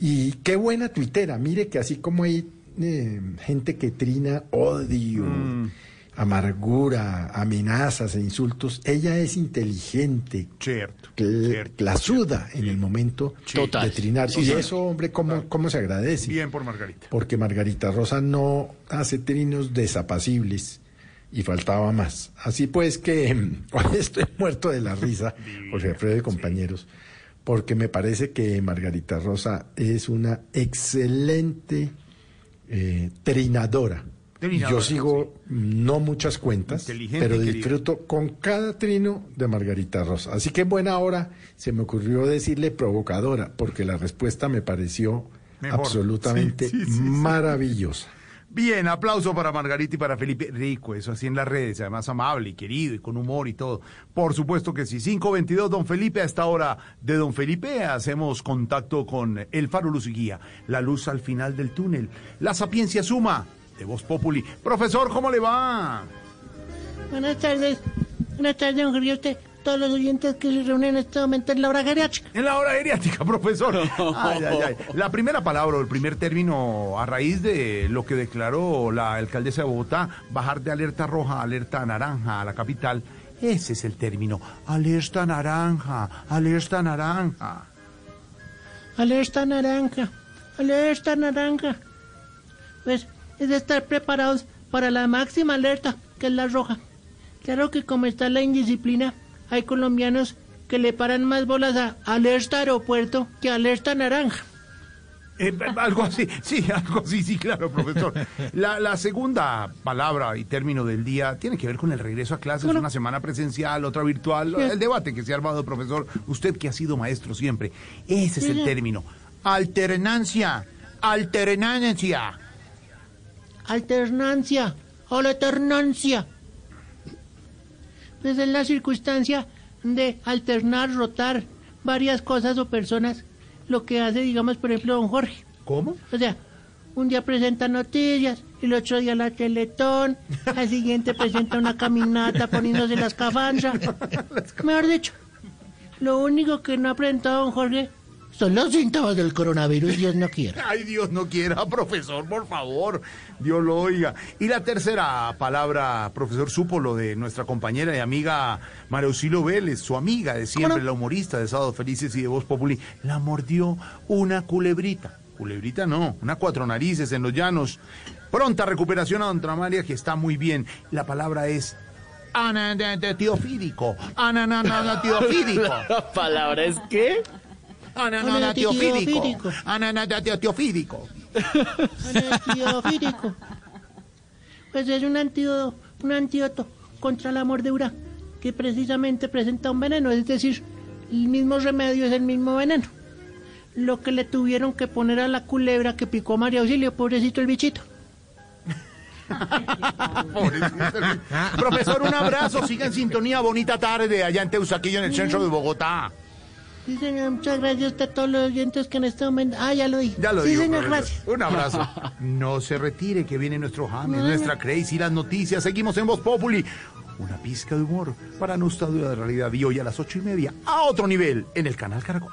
Y qué buena tuitera. Mire que así como hay eh, gente que trina odio, Mm. amargura, amenazas e insultos, ella es inteligente, Cierto. cl- cierto. clasuda en el momento Total. de trinar. Sí, y eso, hombre, ¿cómo, cómo se agradece? Bien por Margarita. Porque Margarita Rosa no hace trinos desapacibles, y faltaba más. Así pues que hoy estoy muerto de la risa, Jorge Alfredo y compañeros, porque me parece que Margarita Rosa es una excelente eh, trinadora. Trinadora, Yo sigo no muchas cuentas, pero querido. disfruto con cada trino de Margarita Rosa. Así que en buena hora se me ocurrió decirle provocadora, porque la respuesta me pareció Mejor. absolutamente sí, sí. maravillosa. Bien, aplauso para Margarita y para Felipe. Rico, eso así en las redes, además amable y querido y con humor y todo. Por supuesto que sí. 522, don Felipe, a esta hora de don Felipe hacemos contacto con el faro luz y guía, la luz al final del túnel, la sapiencia suma de Voz Populi. Profesor, ¿cómo le va? Buenas tardes. Buenas tardes, don Jorge. Todos los oyentes que se reúnen en este momento en la hora geriátrica. En la hora geriátrica, profesor. Ay, ay, ay. La primera palabra o el primer término a raíz de lo que declaró la alcaldesa de Bogotá, bajar de alerta roja a alerta naranja a la capital, ese es el término. Alerta naranja, alerta naranja. Alerta naranja. Alerta naranja. Pues es de estar preparados para la máxima alerta, que es la roja. Claro que como está la indisciplina, hay colombianos que le paran más bolas a alerta aeropuerto que alerta naranja. Eh, algo así, sí, algo así, sí, claro, profesor. La, la segunda palabra y término del día tiene que ver con el regreso a clases, una semana presencial, otra virtual, Sí. el debate que se ha armado, profesor, usted que ha sido maestro siempre, ese es el término. Alternancia, alternancia. Alternancia. Alternancia. Pues es la circunstancia de alternar, rotar varias cosas o personas, lo que hace, digamos, por ejemplo, don Jorge. ¿Cómo? O sea, un día presenta noticias, el otro día la Teletón, al siguiente presenta una caminata poniéndose las cafanzas. Mejor dicho, lo único que no ha presentado don Jorge son los síntomas del coronavirus, Dios no quiera. Ay, Dios no quiera, profesor, por favor. Dios lo oiga. Y la tercera palabra, profesor, supo lo de nuestra compañera y amiga María Auxilio Vélez, su amiga de siempre, la humorista de Sábados Felices y de Voz Populi. La mordió una culebrita. Culebrita no, una cuatro narices en los llanos. Pronta recuperación a Don María, que está muy bien. La palabra es ananatiofídico. Ananatiofídico. ¿La palabra es qué? Ananatiofídico. Ananatiofídico. Antiofídico. Pues es un antídoto, un antídoto contra la mordedura que precisamente presenta un veneno, es decir, el mismo remedio es el mismo veneno. Lo que le tuvieron que poner a la culebra que picó a María Auxilio, pobrecito el bichito. Profesor, un abrazo. Siga en sintonía. Bonita tarde allá en Teusaquillo, en el centro de Bogotá. Sí, señor, muchas gracias a todos los oyentes que en este momento... Ah, ya lo di. Ya lo sí, digo, señor, gracias. Un abrazo. No se retire, que viene nuestro James, nuestra. Crazy, las noticias. Seguimos en Voz Populi. Una pizca de humor para no estar de realidad. Y hoy a las ocho y media, a otro nivel, en el canal Caracol.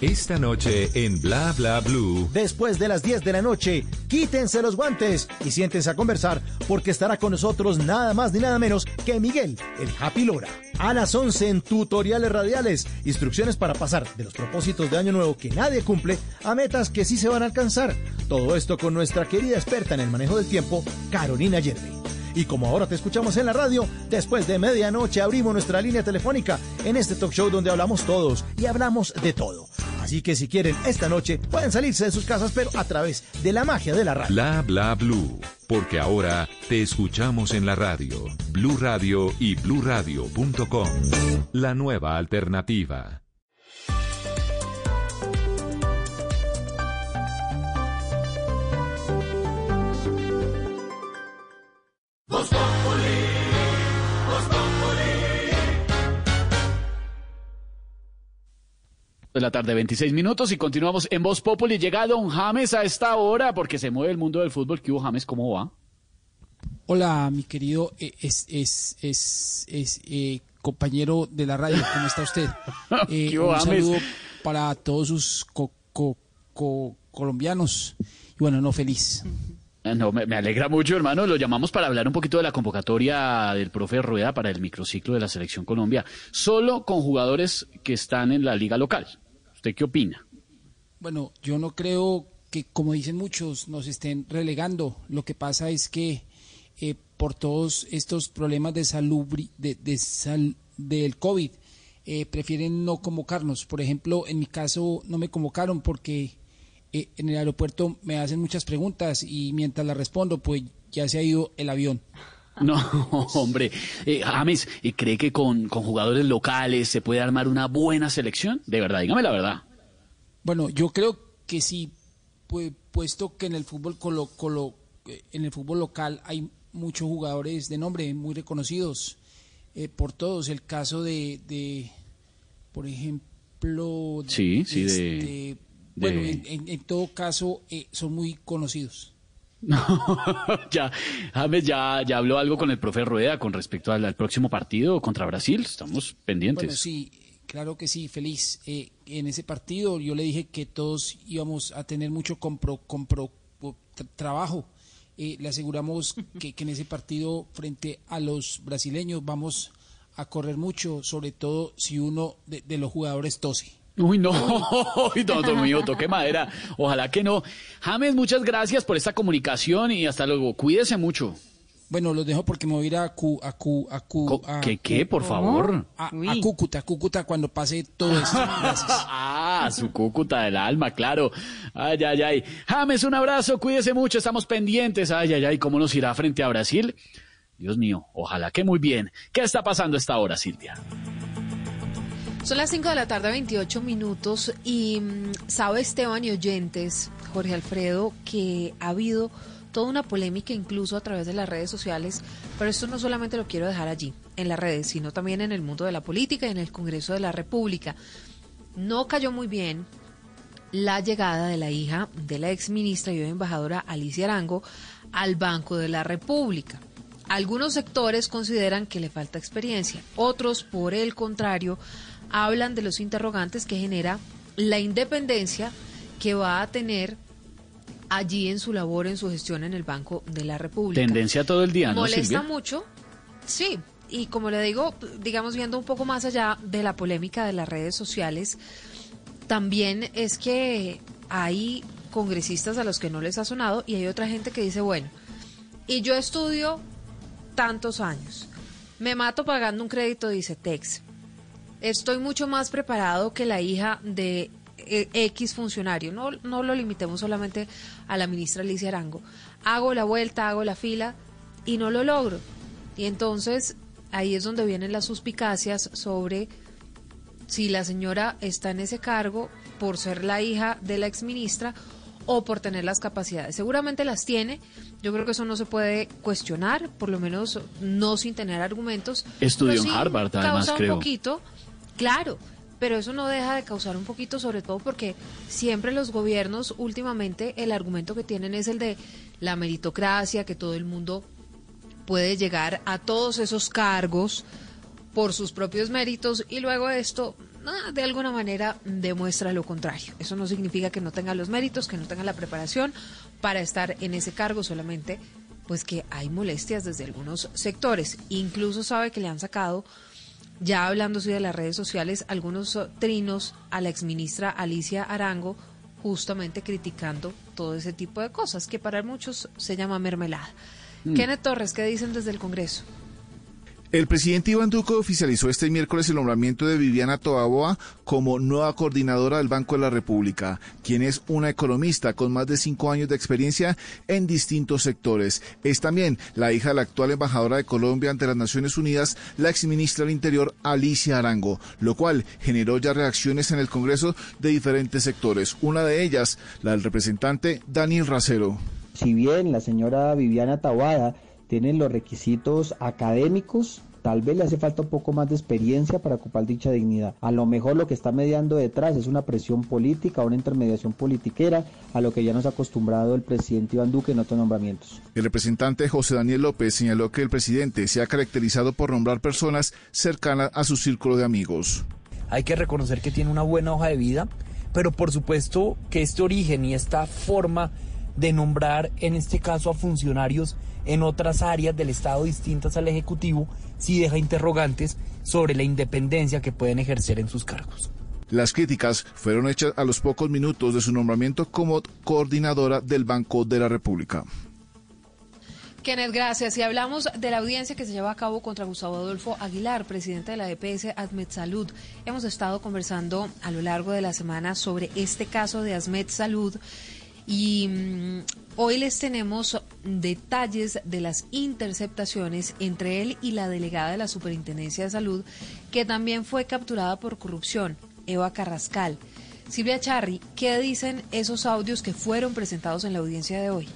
Esta noche en Bla Bla Blue. Después de las 10 de la noche, quítense los guantes y siéntense a conversar porque estará con nosotros nada más ni nada menos que Miguel, el Happy Lora. A las 11 en tutoriales radiales, instrucciones para pasar de los propósitos de año nuevo que nadie cumple a metas que sí se van a alcanzar. Todo esto con nuestra querida experta en el manejo del tiempo, Carolina Yerbe. Y como ahora te escuchamos en la radio, después de medianoche abrimos nuestra línea telefónica en este talk show donde hablamos todos y hablamos de todo. Así que si quieren esta noche pueden salirse de sus casas pero a través de la magia de la radio. Bla Bla Blue. Porque ahora te escuchamos en la radio. Blue Radio y bluradio.com. La nueva alternativa. De la tarde, 26 minutos y continuamos en Voz Populi. Llega Don James a esta hora porque se mueve el mundo del fútbol. ¿Qué hubo, James? ¿Cómo va? Hola, mi querido eh, es, es, es, es, eh, compañero de la radio, ¿cómo está usted? Eh, ¿Qué un hubo, James? saludo para todos sus co- co- co- colombianos. Y bueno, no feliz. Ah, No, me, me alegra mucho, hermano. Lo llamamos para hablar un poquito de la convocatoria del profe Rueda para el microciclo de la Selección Colombia, solo con jugadores que están en la liga local. ¿Usted qué opina? Bueno, yo no creo que, como dicen muchos, nos estén relegando. Lo que pasa es que eh, por todos estos problemas de salud, de, sal- del COVID, eh, prefieren no convocarnos. Por ejemplo, en mi caso no me convocaron porque eh, en el aeropuerto me hacen muchas preguntas y mientras las respondo, pues ya se ha ido el avión. No, hombre. Eh, James, ¿y ¿cree que con, con jugadores locales se puede armar una buena selección? De verdad, dígame la verdad. Bueno, yo creo que sí, pu- puesto que en el fútbol colo, colo- eh, en el fútbol local hay muchos jugadores de nombre muy reconocidos eh, por todos. El caso de, de por ejemplo, Sí, sí, de- este, bueno, de- en, en- en todo caso eh, son muy conocidos. ya, James ya, ya habló algo con el profe Rueda con respecto al, al próximo partido contra Brasil. Estamos pendientes. Bueno, sí, claro que sí, feliz. Eh, en ese partido yo le dije que todos íbamos a tener mucho compro, compro, tra- trabajo. Eh, le aseguramos que, que en ese partido frente a los brasileños vamos a correr mucho, sobre todo si uno de, de los jugadores tose. Uy, no, Uy, no, Dios mío, toque madera. Ojalá que no. James, muchas gracias por esta comunicación y hasta luego. Cuídese mucho. Bueno, los dejo porque me voy a ir a Cu, a Cu, a Cu, a ¿Qué, qué, por favor? A, a Cúcuta, Cúcuta cuando pase todo esto. Gracias. Ah, su cúcuta del alma, claro. Ay, ay, ay. James, un abrazo, cuídese mucho, estamos pendientes. Ay, ay, ay, ¿cómo nos irá frente a Brasil? Dios mío, ojalá que muy bien. ¿Qué está pasando a esta hora, Silvia? Son las 5 de la tarde, 28 minutos, y mm, sabe Esteban y oyentes, Jorge Alfredo, que ha habido toda una polémica incluso a través de las redes sociales, pero esto no solamente lo quiero dejar allí, en las redes, sino también en el mundo de la política y en el Congreso de la República. No cayó muy bien la llegada de la hija de la exministra y hoy embajadora Alicia Arango al Banco de la República. Algunos sectores consideran que le falta experiencia, otros, por el contrario, hablan de los interrogantes que genera la independencia que va a tener allí en su labor, en su gestión en el Banco de la República. Tendencia todo el día, ¿no, Molesta Silvia? mucho, sí. Y como le digo, digamos, viendo un poco más allá de la polémica de las redes sociales, también es que hay congresistas a los que no les ha sonado y hay otra gente que dice, bueno, y yo estudio tantos años, me mato pagando un crédito, dice Tex, estoy mucho más preparado que la hija de eh, X funcionario, no, no lo limitemos solamente a la ministra Alicia Arango, hago la vuelta, hago la fila y no lo logro. Y entonces ahí es donde vienen las suspicacias sobre si la señora está en ese cargo por ser la hija de la exministra o por tener las capacidades. Seguramente las tiene. Yo creo que eso no se puede cuestionar, por lo menos no sin tener argumentos. Estudió en sí Harvard, además, causa creo. un poquito, claro, pero eso no deja de causar un poquito, sobre todo porque siempre los gobiernos últimamente el argumento que tienen es el de la meritocracia, que todo el mundo puede llegar a todos esos cargos por sus propios méritos y luego esto ah, de alguna manera demuestra lo contrario. Eso no significa que no tenga los méritos, que no tenga la preparación para estar en ese cargo, solamente pues que hay molestias desde algunos sectores. Incluso sabe que le han sacado, ya hablando de las redes sociales, algunos trinos a la exministra Alicia Arango, justamente criticando todo ese tipo de cosas, que para muchos se llama mermelada. Mm. Kenneth Torres, ¿qué dicen desde el Congreso? El presidente Iván Duque oficializó este miércoles el nombramiento de Viviana Toaboa como nueva coordinadora del Banco de la República, quien es una economista con más de cinco años de experiencia en distintos sectores. Es también la hija de la actual embajadora de Colombia ante las Naciones Unidas, la exministra del Interior Alicia Arango, lo cual generó ya reacciones en el Congreso de diferentes sectores. Una de ellas, la del representante Daniel Racero. Si bien la señora Viviana Tabada tiene los requisitos académicos Tal vez le hace falta un poco más de experiencia para ocupar dicha dignidad. A lo mejor lo que está mediando detrás es una presión política, una intermediación politiquera, a lo que ya nos ha acostumbrado el presidente Iván Duque en otros nombramientos. El representante José Daniel López señaló que el presidente se ha caracterizado por nombrar personas cercanas a su círculo de amigos. Hay que reconocer que tiene una buena hoja de vida, pero por supuesto que este origen y esta forma de nombrar, en este caso, a funcionarios en otras áreas del Estado distintas al Ejecutivo, sí deja interrogantes sobre la independencia que pueden ejercer en sus cargos. Las críticas fueron hechas a los pocos minutos de su nombramiento como coordinadora del Banco de la República. Kenneth, gracias. Y hablamos de la audiencia que se lleva a cabo contra Gustavo Adolfo Aguilar, presidente de la EPS Admet Salud. Hemos estado conversando a lo largo de la semana sobre este caso de Admet Salud y mm, hoy les tenemos detalles de las interceptaciones entre él y la delegada de la Superintendencia de Salud, que también fue capturada por corrupción, Eva Carrascal. Silvia Charri, ¿qué dicen esos audios que fueron presentados en la audiencia de hoy?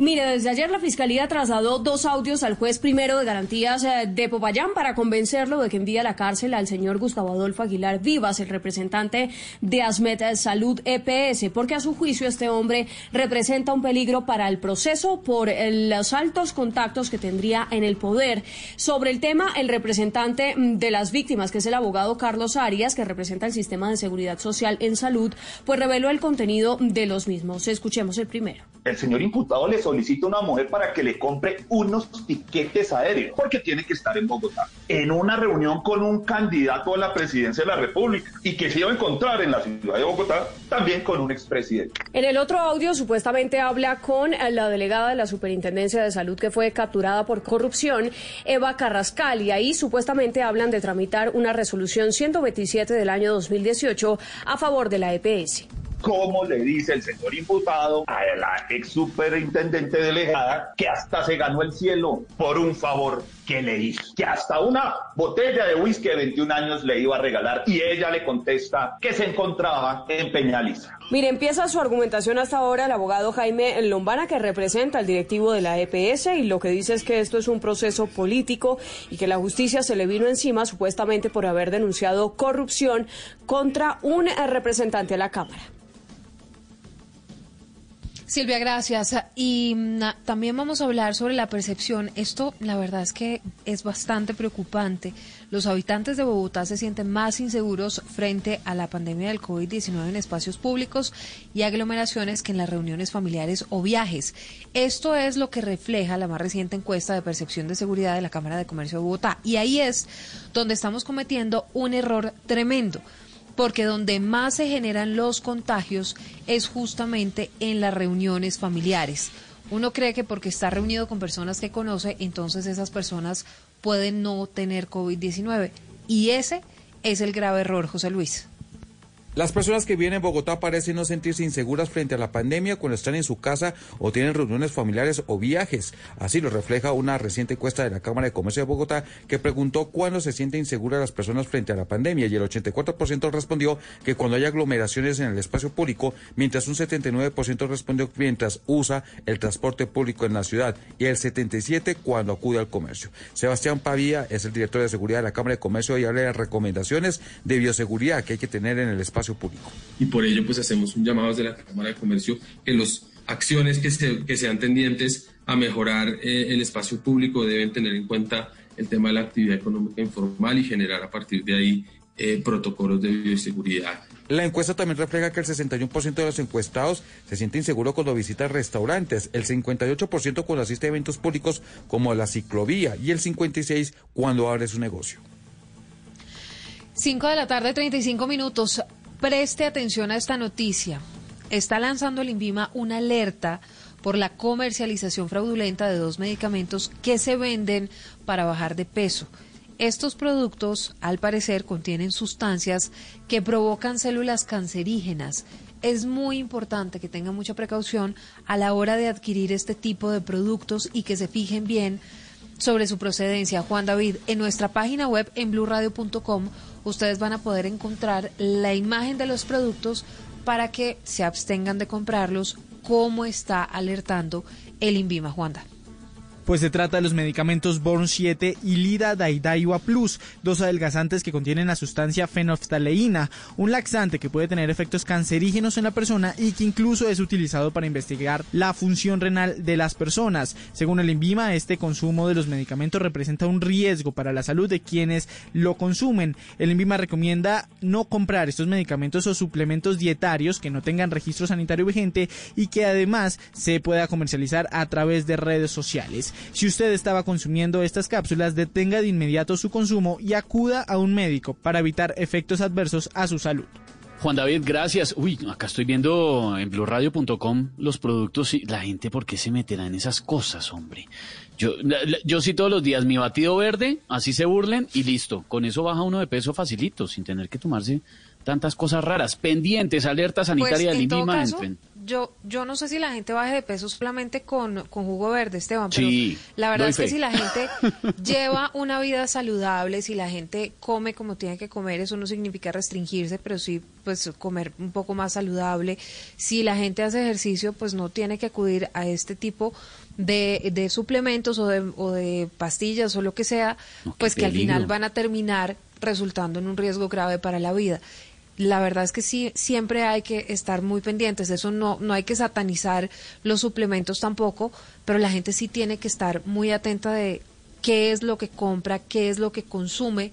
Mire, desde ayer la Fiscalía trasladó dos audios al juez primero de garantías eh, de Popayán para convencerlo de que envíe a la cárcel al señor Gustavo Adolfo Aguilar Vivas, el representante de Asmet Salud EPS, porque a su juicio este hombre representa un peligro para el proceso por los altos contactos que tendría en el poder. Sobre el tema, el representante mm, de las víctimas, que es el abogado Carlos Arias, que representa el sistema de seguridad social en salud, pues reveló el contenido de los mismos. Escuchemos el primero. El señor imputado le solicita una mujer para que le compre unos tiquetes aéreos, porque tiene que estar en Bogotá, en una reunión con un candidato a la presidencia de la República y que se iba a encontrar en la ciudad de Bogotá también con un expresidente. En el otro audio supuestamente habla con la delegada de la Superintendencia de Salud que fue capturada por corrupción, Eva Carrascal, y ahí supuestamente hablan de tramitar una resolución 127 del año 2018 a favor de la EPS cómo le dice el señor imputado a la ex superintendente delegada que hasta se ganó el cielo por un favor que le hizo, que hasta una botella de whisky de 21 años le iba a regalar y ella le contesta que se encontraba en Peñaliza. Mire, empieza su argumentación hasta ahora el abogado Jaime Lombana que representa al directivo de la EPS y lo que dice es que esto es un proceso político y que la justicia se le vino encima supuestamente por haber denunciado corrupción contra un representante de la Cámara. Silvia, gracias. Y mm, también vamos a hablar sobre la percepción. Esto, la verdad es que es bastante preocupante. Los habitantes de Bogotá se sienten más inseguros frente a la pandemia del COVID-19 en espacios públicos y aglomeraciones que en las reuniones familiares o viajes. Esto es lo que refleja la más reciente encuesta de percepción de seguridad de la Cámara de Comercio de Bogotá. Y ahí es donde estamos cometiendo un error tremendo porque donde más se generan los contagios es justamente en las reuniones familiares. Uno cree que porque está reunido con personas que conoce, entonces esas personas pueden no tener COVID-19. Y ese es el grave error, José Luis. Las personas que vienen en Bogotá parecen no sentirse inseguras frente a la pandemia cuando están en su casa o tienen reuniones familiares o viajes. Así lo refleja una reciente encuesta de la Cámara de Comercio de Bogotá que preguntó cuándo se sienten inseguras las personas frente a la pandemia y el 84% respondió que cuando hay aglomeraciones en el espacio público, mientras un 79% respondió mientras usa el transporte público en la ciudad y el 77% cuando acude al comercio. Sebastián Pavía es el director de seguridad de la Cámara de Comercio y habla de recomendaciones de bioseguridad que hay que tener en el espacio público. Y por ello, pues hacemos un llamado desde la Cámara de Comercio que las acciones que, que sean tendientes a mejorar eh, el espacio público deben tener en cuenta el tema de la actividad económica informal y generar a partir de ahí eh, protocolos de bioseguridad. La encuesta también refleja que el 61% de los encuestados se siente inseguro cuando visita restaurantes, el 58% cuando asiste a eventos públicos como la ciclovía y el 56% cuando abre su negocio. 5 de la tarde, 35 minutos. Preste atención a esta noticia. Está lanzando el INVIMA una alerta por la comercialización fraudulenta de dos medicamentos que se venden para bajar de peso. Estos productos, al parecer, contienen sustancias que provocan células cancerígenas. Es muy importante que tengan mucha precaución a la hora de adquirir este tipo de productos y que se fijen bien sobre su procedencia. Juan David, en nuestra página web en blurradio.com ustedes van a poder encontrar la imagen de los productos para que se abstengan de comprarlos como está alertando el INVIMA, Juanda. Pues se trata de los medicamentos Born 7 y Lida Daidaiwa Plus, dos adelgazantes que contienen la sustancia fenoftaleína, un laxante que puede tener efectos cancerígenos en la persona y que incluso es utilizado para investigar la función renal de las personas. Según el INVIMA, este consumo de los medicamentos representa un riesgo para la salud de quienes lo consumen. El INVIMA recomienda no comprar estos medicamentos o suplementos dietarios que no tengan registro sanitario vigente y que además se pueda comercializar a través de redes sociales. Si usted estaba consumiendo estas cápsulas, detenga de inmediato su consumo y acuda a un médico para evitar efectos adversos a su salud. Juan David, gracias. Uy, acá estoy viendo en blurradio.com los productos y la gente, ¿por qué se meterá en esas cosas, hombre? Yo, yo sí todos los días mi batido verde, así se burlen y listo. Con eso baja uno de peso facilito, sin tener que tomarse tantas cosas raras. Pendientes, alerta sanitaria Pues, en todo caso, yo, yo no sé si la gente baje de peso solamente con, con jugo verde, Esteban, pero Sí, la verdad es que si la gente lleva una vida saludable, si la gente come como tiene que comer, eso no significa restringirse, pero sí pues comer un poco más saludable. Si la gente hace ejercicio, pues no tiene que acudir a este tipo de, de suplementos o de, o de pastillas o lo que sea, pues que al final van a terminar resultando en un riesgo grave para la vida. La verdad es que sí, siempre hay que estar muy pendientes. Eso no, no hay que satanizar los suplementos tampoco, pero la gente sí tiene que estar muy atenta de qué es lo que compra, qué es lo que consume,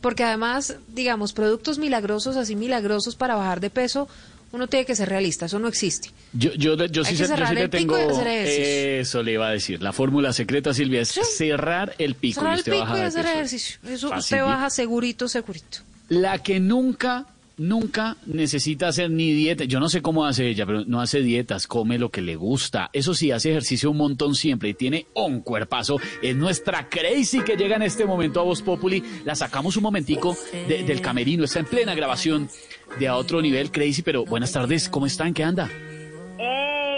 porque además, digamos, productos milagrosos, así milagrosos para bajar de peso, uno tiene que ser realista, eso no existe. Yo, yo, yo, Hay sí, que sé- yo sí pico tengo. Eso le iba a decir. La fórmula secreta, Silvia, es cerrar el pico. Cerrar y usted pico baja y hacer ejercicio. Eso usted baja segurito, segurito. La que nunca, nunca necesita hacer ni dieta. Yo no sé cómo hace ella, pero no hace dietas, come lo que le gusta. Eso sí, hace ejercicio un montón siempre y tiene un cuerpazo. Es nuestra Crazy que llega en este momento a Voz Populi. La sacamos un momentico de- del camerino. Está en plena grabación de a otro nivel, Crazy. Pero buenas tardes, ¿cómo están? ¿Qué anda?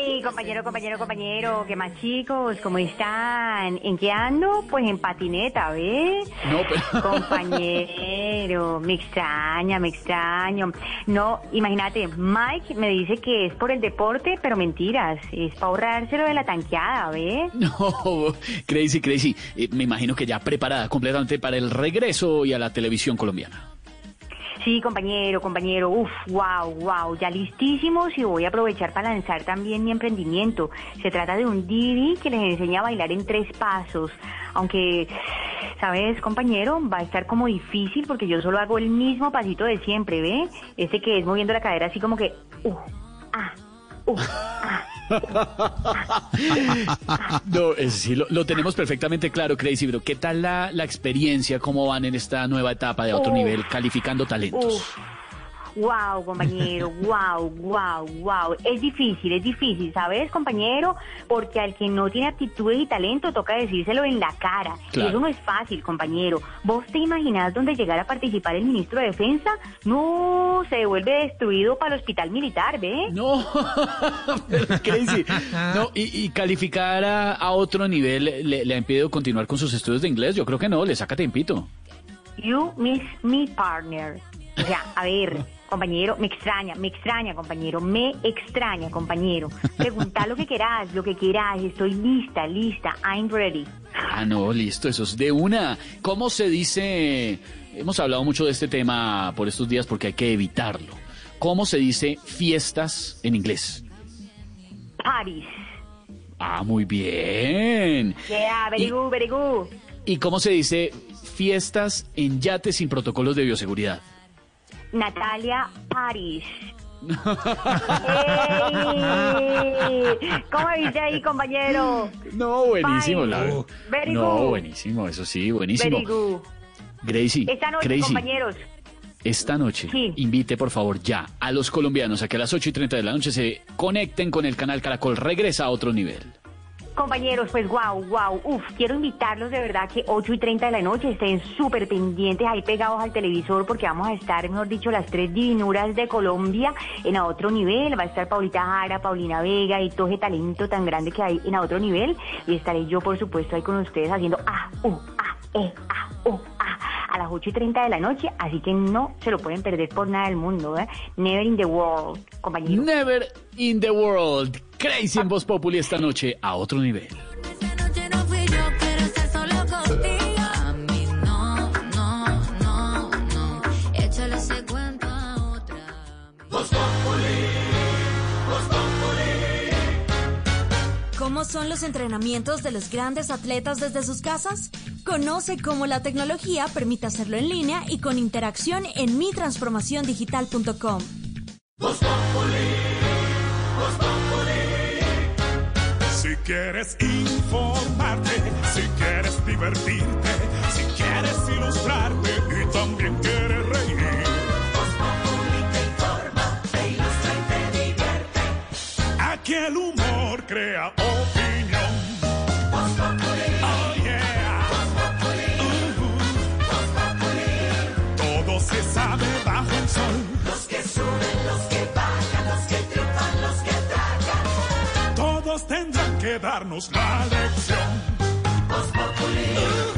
¡Ey, compañero, compañero, compañero! ¿Qué más chicos? ¿Cómo están? ¿En qué ando? Pues en patineta, ¿ves? No, pero... Compañero, me extraña, me extraño. No, imagínate, Mike me dice que es por el deporte, pero mentiras, es para ahorrárselo de la tanqueada, ¿ves? No, Crazy, Crazy. Eh, me imagino que ya preparada completamente para el regreso y a la televisión colombiana. Sí, compañero, compañero, uf, wow, wow, ya listísimos y voy a aprovechar para lanzar también mi emprendimiento. Se trata de un DVD que les enseña a bailar en tres pasos, aunque, ¿sabes, compañero? Va a estar como difícil porque yo solo hago el mismo pasito de siempre, ¿ve? Ese que es moviendo la cadera así como que, uh, ah. No, es sí, lo, lo tenemos perfectamente claro, Crazy, pero ¿qué tal la, la experiencia? ¿Cómo van en esta nueva etapa de otro nivel calificando talentos? Wow, compañero, wow, wow, wow. Es difícil, es difícil, ¿sabes, compañero? Porque al que no tiene aptitudes y talento toca decírselo en la cara. Claro. Y eso no es fácil, compañero. ¿Vos te imaginás dónde llegar a participar el ministro de Defensa? No, se devuelve destruido para el hospital militar, ¿ve? No, Crazy. No, y, y calificar a, a otro nivel le, le ha impedido continuar con sus estudios de inglés. Yo creo que no, le saca tempito. You miss me, partner. O sea, a ver, compañero, me extraña, me extraña, compañero, me extraña, compañero. Pregunta lo que quieras, lo que quieras, estoy lista, lista, I'm ready. Ah, no, listo, eso es de una. ¿Cómo se dice? Hemos hablado mucho de este tema por estos días porque hay que evitarlo. ¿Cómo se dice fiestas en inglés? Paris. Ah, muy bien. Yeah, very good, very good. ¿Y cómo se dice fiestas en yates sin protocolos de bioseguridad? Natalia Paris. ¡Ey! ¿Cómo viste ahí, compañero? No, buenísimo, la Very No, good. buenísimo, eso sí, buenísimo. Very good. Gracie, Esta noche, compañeros. esta noche Sí. invite por favor ya a los colombianos a que a las 8 y 30 de la noche se conecten con el canal Caracol. Regresa a otro nivel. Compañeros, pues wow, wow, uf, quiero invitarlos de verdad que 8 y 30 de la noche estén súper pendientes ahí pegados al televisor porque vamos a estar, mejor dicho, las tres divinuras de Colombia en a otro nivel. Va a estar Paulita Jara, Paulina Vega y todo ese talento tan grande que hay en a otro nivel. Y estaré yo, por supuesto, ahí con ustedes haciendo ah, uh, ah, eh, ah, uh, a las 8 y 30 de la noche. Así que no se lo pueden perder por nada del mundo, ¿eh? Never in the world, compañeros. Never in the world. Crazy en Voz Populi esta noche a otro nivel. Son los entrenamientos de los grandes atletas desde sus casas? Conoce cómo la tecnología permite hacerlo en línea y con interacción en mitransformaciondigital.com. Si quieres informarte, si quieres divertirte, si quieres ilustrarte y también Aquí el humor crea opinión. Oh yeah. Uh-huh. Todo se sabe bajo el sol. Los que suben, los que bajan, los que triunfan, los que tragan. Todos tendrán que darnos la lección. El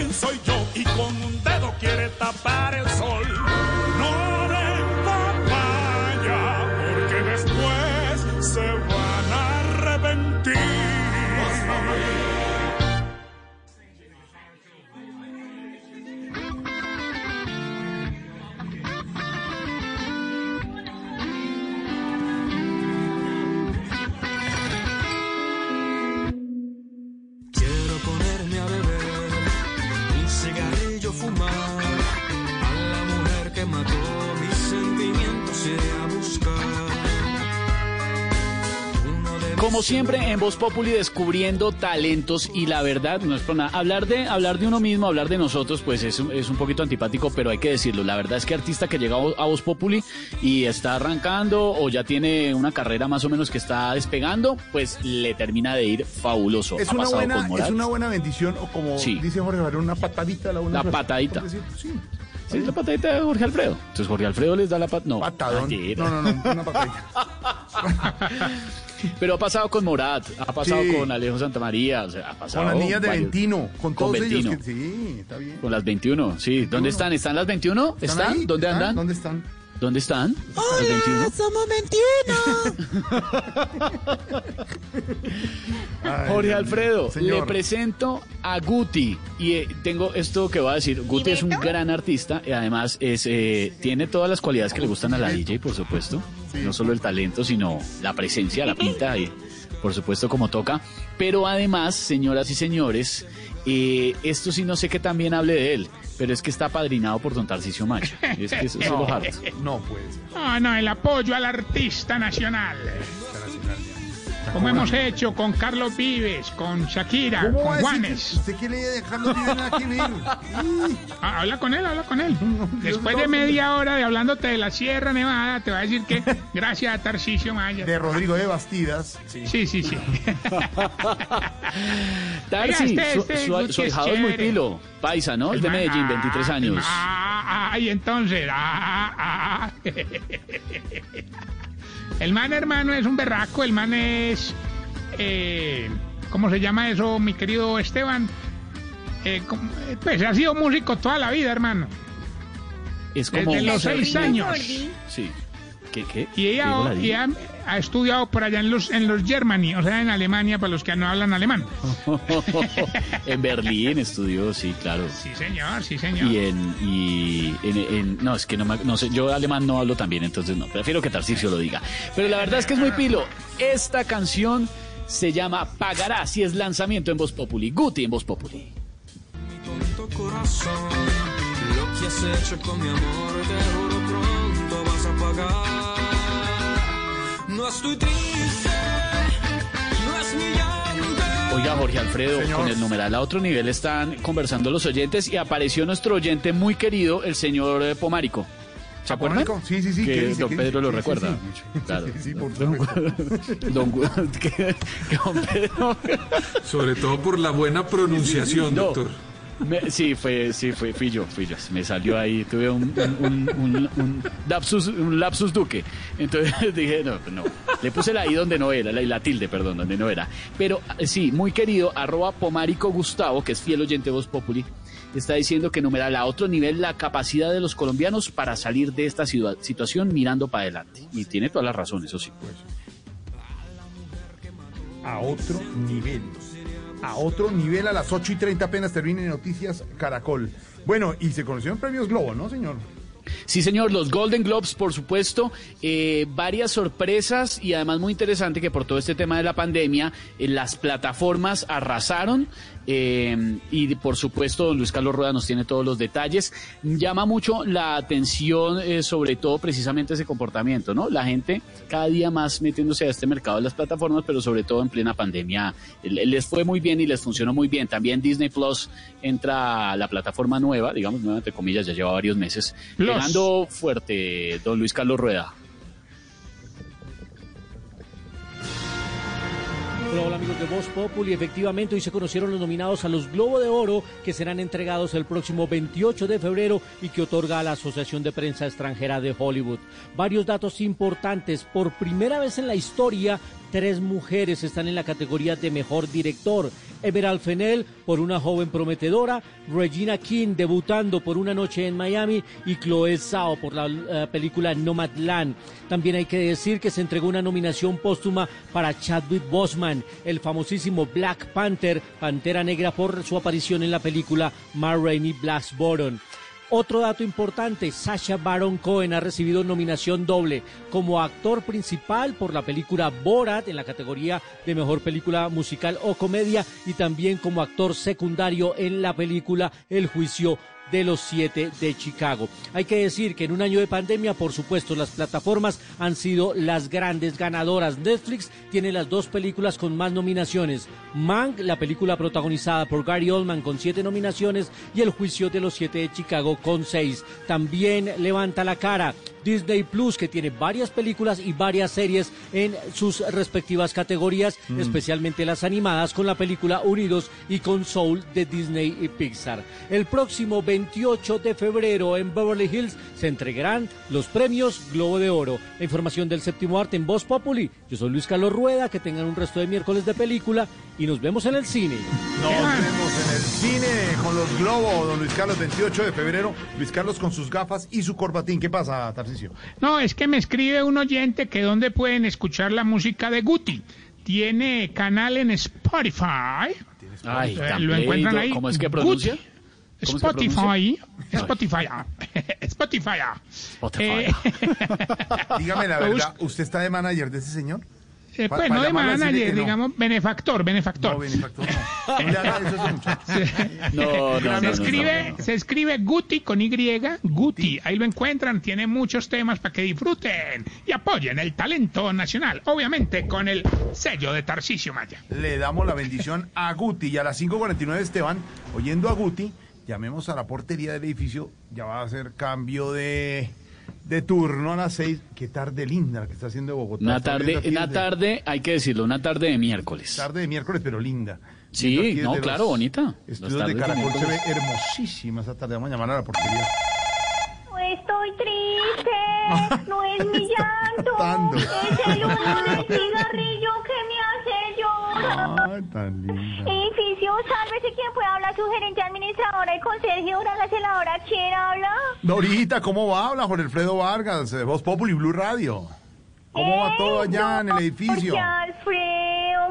quién soy yo y con un dedo quiere tapar el sol. Cigarrillo Como siempre, en Voz Populi descubriendo talentos y la verdad, no es por nada. Hablar de, hablar de uno mismo, hablar de nosotros, pues es, un- es un poquito antipático, pero hay que decirlo. La verdad es que artista que llega a Vo- a Voz Populi y está arrancando o ya tiene una carrera más o menos que está despegando, pues le termina de ir fabuloso. Es Ha una, buena, es una buena bendición, o como Sí. dice Jorge Barón, una patadita. La, buena La patadita. decir, Sí. Sí, es la patadita de Jorge Alfredo. Entonces Jorge Alfredo les da la pat... No, Patadón. mentira. No, no, no, una patadita. Pero ha pasado con Morat, ha pasado Sí. con Alejo Santamaría, o sea, ha pasado Con las niñas de varios- Ventino, con todos ellos. Ventino. que- sí, está bien. Con las 21, sí. ¿Dónde están? ¿Están las 21? ¿Están ¿Están? ¿Dónde ¿Están? andan? ¿Dónde están? ¿Dónde están? 21. somos 21. Jorge Alfredo, Señor. le presento a Guti y eh, tengo esto que voy a decir. Guti es un gran artista y además es eh, tiene todas las cualidades que le gustan a la DJ, por supuesto. No solo el talento, sino la presencia, la pinta y por supuesto como toca. Pero además, señoras y señores, eh, esto sí no sé que también hable de él, pero es que está padrinado por Don Tarcisio Macha. Es que eso es lo harto. No puede ser. No, no, el apoyo al artista nacional. Como hemos hecho con Carlos Vives, con Shakira, ¿Cómo va a con Juanes. usted quiere dejarlo tiene nada que ver? Ah, habla con él, habla con él. Después de media hora de hablándote de la Sierra Nevada, te va a decir que gracias a Tarcisio Maya. De Rodrigo de Bastidas. Sí, sí, sí. Tarsi, Oiga, este- su, este su- su es es muy pilo. Paisa, ¿no? El de man- Medellín, 23 ah, años. Ah, ah, y entonces. ah, ah, ah. El man, hermano, es un berraco. El man es. eh, ¿Cómo se llama eso, mi querido Esteban? Eh, eh, pues ha sido músico toda la vida, hermano. Es como Desde los seis años. Sí. ¿Qué, qué? Y ella, ha estudiado por allá en los, en los Germany, o sea, en Alemania, para los que no hablan alemán. en Berlín estudió, sí, claro. Sí, señor, sí, señor. Y en, y en, en- no, es que no, me- no sé, yo alemán no hablo tan bien, entonces no, prefiero que Tarcisio lo diga. Pero la verdad es que es muy pilo. Esta canción se llama Pagarás y es lanzamiento en Voz Populi. Guti en Voz Populi. tonto corazón. Lo que has hecho con mi amor, te juro pronto vas a pagar. No estoy triste, no es mi llanto. Oiga, Jorge Alfredo, Señor. con el numeral a otro nivel están conversando los oyentes y apareció nuestro oyente muy querido, el señor eh, Pomarico. ¿Se acuerdan? ¿Pomarico? Sí, sí, sí, Que ¿qué dice? don ¿Qué Pedro dice? lo Sí, sí, recuerda sí. Claro. Sí, sí, por Don- don Gu- que- que don Pedro- Sobre todo por la buena pronunciación, No. doctor. Me- sí, fue, sí, fue, fui yo, fui yo. Me salió ahí, tuve un, lapsus, un lapsus duque. Entonces dije, no, no. Le puse la I donde no era, la, la tilde, perdón, donde no era. Pero eh, sí, muy querido, arroba Pomarico Gustavo, que es fiel oyente de Voz Populi, está diciendo que numeral a otro nivel la capacidad de los colombianos para salir de esta situa- situación mirando para adelante. Y tiene toda la razón, eso sí. A otro nivel. A otro nivel a las 8 y 30 apenas termine Noticias Caracol. Bueno, y se conocieron premios Globo, ¿no, señor? Sí, señor, los Golden Globes, por supuesto, eh, varias sorpresas y además muy interesante que por todo este tema de la pandemia, eh, las plataformas arrasaron eh, y por supuesto, don Luis Carlos Rueda nos tiene todos los detalles. Llama mucho la atención, eh, sobre todo precisamente ese comportamiento, ¿no? La gente cada día más metiéndose a este mercado de las plataformas, pero sobre todo en plena pandemia eh, les fue muy bien y les funcionó muy bien. También Disney Plus entra a la plataforma nueva, digamos, nueva entre comillas, ya lleva varios meses, llegando fuerte, don Luis Carlos Rueda. Hola, amigos de Voz Populi. Efectivamente, hoy se conocieron los nominados a los Globo de Oro que serán entregados el próximo 28 de febrero y que otorga a la Asociación de Prensa Extranjera de Hollywood. Varios datos importantes. Por primera vez en la historia, tres mujeres están en la categoría de mejor director. Emerald Fennell por una joven prometedora, Regina King debutando por Una noche en Miami y Chloe Zhao por la eh, película Nomadland. También hay que decir que se entregó una nominación póstuma para Chadwick Boseman, el famosísimo Black Panther, Pantera Negra por su aparición en la película Ma Rainey. Otro dato importante, Sacha Baron Cohen ha recibido nominación doble como actor principal por la película Borat en la categoría de mejor película musical o comedia y también como actor secundario en la película El juicio de los siete de Chicago. Hay que decir que en un año de pandemia, por supuesto, las plataformas han sido las grandes ganadoras. Netflix tiene las dos películas con más nominaciones. Mank, la película protagonizada por Gary Oldman con siete nominaciones y El juicio de los siete de Chicago con seis. También levanta la cara Disney Plus, que tiene varias películas y varias series en sus respectivas categorías, Mm. especialmente las animadas con la película Unidos y con Soul de Disney y Pixar. El próximo 28 de febrero en Beverly Hills se entregarán los premios Globo de Oro. La información del séptimo arte en Voz Populi. Yo soy Luis Carlos Rueda, que tengan un resto de miércoles de película y nos vemos en el cine. Nos vemos en el cine con los Globos, don Luis Carlos, 28 de febrero. Luis Carlos con sus gafas y su corbatín. ¿Qué pasa, No, es que me escribe un oyente que dónde pueden escuchar la música de Guti. Tiene canal en Spotify. Ay, Eh, lo encuentran ahí. ¿Cómo es que Spotify. Spotify. ah. Spotify. Spotify. Eh, Dígame la Lo verdad, ¿usted está de manager de ese señor? Eh, Pa- pues pa no de manager, no. digamos, benefactor, benefactor. No, benefactor, no. No le haga eso a ese muchacho. No, no, se, no, escribe, se escribe Guti con Y, Guti. Ahí lo encuentran, tiene muchos temas para que disfruten y apoyen el talento nacional, obviamente con el sello de Tarcisio Maya. Le damos la bendición a Guti y a las 5.49 Esteban, oyendo a Guti, llamemos a la portería del edificio, ya va a hacer cambio de, de turno a las 6. Qué tarde linda la que está haciendo Bogotá. Una tarde, una tarde, hay que decirlo, una tarde de miércoles. Tarde de miércoles, pero linda. Sí, no, claro, bonita. Estudios de Caracol se ve hermosísima esta tarde. Vamos a llamar a la portería. No estoy triste, no es mi llanto, es el humo del cigarrillo que pueda hablar, su gerente administradora y conserje, la hora, ¿quién habla? Dorita, ¿cómo va? Habla Jorge Alfredo Vargas, de Voz Populi Blue Radio. ¿Cómo va todo allá en el edificio? Jorge Alfredo,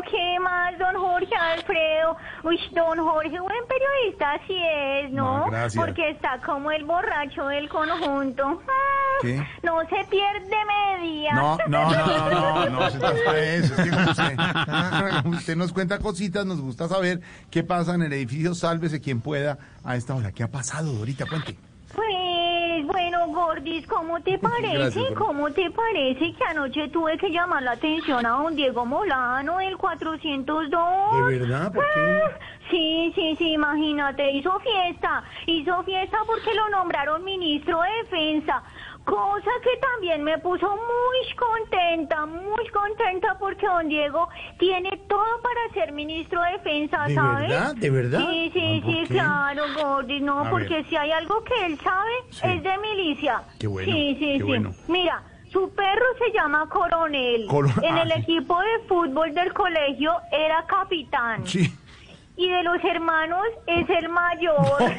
¿qué más, don Jorge Alfredo? Uy, don Jorge, buen periodista así es, ¿no? No, gracias. Porque está como el borracho del conjunto. Ah, ¿Qué? No se pierde media. No, no, no, no, no, no. Es que usted, usted nos cuenta cositas, nos gusta saber qué pasa en el edificio. Sálvese quien pueda a esta hora. ¿Qué ha pasado, Dorita? Cuente. Gordis, ¿cómo te parece? Gracias. ¿Cómo te parece que anoche tuve que llamar la atención a don Diego Molano, del 402? ¿De verdad? ¿Por qué? Ah, Sí, sí, sí, imagínate, hizo fiesta, hizo fiesta porque lo nombraron ministro de defensa, cosa que también me puso muy contenta, muy contenta porque don Diego tiene todo para ser ministro de defensa, ¿De ¿sabes? verdad? ¿De verdad? Sí, sí, Ah, ¿por sí, qué? claro, Gordy, no, A porque ver. si hay algo que él sabe Sí. es de milicia. Qué bueno, Sí, sí, qué sí. bueno. Mira, su perro se llama Coronel. Coro- En Ah, el sí. equipo de fútbol del colegio era capitán. Sí. Y de los hermanos es el mayor.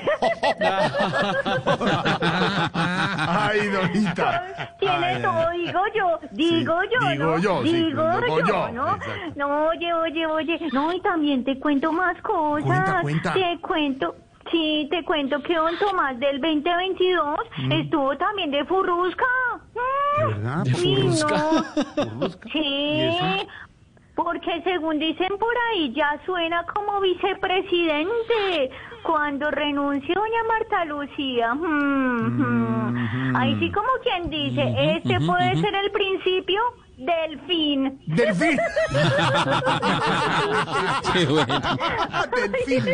Ay, Dorita. Tiene Ay, todo, digo yo, digo Sí, yo, digo ¿no? yo, sí, digo yo, yo, ¿no? exacto. No, oye, oye, oye, no, y también te cuento más cosas. Cuenta, cuenta. Te cuento Sí, te cuento que don Tomás del 2022 Mm. estuvo también de furrusca. ¿De verdad? Sí, ¿Furrusca? no. ¿Y Sí? Porque según dicen por ahí ya suena como vicepresidente. Cuando renuncie doña Marta Lucía. Mm, mm. Ahí sí como quien dice, este ujú, puede ser el principio del fin. Del fin. Qué bueno. Delfín,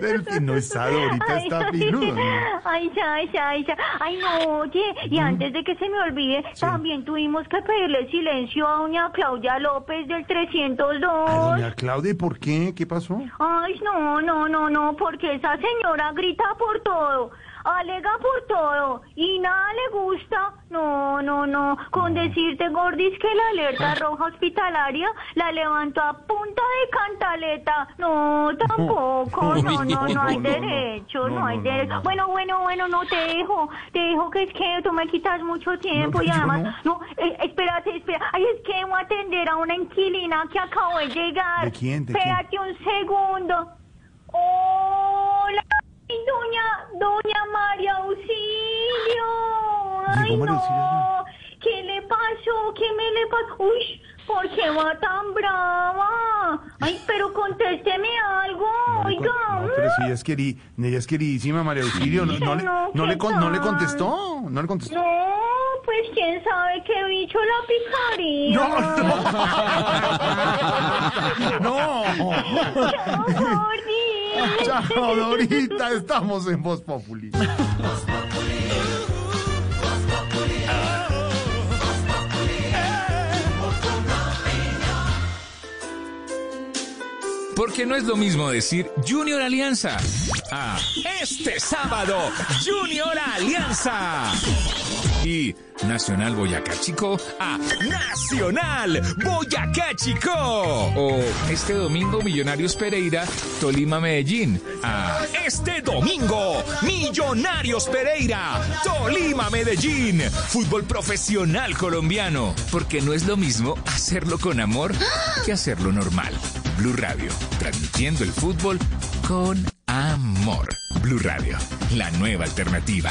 Delfín. No, esa ahorita Ay, está ay, pinuda. ¿no? Ay, ya, ya, ya. Ay, no, oye, y antes de que se me olvide, también tuvimos que pedirle silencio a doña Claudia López del 302. Doña Claudia, ¿y ¿por qué? ¿Qué pasó? Ay, no, no, no, no, porque esa señora grita por todo, alega por todo y nada le gusta. No, no, no. Con decirte, Gordis, que la alerta roja hospitalaria la levantó a punta de cantaleta. No, tampoco. No, no, no, hay No, no, no. derecho, no, No, hay no, derecho. no. Bueno, bueno, bueno, no te dejo. Te dejo que es que tú me quitas mucho tiempo No, y además, no, eh, espérate, espera. Ay, es que voy a atender a una inquilina que acabo de llegar. ¿De quién? ¿De quién? Espérate un segundo. Hola, doña, doña María Auxilio. Ay, Llegó María no. ¿Qué le pasó? ¿Qué me le pasó? Uy, ¿por qué va tan brava? Ay, pero contésteme algo, oiga. No, pero si ella es, queri- ella es queridísima, María Auxilio. No, no, le, No, no, ¿qué le, con- no le tal? contestó. No le contestó. No, pues quién sabe qué bicho la picaría. No, Chao, Dorita. Estamos en Voz Populi. Porque no es lo mismo decir Junior Alianza. Ah, este sábado, Junior Alianza. Y Nacional Boyacá Chico a Nacional Boyacá Chico. O este domingo Millonarios Pereira, Tolima Medellín. A este domingo Millonarios Pereira, Tolima Medellín. Fútbol profesional colombiano. Porque no es lo mismo hacerlo con amor que hacerlo normal. Blue Radio, transmitiendo el fútbol con amor. Blue Radio, la nueva alternativa.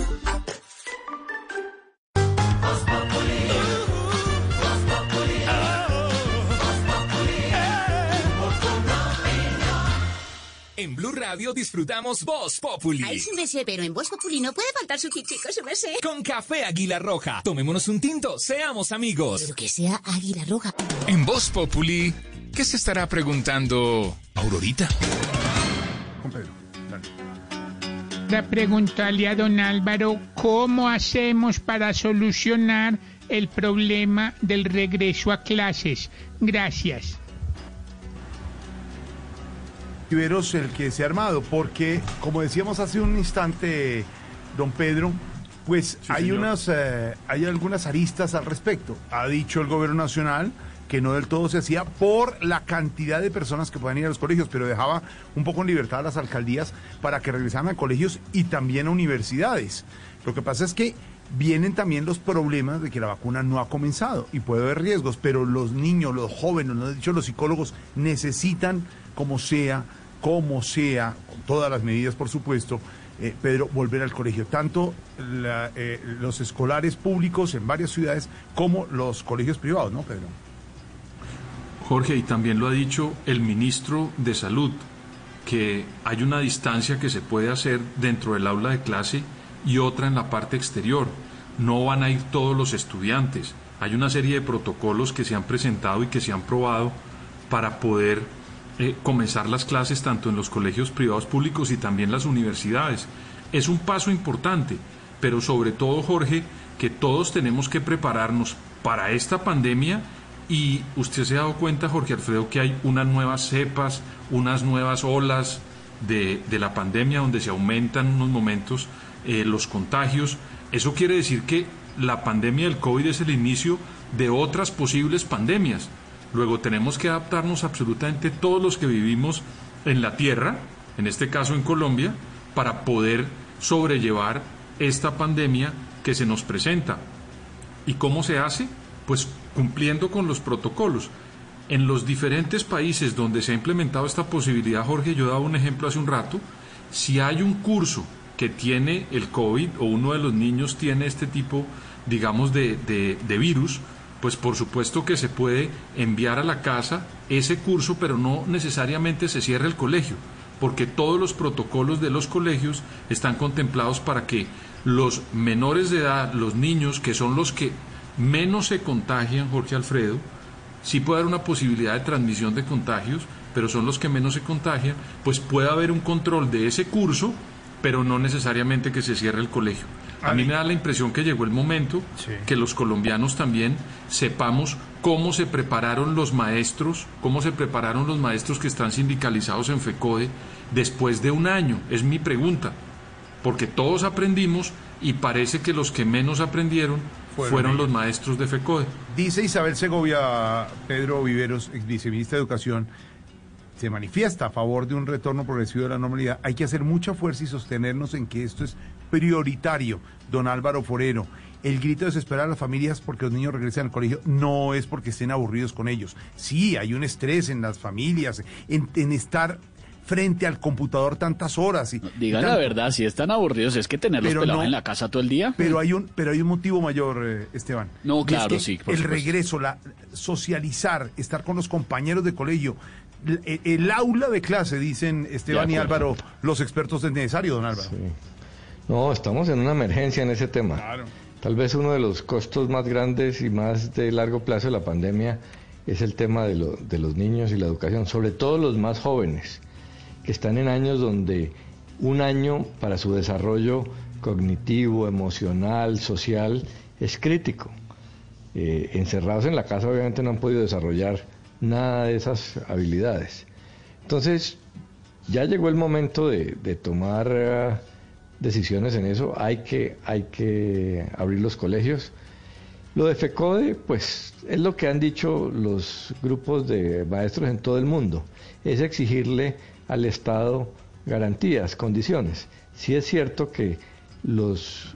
En Blue Radio disfrutamos Voz Populi. Ay, su merced, pero en Voz Populi no puede faltar su tintico, su merced. Con café Águila Roja. Tomémonos un tinto, seamos amigos. Pero que sea Águila Roja. En Voz Populi, ¿qué se estará preguntando Aurorita? La preguntarle a don Álvaro, ¿cómo hacemos para solucionar el problema del regreso a clases? Gracias. Veros el que se ha armado, porque como decíamos hace un instante, don Pedro, pues hay señor. unas, eh, hay algunas aristas al respecto. Ha dicho el gobierno nacional que no del todo se hacía por la cantidad de personas que puedan ir a los colegios, pero dejaba un poco en libertad a las alcaldías para que regresaran a colegios y también a universidades. Lo que pasa es que vienen también los problemas de que la vacuna no ha comenzado y puede haber riesgos, pero los niños, los jóvenes, lo han dicho los psicólogos, necesitan como sea, como sea, con todas las medidas por supuesto, eh, Pedro, volver al colegio, tanto eh, los escolares públicos en varias ciudades como los colegios privados, ¿no, Pedro? Jorge, y también lo ha dicho el ministro de Salud, que hay una distancia que se puede hacer dentro del aula de clase y otra en la parte exterior. No van a ir todos los estudiantes. Hay una serie de protocolos que se han presentado y que se han probado para poder eh, comenzar las clases tanto en los colegios privados públicos y también las universidades. Es un paso importante, pero sobre todo, Jorge, que todos tenemos que prepararnos para esta pandemia y usted se ha dado cuenta, Jorge Alfredo, que hay unas nuevas cepas, unas nuevas olas de, la pandemia donde se aumentan en unos momentos eh, los contagios. Eso quiere decir que la pandemia del COVID es el inicio de otras posibles pandemias. Luego tenemos que adaptarnos absolutamente todos los que vivimos en la Tierra, en este caso en Colombia, para poder sobrellevar esta pandemia que se nos presenta. ¿Y cómo se hace? Pues cumpliendo con los protocolos. En los diferentes países donde se ha implementado esta posibilidad, Jorge, yo daba un ejemplo hace un rato, si hay un curso que tiene el COVID o uno de los niños tiene este tipo, digamos, de, de, de virus, pues por supuesto que se puede enviar a la casa ese curso, pero no necesariamente se cierra el colegio, porque todos los protocolos de los colegios están contemplados para que los menores de edad, los niños, que son los que menos se contagian, Jorge Alfredo, sí puede haber una posibilidad de transmisión de contagios, pero son los que menos se contagian, pues puede haber un control de ese curso, pero no necesariamente que se cierre el colegio. A mí me da la impresión que llegó el momento que los colombianos también sepamos cómo se prepararon los maestros, cómo se prepararon los maestros que están sindicalizados en FECODE después de un año. Es mi pregunta, porque todos aprendimos y parece que los que menos aprendieron fueron, Fueron los maestros de FECODE. Dice Isabel Segovia, Pedro Viveros, ex viceministra de Educación, se manifiesta a favor de un retorno progresivo de la normalidad. Hay que hacer mucha fuerza y sostenernos en que esto es prioritario. Don Álvaro Forero, el grito de desesperar a las familias porque los niños regresan al colegio no es porque estén aburridos con ellos. Sí, hay un estrés en las familias, en, en estar frente al computador tantas horas. Y, Digan y la verdad, si están aburridos es que tenerlos pelados no. en la casa todo el día. Pero hay un, pero hay un motivo mayor, eh, Esteban. No, es claro, que sí, El supuesto. regreso, la socializar, estar con los compañeros de colegio, el, el aula de clase, dicen Esteban y. Álvaro, los expertos es necesario, don Álvaro. No, estamos en una emergencia en ese tema. Claro. Tal vez uno de los costos más grandes y más de largo plazo de la pandemia es el tema de, lo- de los niños y la educación, sobre todo los más jóvenes, que están en años donde un año para su desarrollo cognitivo, emocional, social, es crítico. Eh, encerrados en la casa obviamente no han podido desarrollar nada de esas habilidades. Entonces, ya llegó el momento de, tomar eh, decisiones en eso. Hay que, hay que abrir los colegios. Lo de FECODE, pues es lo que han dicho los grupos de maestros en todo el mundo. Es exigirle al Estado garantías, condiciones. Sí es cierto que los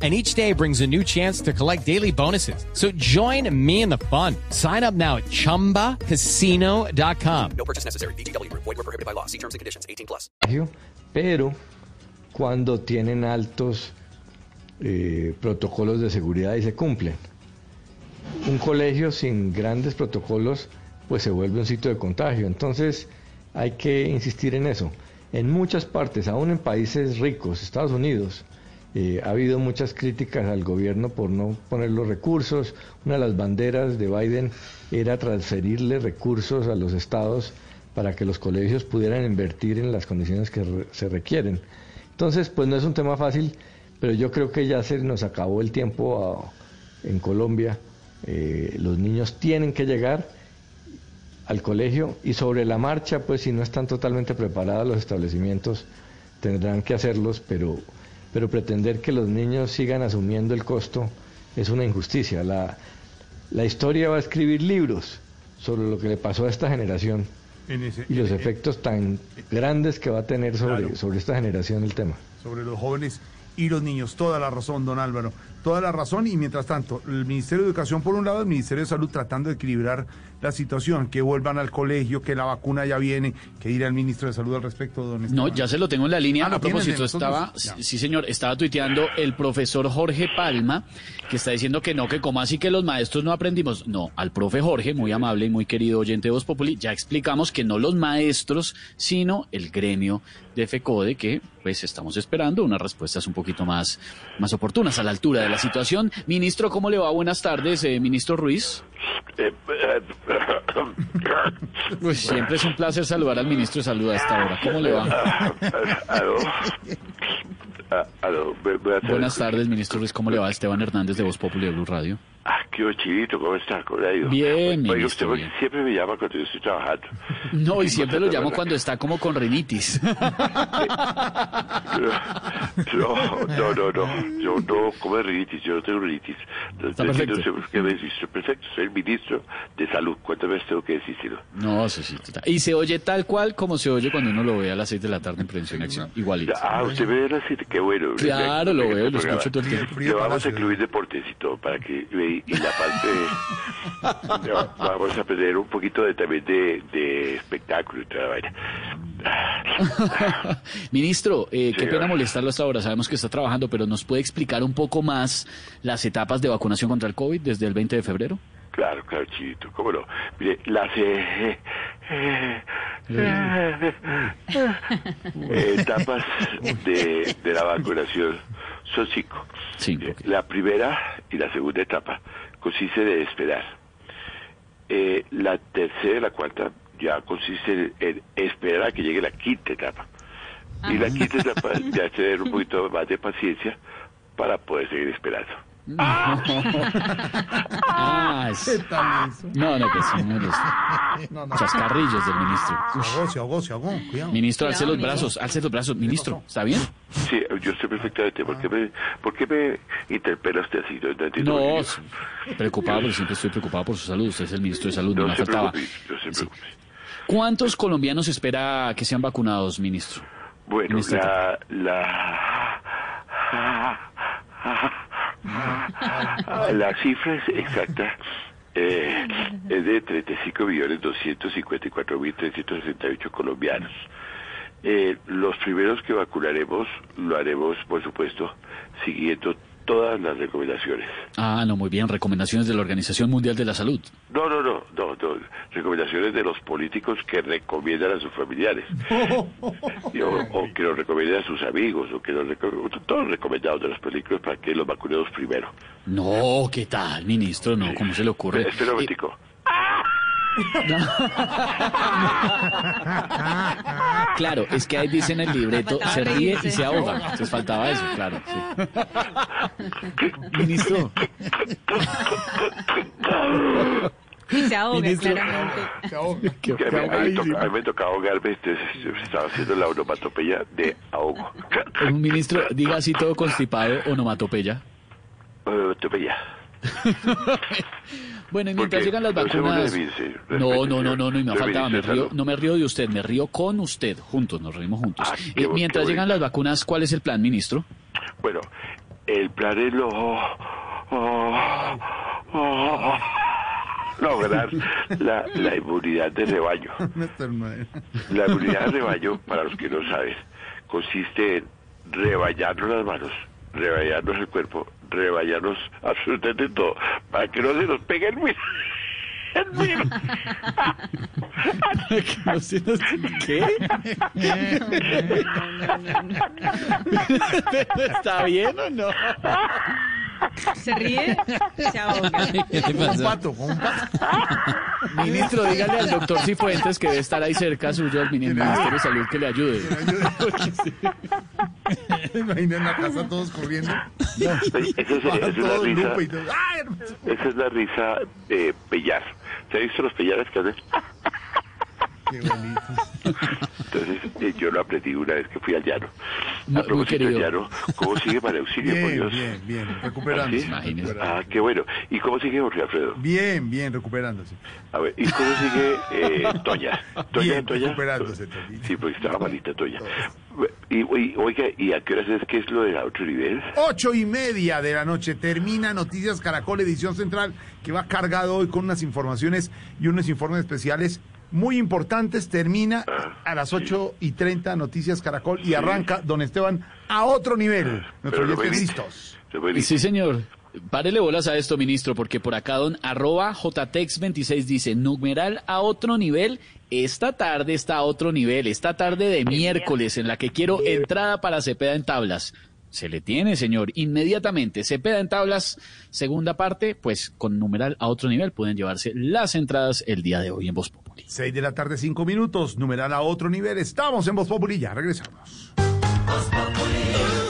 And each day brings a new chance to collect daily bonuses. So join me in the fun. Sign up now at chumbacasino.com. No purchase necessary. VGW Group. Void were prohibited by law. See terms and conditions. 18 plus. pero cuando tienen altos eh, protocolos de seguridad y se cumplen. Un colegio sin grandes protocolos pues se vuelve un sitio de contagio. Entonces hay que insistir en eso. En muchas partes, aún en países ricos, Estados Unidos, eh, ha habido muchas críticas al gobierno por no poner los recursos. Una de las banderas de Biden era transferirle recursos a los estados para que los colegios pudieran invertir en las condiciones que re- se requieren. Entonces, pues no es un tema fácil, pero yo creo que ya se nos acabó el tiempo en Colombia. Eh, los niños tienen que llegar al colegio y sobre la marcha, pues si no están totalmente preparados los establecimientos, tendrán que hacerlos, pero, pero pretender que los niños sigan asumiendo el costo es una injusticia. La, la historia va a escribir libros sobre lo que le pasó a esta generación ese- y los en- efectos tan grandes que va a tener sobre, Claro. sobre esta generación el tema. sobre los jóvenes y los niños. Toda la razón, don Álvaro. Toda la razón y mientras tanto, el Ministerio de Educación por un lado, el Ministerio de Salud tratando de equilibrar la situación, que vuelvan al colegio, que la vacuna ya viene, que dirá el ministro de Salud al respecto, don No, Esteban? ya se lo tengo en la línea. Ah, ¿lo a propósito, estaba? Ya. sí señor, estaba tuiteando el profesor Jorge Palma, que está diciendo que no, que como así que los maestros no aprendimos. No, al profe Jorge, muy amable y muy querido oyente de Voz Populi, ya explicamos que no los maestros, sino el gremio de FECODE, que pues estamos esperando unas respuestas un poquito más, más oportunas a la altura de la situación. Ministro, ¿cómo le va? Buenas tardes, eh, ministro Ruiz. Uy, siempre es un placer saludar al ministro de Salud a esta hora. ¿Cómo le va? Buenas tardes. Ministro Ruiz. ¿Cómo le va? Esteban Hernández de Voz Populi de Blue Radio. Ah, qué chivito, ¿cómo está? ¿Cómo le ha ido? Bien, Oiga, ministro, usted bien. siempre me llama cuando yo estoy trabajando. No, y siempre lo llamo verdad. cuando está como con rinitis. No, no, no, no. Yo no como rinitis, yo no tengo rinitis. Está No sé perfecto. por qué me dice, perfecto, soy el ministro de salud. ¿Cuántas veces tengo que decírselo? No, eso sí. total. Y se oye tal cual como se oye cuando uno lo ve a las 6 de la tarde en Prevención y Acción. Igualito. Ah, usted ve así, qué bueno. Claro, lo veo, lo escucho todo el tiempo. Le vamos a incluir deportes y todo para que y, y la parte de- vamos a aprender un poquito de también de, de espectáculo y toda la vaina. Ministro, eh, qué pena molestarlo hasta ahora. Sabemos que está trabajando, pero ¿nos puede explicar un poco más las etapas de vacunación contra el COVID desde el 20 de febrero? Claro, claro, chivito, cómo no. Mire, las eh, eh, eh, etapas de, de la vacunación son cinco. Eh, La primera y la segunda etapa consiste en esperar. Eh, la tercera y la cuarta ya consiste en, en esperar a que llegue la quinta etapa. Y la quinta etapa ya es tener un poquito más de paciencia para poder seguir esperando. Ah, es- No, no, pues sí, no, los No, no. chascarrillos del ministro. Se ahogó, se ahogó, se ahogó, cuidado. Ministro, alce los brazos, alce los brazos. Ministro, ¿está bien? Sí, yo estoy perfectamente. ¿Por qué me, por qué me interpela usted así? No, sí, preocupado, porque siempre estoy preocupado por su salud. Usted es el ministro de Salud, no, No me se faltaba. no se preocupe. ¿Cuántos colombianos espera que sean vacunados, ministro? Bueno, la, la, la cifra es exacta. eh, es de 35 millones 254 mil 368 colombianos. Eh, los primeros que vacunaremos lo haremos, por supuesto, siguiendo todas las recomendaciones. Ah, no, muy bien. Recomendaciones de la Organización Mundial de la Salud. No, no, no, no, no. Recomendaciones de los políticos que recomiendan a sus familiares. Y o, o que lo recomienden a sus amigos, o que lo todos recomendados de los políticos para que los vacunemos primero. No, ¿qué tal, ministro? No, ¿cómo se le ocurre? Espera un momentico. Claro, es que ahí dice en el libreto, Faltaba se ríe reírse. y se ahoga. Entonces faltaba eso, claro. sí. Ministro. Y se ahoga, Ministro. claramente. Que a, mí, a mí toca- a mí me tocaba ahogarme, entonces yo estaba haciendo la onomatopeya de ahogo. Un ministro, diga así todo constipado, onomatopeya. Onomatopeya. Bueno, y mientras llegan las vacunas... No, no, no, no, no, y me faltaba, me río, no me río de usted, me río con usted, juntos, nos reímos juntos. Ah, Eh, mientras llegan las vacunas, ¿cuál es el plan, ministro? Bueno, el plan es lo... oh, oh, lograr la, la inmunidad de rebaño. La inmunidad de rebaño, para los que no saben, consiste en rebañarnos las manos, rebañarnos el cuerpo, rebañarnos absolutamente todo, para que no se nos pegue el virus. El virus. No sé, no sé, ¿Qué? ¿Está bien o no? ¿Se ríe? Se ahoga. Un pato, un pato. Ministro, dígale al doctor Cifuentes que debe estar ahí cerca suyo, al mini- Ministerio de Salud, que le ayude. Imagina en la casa todos corriendo. Esa es, esa es la risa. Esa es la risa de pellar. ¿Se ha visto los pellares que hacen? Qué bonito. Entonces, eh, yo lo aprendí una vez que fui al llano. A propósito del llano, ¿cómo sigue María Auxilio, por Bien, Dios? bien, bien. ¿Ah, Recuperándose. sí? recuperándose. Ah, qué bueno. ¿Y cómo sigue Jorge Alfredo? Bien, bien, recuperándose. A ver, ¿y cómo sigue eh, Toña? ¿Toña, Bien, Toña? recuperándose, Toñita. Sí, porque estaba malita Toña. Y, y, oiga, ¿y a qué horas es que es lo de la otro nivel? Ocho y media de la noche termina Noticias Caracol, edición central, que va cargado hoy con unas informaciones y unos informes especiales muy importantes. Termina a las ocho y treinta Noticias Caracol y arranca, don Esteban, a otro nivel. Nuestros listos. Sí, señor. Párele bolas a esto, ministro, porque por acá don arroba jtex26 dice, numeral a otro nivel, esta tarde está a otro nivel, esta tarde de miércoles en la que quiero entrada para Cepeda en tablas. Se le tiene, señor, inmediatamente. Cepeda en tablas, segunda parte, pues con numeral a otro nivel pueden llevarse las entradas el día de hoy en Voz Populi. Seis de la tarde, cinco minutos, numeral a otro nivel. Estamos en Voz Populi, ya regresamos. Colombia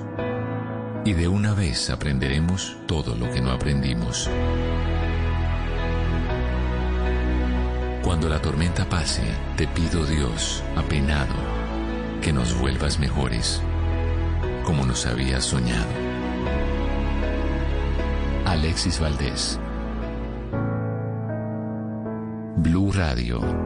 y de una vez aprenderemos todo lo que no aprendimos. Cuando la tormenta pase, te pido Dios, apenado, que nos vuelvas mejores, como nos habías soñado. Alexis Valdés. Blue Radio.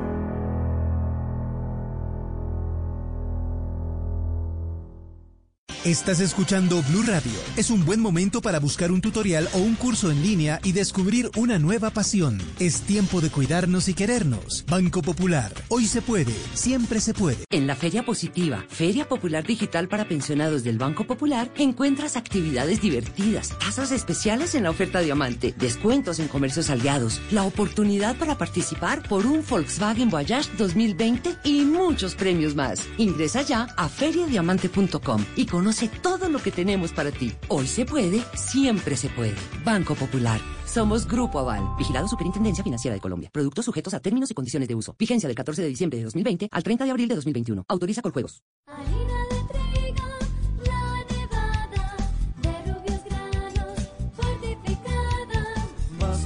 Estás escuchando Blue Radio. Es un buen momento para buscar un tutorial o un curso en línea y descubrir una nueva pasión. Es tiempo de cuidarnos y querernos. Banco Popular. Hoy se puede, siempre se puede. En la Feria Positiva, Feria Popular Digital para Pensionados del Banco Popular, encuentras actividades divertidas, tasas especiales en la oferta Diamante, descuentos en comercios aliados, la oportunidad para participar por un Volkswagen Voyage 2020 y muchos premios más. Ingresa ya a feriadiamante.com y conoce todo lo que tenemos para ti. Hoy se puede, siempre se puede. Banco Popular. Somos Grupo Aval, vigilado Superintendencia Financiera de Colombia. Productos sujetos a términos y condiciones de uso. Vigencia del 14 de diciembre de 2020 al 30 de abril de 2021. Autoriza con juegos. Más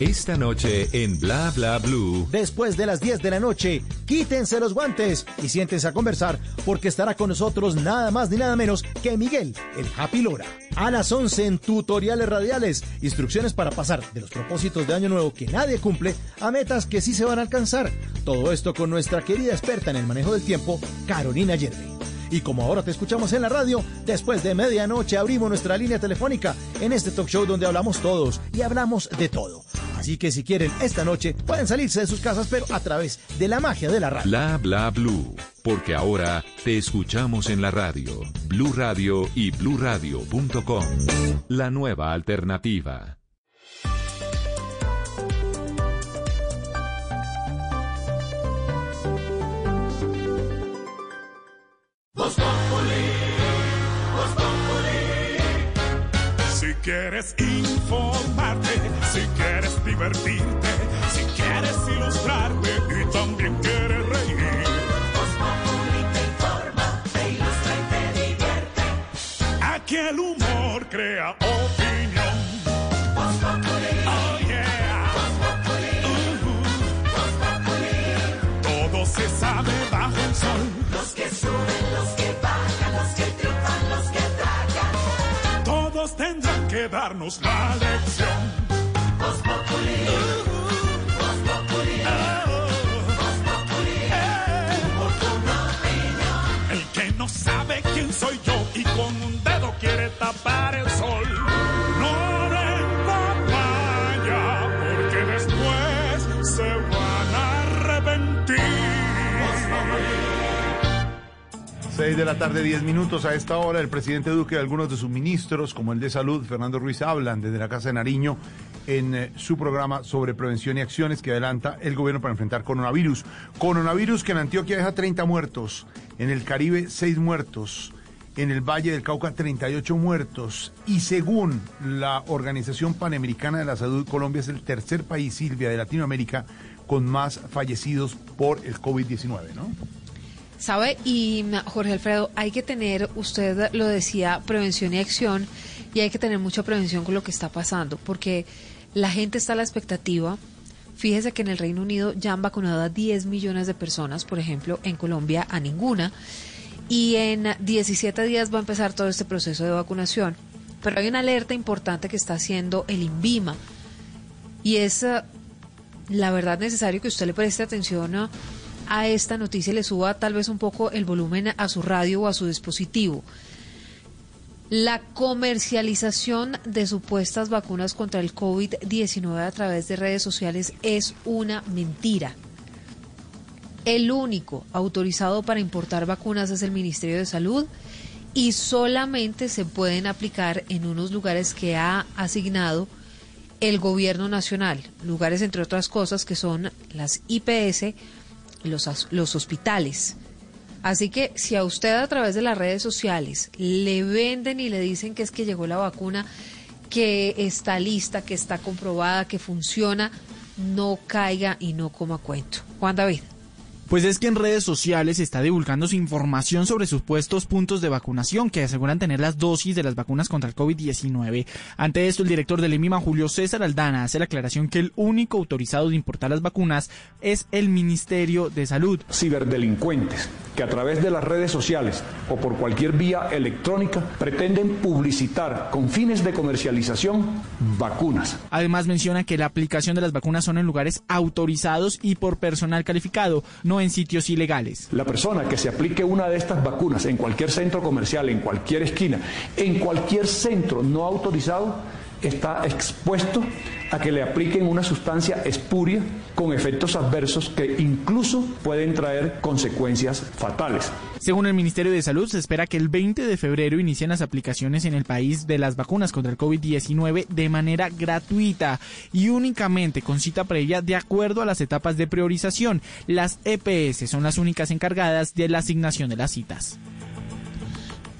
Esta noche en Bla Bla Blue. Después de las 10 de la noche, quítense los guantes y siéntense a conversar porque estará con nosotros nada más ni nada menos que Miguel, el Happy Lora. A las 11 en tutoriales radiales, instrucciones para pasar de los propósitos de Año Nuevo que nadie cumple a metas que sí se van a alcanzar. Todo esto con nuestra querida experta en el manejo del tiempo, Carolina Yerbe. Y como ahora te escuchamos en la radio, después de medianoche abrimos nuestra línea telefónica en este talk show donde hablamos todos y hablamos de todo. Así que si quieren esta noche pueden salirse de sus casas pero a través de la magia de la radio. Bla Bla Blue. Porque ahora te escuchamos en la radio. Blue Radio y bluradio.com. La nueva alternativa. Voz Populi. Si quieres informarte, si quieres divertirte, si quieres ilustrarte y también quieres reír. Voz Populi te informa, te ilustra y te divierte. Aquí el humor crea opinión. Voz Populi. Oh yeah. Voz Populi. Voz Populi. Todo se sabe bajo el sol. Que suben, los que bajan, los que triunfan, los que tragan. Todos tendrán que darnos la lección. Voz Populi. Voz Populi. Voz Populi. Humor con opinión. El que no sabe quién soy yo y con un dedo quiere tapar el sol. 6 de la tarde, 10 minutos. A esta hora, el presidente Duque y algunos de sus ministros, como el de Salud, Fernando Ruiz, hablan desde la Casa de Nariño en eh, su programa sobre prevención y acciones que adelanta el gobierno para enfrentar coronavirus. Coronavirus que en Antioquia deja 30 muertos, en el Caribe 6 muertos, en el Valle del Cauca 38 muertos y según la Organización Panamericana de la Salud, Colombia es el tercer país, Silvia, de Latinoamérica con más fallecidos por el COVID-19, ¿no? ¿Sabe? Y Jorge Alfredo, hay que tener, usted lo decía, prevención y acción, y hay que tener mucha prevención con lo que está pasando, porque la gente está a la expectativa. Fíjese que en el Reino Unido ya han vacunado a 10 millones de personas, por ejemplo, en Colombia a ninguna, y en 17 días va a empezar todo este proceso de vacunación. Pero hay una alerta importante que está haciendo el INVIMA, y es eh, la verdad necesario que usted le preste atención a a esta noticia le suba tal vez un poco el volumen a su radio o a su dispositivo. La comercialización de supuestas vacunas contra el COVID-19 a través de redes sociales es una mentira. El único autorizado para importar vacunas es el Ministerio de Salud y solamente se pueden aplicar en unos lugares que ha asignado el gobierno nacional, lugares entre otras cosas que son las IPS, los, los hospitales. Así que si a usted a través de las redes sociales le venden y le dicen que es que llegó la vacuna, que está lista, que está comprobada, que funciona, no caiga y no coma cuento. Juan David. Pues es que en redes sociales se está divulgándose información sobre supuestos puntos de vacunación que aseguran tener las dosis de las vacunas contra el COVID-19. Ante esto, el director del EMIMA, Julio César Aldana, hace la aclaración que el único autorizado de importar las vacunas es el Ministerio de Salud. Ciberdelincuentes que a través de las redes sociales o por cualquier vía electrónica pretenden publicitar con fines de comercialización vacunas. Además menciona que la aplicación de las vacunas son en lugares autorizados y por personal calificado, no en sitios ilegales. La persona que se aplique una de estas vacunas en cualquier centro comercial, en cualquier esquina, en cualquier centro no autorizado, está expuesto a que le apliquen una sustancia espuria con efectos adversos que incluso pueden traer consecuencias fatales. Según el Ministerio de Salud, se espera que el 20 de febrero inicien las aplicaciones en el país de las vacunas contra el COVID-19 de manera gratuita y únicamente con cita previa de acuerdo a las etapas de priorización. Las EPS son las únicas encargadas de la asignación de las citas.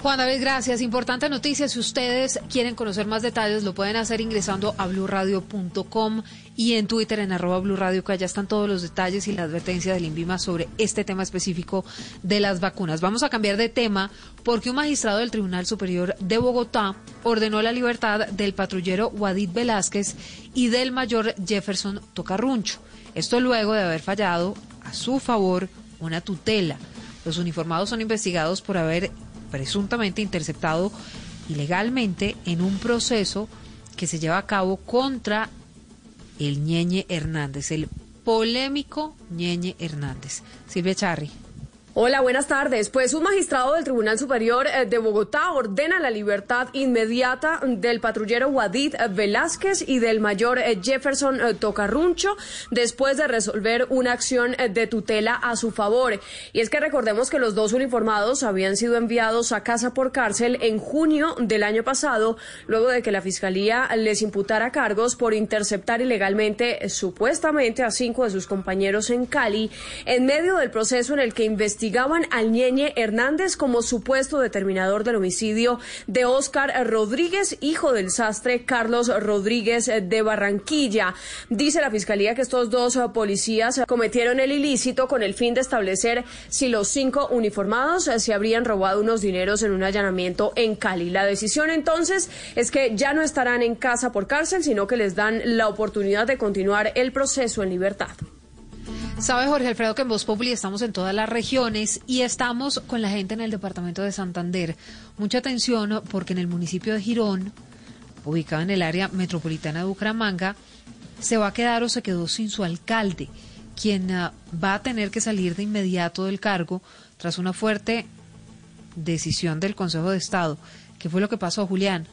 Juan David, gracias. Importante noticia. Si ustedes quieren conocer más detalles, lo pueden hacer ingresando a blurradio.com y en Twitter en arroba blurradio, que allá están todos los detalles y la advertencia del INVIMA sobre este tema específico de las vacunas. Vamos a cambiar de tema porque un magistrado del Tribunal Superior de Bogotá ordenó la libertad del patrullero Wadid Velázquez y del mayor Jefferson Tocarruncho. Esto luego de haber fallado a su favor una tutela. Los uniformados son investigados por haber presuntamente interceptado ilegalmente en un proceso que se lleva a cabo contra el Ñeñe Hernández, el polémico Ñeñe Hernández. Silvia Charri. Hola, buenas tardes. Pues un magistrado del Tribunal Superior eh, de Bogotá ordena la libertad inmediata del patrullero Wadid Velázquez y del mayor eh, Jefferson eh, Tocarruncho después de resolver una acción de tutela a su favor. Y es que recordemos que los dos uniformados habían sido enviados a casa por cárcel en junio del año pasado, luego de que la Fiscalía les imputara cargos por interceptar ilegalmente, supuestamente, a cinco de sus compañeros en Cali, en medio del proceso en el que investigaron investigaban al Ñeñe Hernández como supuesto determinador del homicidio de Óscar Rodríguez, hijo del sastre Carlos Rodríguez de Barranquilla. Dice la Fiscalía que estos dos policías cometieron el ilícito con el fin de establecer si los cinco uniformados se habrían robado unos dineros en un allanamiento en Cali. La decisión entonces es que ya no estarán en casa por cárcel, sino que les dan la oportunidad de continuar el proceso en libertad. Sabe Jorge Alfredo que en Voz Populi estamos en todas las regiones y estamos con la gente en el departamento de Santander. Mucha atención porque en el municipio de Girón, ubicado en el área metropolitana de Bucaramanga, se va a quedar o se quedó sin su alcalde, quien uh, va a tener que salir de inmediato del cargo tras una fuerte decisión del Consejo de Estado. ¿Qué fue lo que pasó, Julián?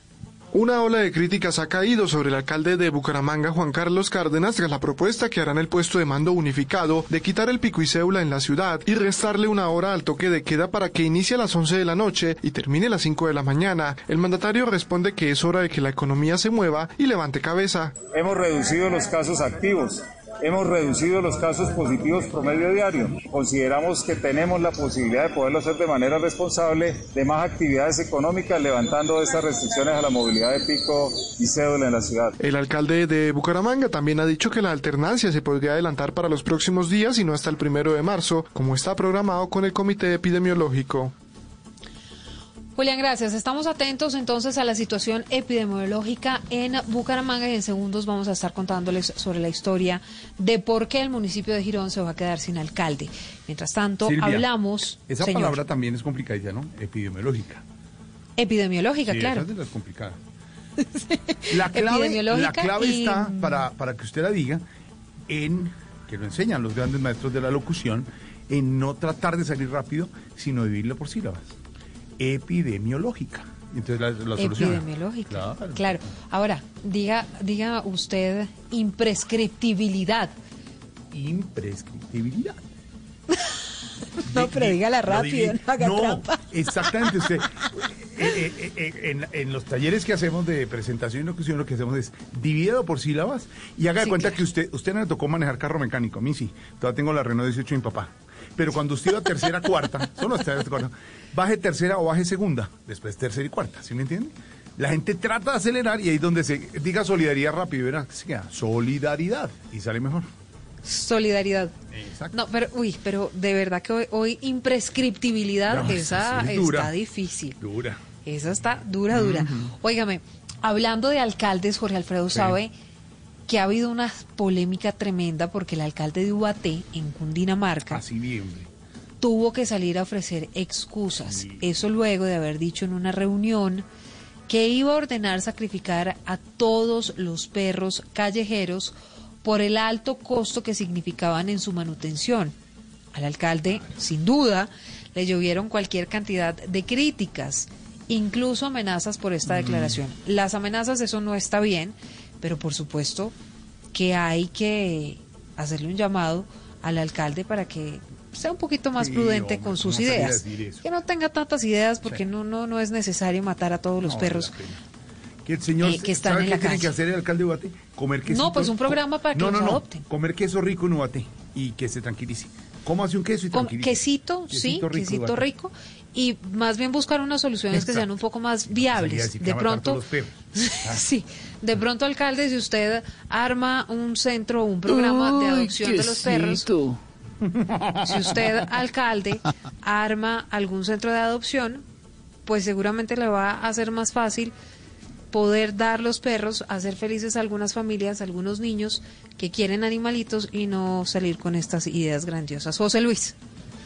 Una ola de críticas ha caído sobre el alcalde de Bucaramanga, Juan Carlos Cárdenas, tras la propuesta que harán el puesto de mando unificado de quitar el pico y cédula en la ciudad y restarle una hora al toque de queda para que inicie a las 11 de la noche y termine a las 5 de la mañana. El mandatario responde que es hora de que la economía se mueva y levante cabeza. Hemos reducido los casos activos hemos reducido los casos positivos promedio diario. Consideramos que tenemos la posibilidad de poderlo hacer de manera responsable, de más actividades económicas, levantando estas restricciones a la movilidad de pico y cédula en la ciudad. El alcalde de Bucaramanga también ha dicho que la alternancia se podría adelantar para los próximos días y no hasta el primero de marzo, como está programado con el comité epidemiológico. Julián, gracias. Estamos atentos entonces a la situación epidemiológica en Bucaramanga y en segundos vamos a estar contándoles sobre la historia de por qué el municipio de Girón se va a quedar sin alcalde. Mientras tanto, hablamos. Esa palabra también es complicada, ¿no? Epidemiológica. Epidemiológica, sí, claro. Esa es de las complicadas. La clave, la clave y- está, para, para que usted la diga, en, que lo enseñan los grandes maestros de la locución, en no tratar de salir rápido, sino dividirlo por sílabas. Epidemiológica. Entonces la, la solución. Epidemiológica. Claro. Claro. Ahora, diga, diga usted imprescriptibilidad. Imprescriptibilidad. No, pero dígala rápido, no haga no, trampa. exactamente. Usted, eh, eh, eh, en, en los talleres que hacemos de presentación y locución, lo que hacemos es divídelo por sílabas y haga de Sí, cuenta claro. que usted, usted no le tocó manejar carro mecánico. A mí sí. Todavía tengo la Renault 18 de mi papá. Pero cuando usted iba tercera, cuarta, solo hasta cuarta, baje tercera o baje segunda, después tercera y cuarta, ¿sí me entiende? La gente trata de acelerar y ahí es donde se diga solidaridad rápido, verá, se queda solidaridad y sale mejor. Solidaridad. Exacto. No, pero, uy, pero de verdad que hoy, hoy imprescriptibilidad, No, esa sí, es dura. está difícil. Dura. Esa está dura, dura. Óigame, hablando de alcaldes, Jorge Alfredo sabe que ha habido una polémica tremenda porque el alcalde de Ubaté, en Cundinamarca, Así bien, hombre. tuvo que salir a ofrecer excusas. Eso luego de haber dicho en una reunión que iba a ordenar sacrificar a todos los perros callejeros por el alto costo que significaban en su manutención. Al alcalde, sin duda, le llovieron cualquier cantidad de críticas incluso amenazas por esta declaración. Las amenazas, eso no está bien, pero por supuesto que hay que hacerle un llamado al alcalde para que sea un poquito más Sí, prudente hombre, con sus ¿cómo salir a ideas. Que no tenga tantas ideas porque no, no, no es necesario matar a todos los No, perros. Que el señor, Eh, que están ¿sabe en qué la tiene calle. que hacer el alcalde de Ubaté? Comer queso. No, pues un programa para que no, los no, adopten. Comer queso rico en Ubaté y que se tranquilice. ¿Cómo hace un queso y Con tranquilice? quesito, sí, Quesito rico, quesito rico. Y más bien buscar unas soluciones que sean un poco más viables. De pronto, sí, de pronto, alcalde, si usted arma un centro, un programa de adopción de los perros, si usted, alcalde, arma algún centro de adopción, pues seguramente le va a hacer más fácil poder dar los perros, hacer felices a algunas familias, a algunos niños que quieren animalitos y no salir con estas ideas grandiosas. José Luis.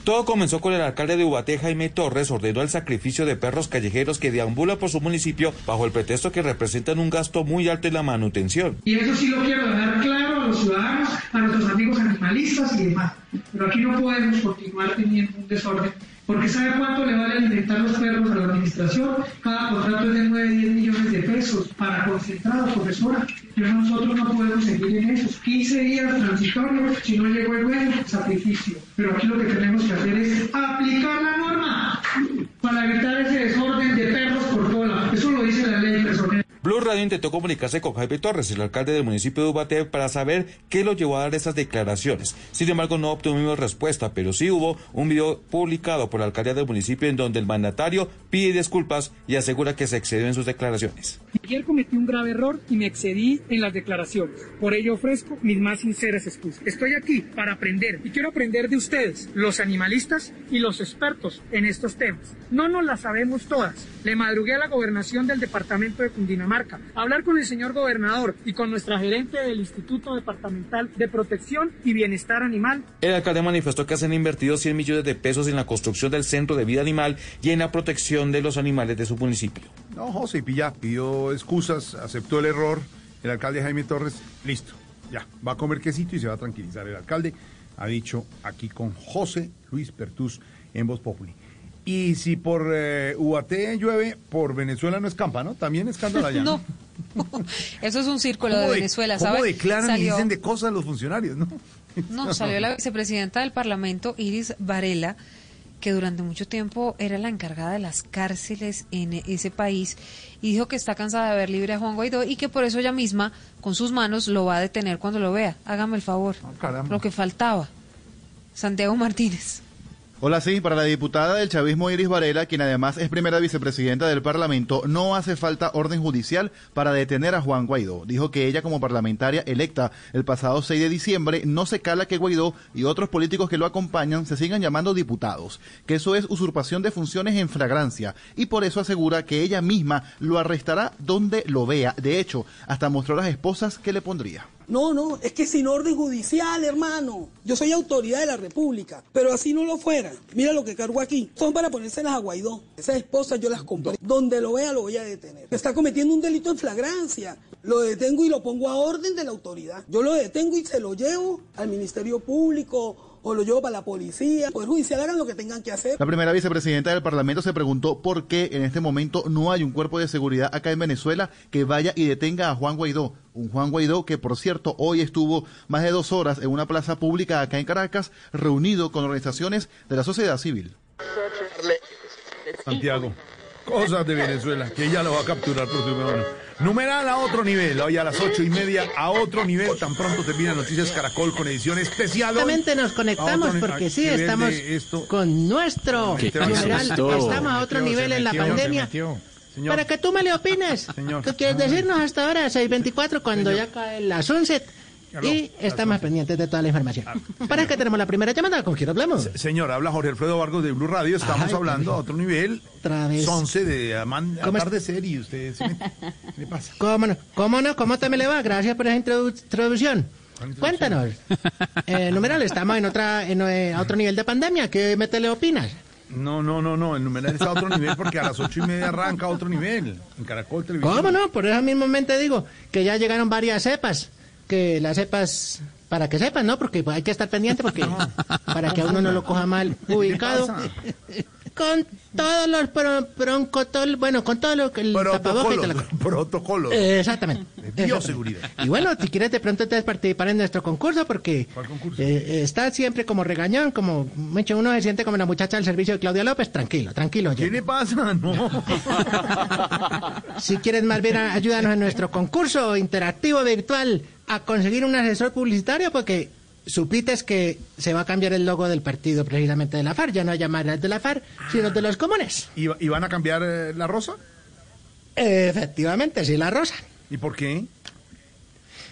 Todo comenzó con el alcalde de Ubaté, Jaime Torres, ordenó el sacrificio de perros callejeros que deambulan por su municipio bajo el pretexto que representan un gasto muy alto en la manutención. Y eso sí lo quiero dejar claro a los ciudadanos, a nuestros amigos animalistas y demás. Pero aquí no podemos continuar teniendo un desorden, porque ¿sabe cuánto le vale alimentar los perros a la administración? Cada contrato es de 9, 10 millones de pesos para concentrado, profesora. Pero nosotros no podemos seguir en esos 15 días transitorios, si no llegó el bueno, sacrificio. Pero aquí lo que tenemos que hacer es aplicar la norma para evitar ese desorden de perros por cola. Eso lo dice la ley personal. Blue Radio intentó comunicarse con Jaime Torres, el alcalde del municipio de Ubaté, para saber qué lo llevó a dar esas declaraciones. Sin embargo, no obtuvimos respuesta, pero sí hubo un video publicado por la alcaldía del municipio en donde el mandatario pide disculpas y asegura que se excedió en sus declaraciones. Ayer cometí un grave error y me excedí en las declaraciones. Por ello ofrezco mis más sinceras excusas. Estoy aquí para aprender y quiero aprender de ustedes, los animalistas y los expertos en estos temas. No nos las sabemos todas. Le madrugué a la gobernación del departamento de Cundinamarca, a hablar con el señor gobernador y con nuestra gerente del Instituto Departamental de Protección y Bienestar Animal El alcalde manifestó que se han invertido 100 millones de pesos en la construcción del centro de vida animal y en la protección de los animales de su municipio. No, José, y ya pidió excusas, aceptó el error. El alcalde Jaime Torres, listo, ya, va a comer quesito y se va a tranquilizar. El alcalde ha dicho aquí con José Luis Pertús en Voz Populi. Y si por eh, Ubaté llueve, por Venezuela no escampa, ¿no? También escándalo allá. No. Eso es un círculo de ¿Cómo Venezuela, ¿Cómo ¿sabe? declaran y dicen de cosas los funcionarios, no? No, salió la vicepresidenta del Parlamento, Iris Varela, que durante mucho tiempo era la encargada de las cárceles en ese país, y dijo que está cansada de ver libre a Juan Guaidó y que por eso ella misma, con sus manos, lo va a detener cuando lo vea. Hágame el favor. caramba. Lo que faltaba. Santiago Martínez. Hola, sí, para la diputada del chavismo Iris Varela, quien además es primera vicepresidenta del Parlamento, no hace falta orden judicial para detener a Juan Guaidó. Dijo que ella como parlamentaria electa el pasado 6 de diciembre no se cala que Guaidó y otros políticos que lo acompañan se sigan llamando diputados, que eso es usurpación de funciones en flagrancia y por eso asegura que ella misma lo arrestará donde lo vea. De hecho, hasta mostró las esposas que le pondría. No, no, es que sin orden judicial, hermano. Yo soy autoridad de la República, pero así no lo fuera. Mira lo que cargo aquí. Son para ponérselas a Guaidó. Esas esposas yo las compré. Donde lo vea lo voy a detener. Está cometiendo un delito en flagrancia. Lo detengo y lo pongo a orden de la autoridad. Yo lo detengo y se lo llevo al Ministerio Público o lo llevo para la policía. El Poder Judicial hagan lo que tengan que hacer. La primera vicepresidenta del Parlamento se preguntó por qué en este momento no hay un cuerpo de seguridad acá en Venezuela que vaya y detenga a Juan Guaidó. Un Juan Guaidó que, por cierto, hoy estuvo más de dos horas en una plaza pública acá en Caracas, reunido con organizaciones de la sociedad civil. Santiago. Cosas de Venezuela, que ella lo va a capturar por su mano. Numeral a otro nivel, hoy a las ocho y media a otro nivel. Tan pronto termina Noticias Caracol con edición especial. Exactamente, nos conectamos otro- porque sí, estamos esto. con nuestro ¿Qué numeral. Estamos a otro nivel en la pandemia. Señor. Para que tú me le opines. Señor. ¿Tú quieres decirnos hasta ahora, 6.24, cuando ya cae la sunset? Aló, Y estamos pendientes de toda la información. Para que tenemos la primera llamada, ¿con quién hablamos? Señor, habla Jorge Alfredo Vargas de Blue Radio. Estamos Ay, hablando a otro nivel. Otra vez. 11 de aman- atardecer y usted se. ¿Qué le pasa? ¿Cómo no? ¿Cómo no? ¿Cómo te me le va? Gracias por esa introdu- introducción. Cuéntanos. Eh, numeral, estamos en otra en, eh, a otro nivel de pandemia. ¿Qué me te le opinas? No, no, no, no. El numeral está a otro nivel porque a las ocho y media arranca a otro nivel. En Caracol Televisión. ¿Cómo no? Por eso mismo te digo que ya llegaron varias cepas. Que las cepas, para que sepan, ¿no? Porque hay que estar pendiente porque para que a uno no lo coja mal ubicado. Con todos los pro, broncotol, bueno, con todo lo que el tapabocas y toda la cosa. Protocolos. Eh, Exactamente. Bioseguridad. Exactamente. Y bueno, si quieres de pronto entonces participar en nuestro concurso porque eh, eh, está siempre como regañón, como mucho uno se siente como la muchacha del servicio de Claudia López, tranquilo, tranquilo. ¿Qué le pasa? No. Si quieres más bien ayúdanos en nuestro concurso interactivo virtual a conseguir un asesor publicitario porque supites que se va a cambiar el logo del partido precisamente de la FARC, ya no llamarás de la FARC, sino de los comunes. ¿Y, y van a cambiar eh, la rosa? Efectivamente, sí, la rosa. ¿Y por qué?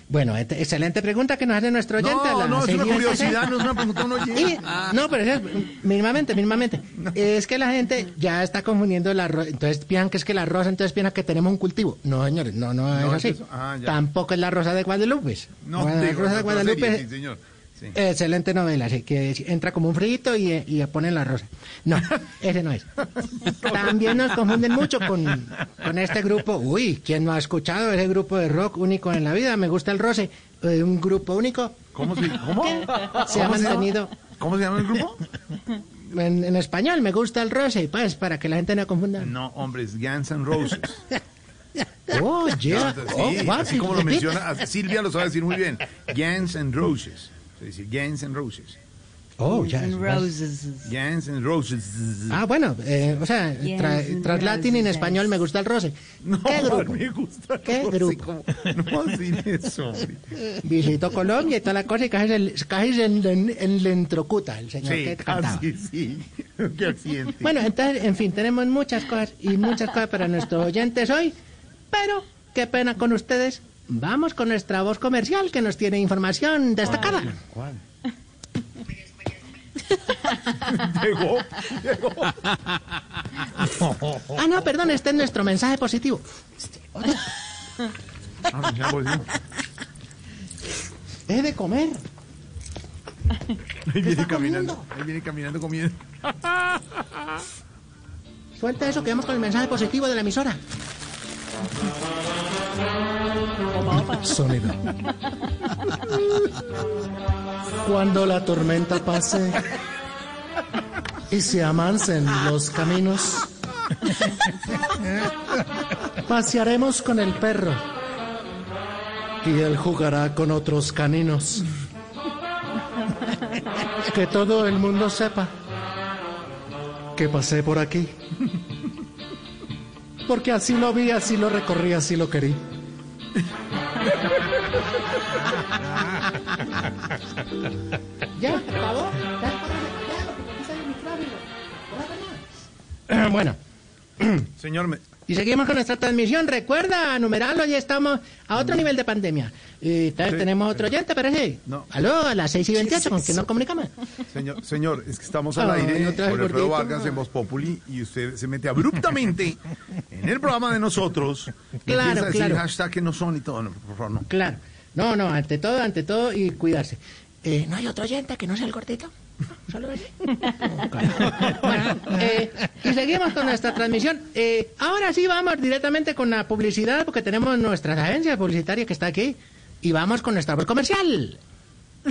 Bueno, excelente pregunta que nos hace nuestro oyente. No, la no, es una 6:16. curiosidad, no es una pregunta. Y- no, pero es, mínimamente, mínimamente. Es que la gente ya está confundiendo la rosa. Entonces piensan que es que la rosa, entonces piensan que tenemos un cultivo. No, señores, no, no, No, es es así. eso. Ah. Tampoco es la rosa de Guadalupe. No, la digo, rosa de Guadalupe serie, sí, señor. Sí. Excelente novela, así que entra como un frito y, y ponen la rosa. No, ese no es. También nos confunden mucho con, con este grupo. Uy, ¿quién no ha escuchado ese grupo de rock único en la vida? Me gusta el roce. Eh, un grupo único. ¿Cómo se, cómo? Se ha mantenido. ¿Cómo se llama el grupo? En, en español, me gusta el roce, pues, para que la gente no confunda. No, hombre, es Guns N' Roses. Oh, yeah. Sí, Oh, así como lo menciona, Silvia lo sabe decir muy bien. Guns N' Roses. Se dice Guns N' Roses. Oh, ya. Guns N' Roses. Ah, bueno, eh, o sea, tra- Yes, tras latín y en español me gusta el roce. ¿Qué grupo? me gusta. ¿Qué no sé grupo? cómo- No decir eso. Visitó Colombia y toda la cosa y casi se, casi se en, en- enlentrocuta el señor Sí, que cantaba. casi, sí. Qué accidente. Bueno, entonces, en fin, tenemos muchas cosas y muchas cosas para nuestros oyentes hoy, pero qué pena con ustedes. Vamos con nuestra voz comercial que nos tiene información destacada. ¿Cuál? Llegó, llegó. Ah, no, perdón, este es nuestro mensaje positivo. Ah, ya volvió. Es de comer. Ahí viene caminando, ahí viene caminando comiendo. Suelta eso que vamos con el mensaje positivo de la emisora. Sonido. Cuando la tormenta pase y se amansen los caminos, pasearemos con el perro y él jugará con otros caninos. Que todo el mundo sepa que pasé por aquí. Porque así lo vi, así lo recorrí, así lo querí. ¿Ya? ¿Acabó? ¿Ya? Bueno. Señor, me- Y seguimos con nuestra transmisión. Recuerda, numerarlo, ya estamos a otro nivel de pandemia. Y tal vez Sí. tenemos otro oyente, parece. No. Aló, a las 6 y 28, ¿con quién nos comunicamos? señor, señor, es que estamos al Ay, aire por Alfredo. Vargas en Voz Populi y usted se mete abruptamente en el programa de nosotros. y Claro, empieza a decir claro. hashtag que no son y todo. No, por favor, no. Claro. No, no, ante todo, ante todo y cuidarse. Eh, ¿No hay otro oyente que no sea el gordito? Bueno, eh, y seguimos con nuestra transmisión. Eh, ahora sí vamos directamente con la publicidad porque tenemos nuestra agencia publicitaria que está aquí. Y vamos con nuestra voz comercial.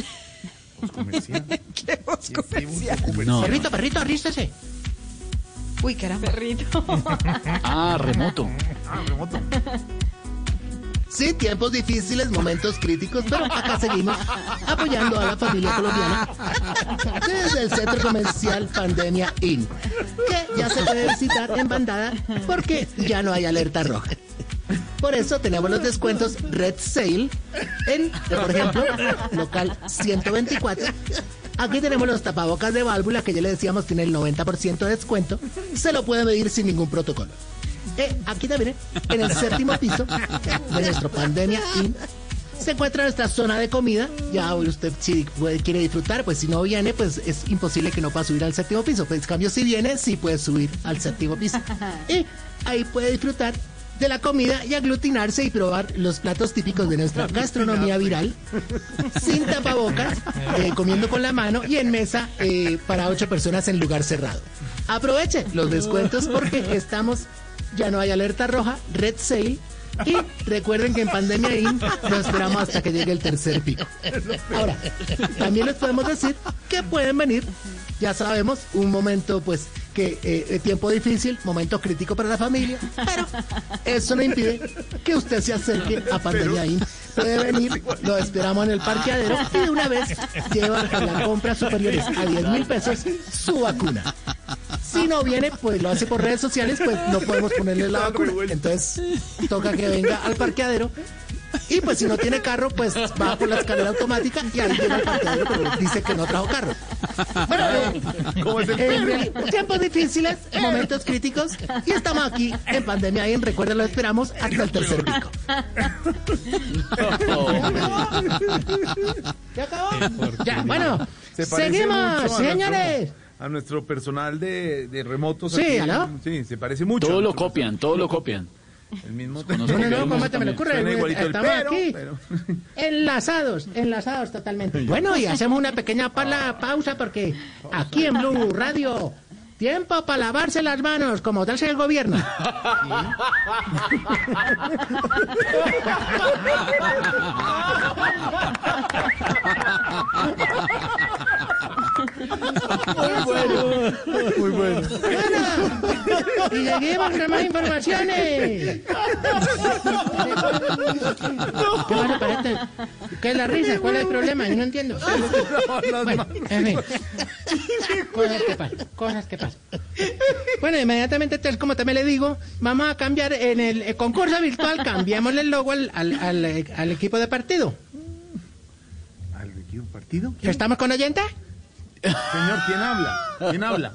¿Qué voz comercial? No. Perrito, perrito, arrístese. Uy, caramba. Perrito. Ah, remoto. Ah, remoto. Sí, tiempos difíciles, momentos críticos, pero acá seguimos apoyando a la familia colombiana desde el centro comercial Pandemia Inn, que ya se puede visitar en bandada porque ya no hay alerta roja. Por eso tenemos los descuentos Red Sale en, por ejemplo, local 124. Aquí tenemos los tapabocas de válvula que ya le decíamos tiene el 90% de descuento. Se lo puede medir sin ningún protocolo. Eh, aquí también, eh, en el séptimo piso de nuestro Pandemia Inn, se encuentra nuestra zona de comida. Ya usted si puede- quiere disfrutar, pues si no viene, pues es imposible que no pueda subir al séptimo piso. Pues en cambio, si viene, sí puede subir al séptimo piso. Y ahí puede disfrutar de la comida y aglutinarse y probar los platos típicos de nuestra gastronomía viral, sin tapabocas, eh, comiendo con la mano y en mesa eh, para ocho personas en lugar cerrado. Aproveche los descuentos porque estamos, ya no hay alerta roja, red sale. Y recuerden que en Pandemia Inn no esperamos hasta que llegue el tercer pico. Ahora, también les podemos decir que pueden venir, ya sabemos, un momento pues que eh, tiempo difícil, momento crítico para la familia, pero eso no impide que usted se acerque a Pandemia In. Puede venir, lo esperamos en el parqueadero y de una vez llevar a las compras superiores a 10 mil pesos su vacuna. Si no viene, pues lo hace por redes sociales, pues no podemos ponerle la vacuna. Entonces, toca que venga al parqueadero. Y pues si no tiene carro, pues va por la escalera automática y ahí llega al parqueadero, pero dice que no trajo carro. Bueno, eh, en tiempos difíciles, momentos críticos, y estamos aquí en pandemia. Y recuerden, lo esperamos hasta el tercer pico. ¿Ya acabó? Ya, bueno, Se seguimos, señores. A nuestro personal de, de remotos. Sí, aquí. ¿aló? Sí, se parece mucho. Todo lo copian, todo lo copian. El mismo. No, no, no, ¿cómo te me le ocurre? Estamos pero, aquí. pero- Enlazados, enlazados totalmente. Bueno, y hacemos una pequeña pala- pausa porque aquí en Blue Radio, tiempo para lavarse las manos, como darse el gobierno. Muy bueno. Muy bueno. Y seguimos con más informaciones. ¿Qué pasa, parece? ¿Qué es la risa? ¿Cuál es el problema? Yo no entiendo. Bueno, en fin. Cosas que pasan, cosas que pasan. Bueno, inmediatamente, entonces, como también le digo, vamos a cambiar en el, eh, concurso virtual, cambiamos el logo al, al- al, al equipo de partido. ¿Al equipo partido? ¿Estamos con oyente? Señor, ¿quién habla? ¿Quién habla?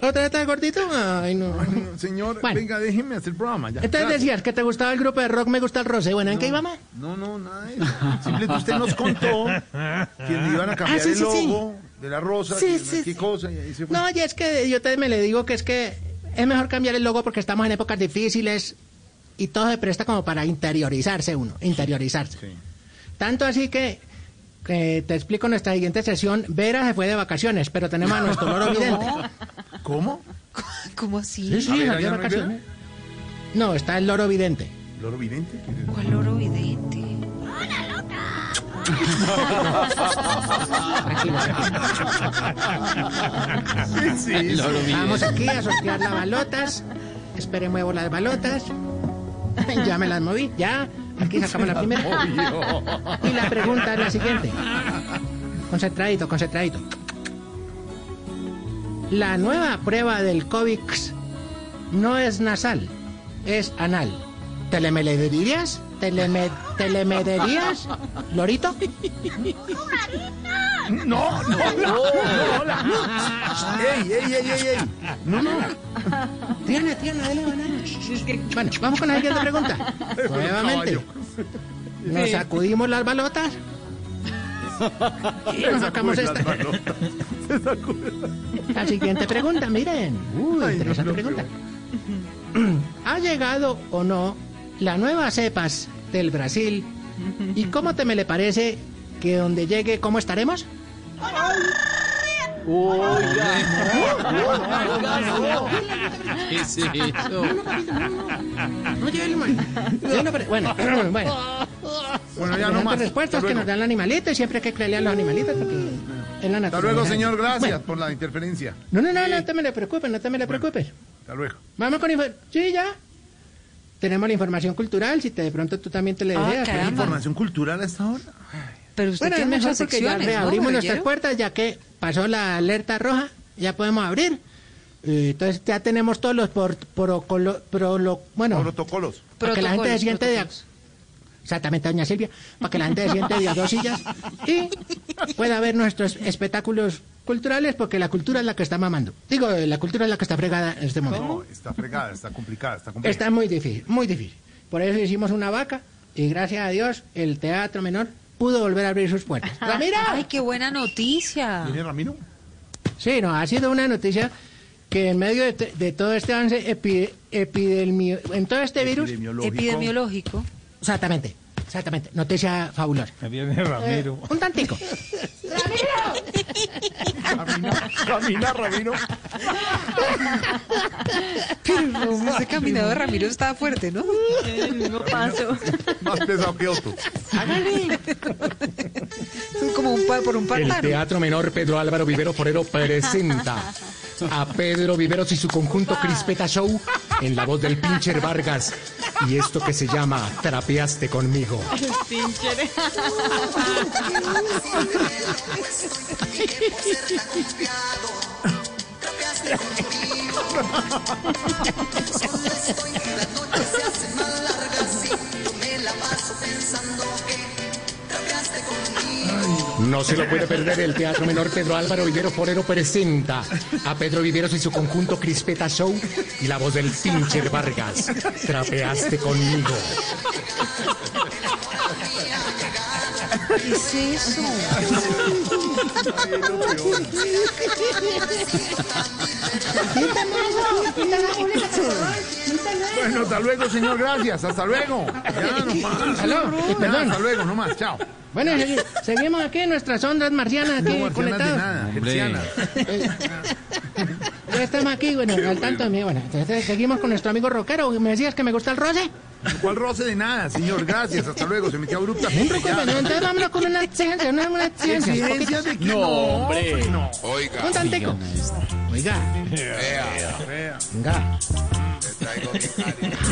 ¿Otra vez está gordito? Ay, no. Señor, Bueno. venga, déjeme hacer el programa. Ya. Entonces Gracias. decías que te gustaba el grupo de rock Me Gusta el Roce. Bueno, ¿en qué íbamos? No, no, nada de eso. Simplemente usted nos contó que le iban a cambiar Ah, sí, el sí, sí. logo de la rosa, Sí, que- sí, qué cosa, y ahí se fue. No, y es que yo también me le digo que es que es mejor cambiar el logo porque estamos en épocas difíciles y todo se presta como para interiorizarse uno, interiorizarse. Tanto así que, que te explico en nuestra siguiente sesión, Vera se fue de vacaciones, pero tenemos a nuestro loro vidente. ¿Cómo? ¿Cómo así? Sí, sí, salió ¿allá de vacaciones. No, está el loro vidente. ¿Loro vidente? ¿Cuál loro vidente? Sí, Loro vidente. Vamos aquí a sortear las balotas. Espere, muevo las balotas. ya me las moví, ya. Aquí sacamos la primera. Y la pregunta es la siguiente. Concentradito, concentradito. La nueva prueba del COVID no es nasal, es anal. ¿Telemedirías? ¿Teleme ¿Telemedirías? ¿Lorito? No, no, no, no, hola. ¡Ey, ey, ey, ey, ey! No, no. Tiene, tiene, dale banana. Bueno, vamos con la siguiente pregunta. Nuevamente. Nos sacudimos las balotas. Y nos sacamos esta. La siguiente pregunta, miren. Uy, interesante pregunta. ¿Ha llegado o no la nueva cepas del Brasil? ¿Y cómo te me le parece que donde llegue, cómo estaremos? ¿Qué es eso? No lleve el mal. Yo no pre- Bueno, bueno. Bueno, ya no más. respuestas Hasta que nos dan los animalitos y siempre hay que creerle a los animalitos porque es la Hasta naturaleza. luego, señor. Gracias por la interferencia. no, no, no, no te me le preocupes, no te me le preocupes. Hasta luego. Vamos con info- Sí, ya. Tenemos la información cultural, si te, de pronto tú también te le Ah, deseas. ¿Información cultural a esta hora? Pero usted Bueno, es tiene mejor muchas porque ya secciones, ¿no, reabrimos nuestras puertas, ya que pasó la alerta roja, ya podemos abrir. Eh, Entonces ya tenemos todos los por, protocolo- prolo- bueno, Protocolos. para que la gente se siente de, exactamente, doña Silvia, para que la gente se siente de a dos sillas y pueda ver nuestros espectáculos culturales, porque la cultura es la que está mamando. Digo, la cultura es la que está fregada en este momento. No, está fregada, está complicada, está complicada. Está muy difícil, muy difícil. Por eso hicimos una vaca y gracias a Dios el teatro menor pudo volver a abrir sus puertas. ¡Ramiro! Ay, qué buena noticia. ¿Viene Ramiro? Sí, no, ha sido una noticia que en medio de, de todo este avance epi- epidemio, en todo este virus, Epidemiológico. Epidemiológico. exactamente, exactamente, noticia fabulosa. Viene Ramiro. Eh, un tantico. Camina, camina, Ramiro. Ese caminado de Ramiro estaba fuerte, ¿no? No paso. Más pesado que otro. Es como un por un El pantano. Teatro Menor Pedro Álvaro Vivero Forero presenta a Pedro Viveros y su conjunto Crispeta Show en la voz del pincher Vargas y esto que se llama Trapeaste conmigo. Pincher. No se lo puede perder el Teatro Menor Pedro Álvaro Vivero Forero presenta a Pedro Viveros y su conjunto Crispeta Show y la voz del pincher Vargas. Trapeaste conmigo. ¿Qué es eso? Bueno, hasta luego, señor, gracias, hasta luego. Ya, no más. Ya, hasta luego, no más, chao. Bueno, segui- seguimos aquí en nuestras ondas marcianas, aquí No, marcianas conectados. ya estamos aquí, bueno, al tanto de mí. Bueno, entonces seguimos con nuestro amigo rockero. ¿Me decías que me gusta el roce? ¿Cuál roce de nada, señor? Gracias, hasta luego, se metió abruptamente. Entonces vámonos con una exigencia, una, una exigencia. un ¿Exigencia poquito. de qué? No, hombre. No. Oiga. Un tantico. Oiga, Vea. venga. Le traigo mi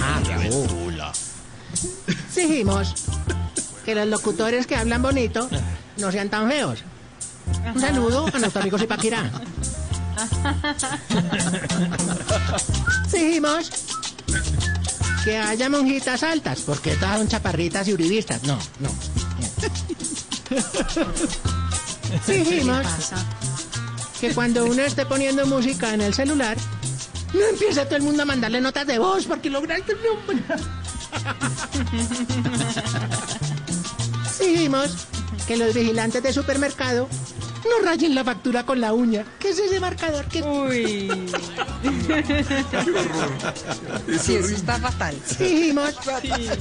Ah, cariño. Exigimos que los locutores que hablan bonito no sean tan feos. Un saludo a nuestro amigo Zipaquirá. Exigimos que haya monjitas altas, porque todas son chaparritas y uribistas. No, no. Exigimos que cuando uno esté poniendo música en el celular, no empiece todo el mundo a mandarle notas de voz, porque lograste un Exigimos que los vigilantes de supermercado no rayen la factura con la uña. ¿Qué es ese marcador? ¿Qué... Uy. Sí, eso está fatal. Exigimos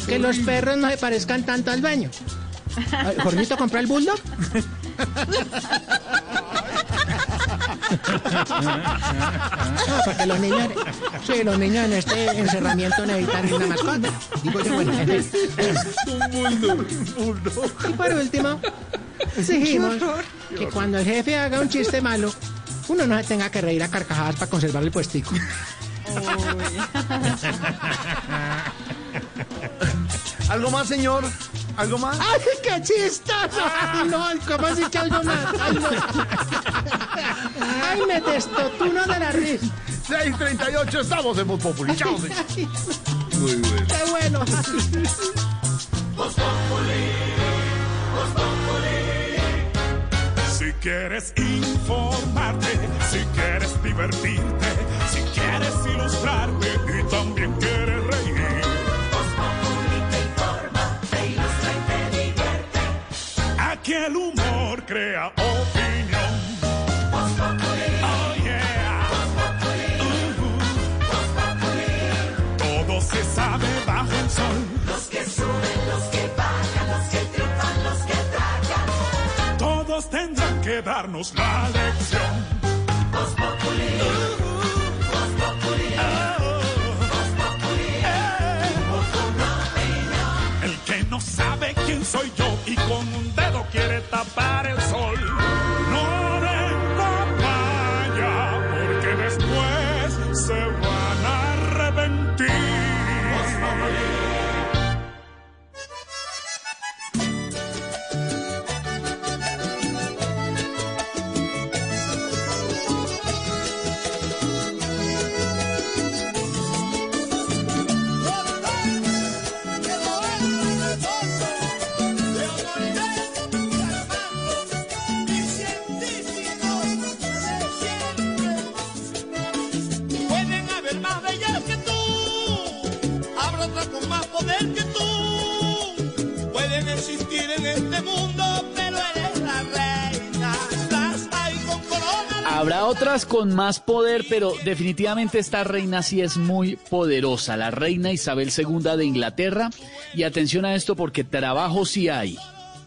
que los perros no se parezcan tanto al. Ay, ¿Jorgito compró el bulldog? Porque los niños, sí, los niños en este encerramiento necesitan una mascota. Digo yo, bueno, en fin. Y por último, exigimos que cuando el jefe haga un chiste malo, uno no se tenga que reír a carcajadas para conservar el puestico. ¿Algo más, señor? ¿Algo más? ¡Ay, qué chistoso! Ay, no, ¿cómo así que algo más? Ay, no. Ay, me destotuno de la risa. 638, estamos en Voz Populi. Chao. Muy bueno. ¡Qué bueno! Si quieres informarte, si quieres divertirte, si quieres ilustrarte y también quieres reír. te informa, te ilustra y te divierte. Aquí el humor crea Los que suben, los que bajan, los que triunfan, los que tragan. Todos tendrán que darnos la lección. El que no sabe quién soy yo y con un dedo quiere tapar el sol. Otras con más poder, pero definitivamente esta reina sí es muy poderosa, la reina Isabel II de Inglaterra. Y atención a esto porque trabajo sí hay.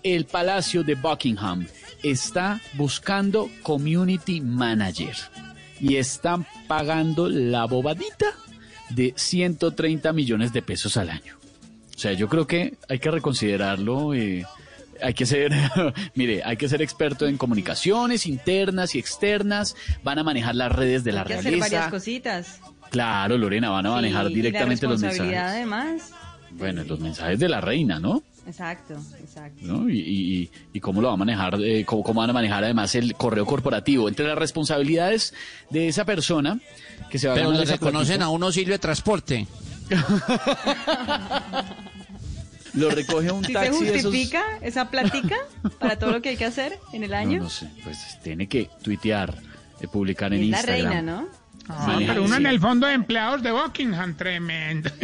El Palacio de Buckingham está buscando community manager y están pagando la bobadita de 130 millones de pesos al año. O sea, yo creo que hay que reconsiderarlo. eh, hay que ser, mire, hay que ser experto en comunicaciones internas y externas. Van a manejar las redes de la Hay que hacer varias realeza. cositas. Claro, Lorena, van a manejar Sí, y directamente la los responsabilidad mensajes. además. Bueno, los mensajes de la reina, ¿no? Exacto, exacto. ¿no? Y, y- y cómo lo va a manejar, eh, cómo, cómo van a manejar además el correo corporativo. Entre las responsabilidades de esa persona que se va a Pero ganar le esa reconocen a uno sirve de transporte. lo recoge un ¿Sí se taxi esos... justifica esa plática para todo lo que hay que hacer en el año? No, no sé, pues tiene que tuitear, eh, publicar en es la Instagram. reina, ¿no? Ah, Maneja- pero uno sí. en el fondo de empleados de Buckingham, tremendo.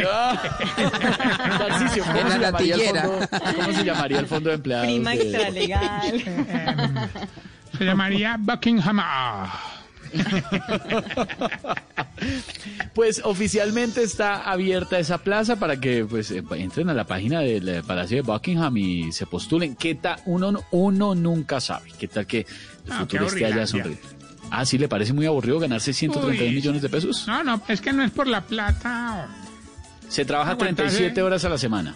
Tarcisio, ¿cómo, En la se llamaría el fondo, ¿Cómo se llamaría el fondo de empleados? Prima de- extralegal. Se llamaría Buckingham. Pues oficialmente está abierta esa plaza para que pues eh, entren a la página del eh, Palacio de Buckingham y se postulen. ¿Qué tal? Uno, uno nunca sabe. ¿Qué tal que el Ah, futuro esté allá sonriendo? Ah, sí, le parece muy aburrido ganarse 132 Uy. millones de pesos. No, no, es que no es por la plata. Se trabaja Aguantarse. 37 horas a la semana.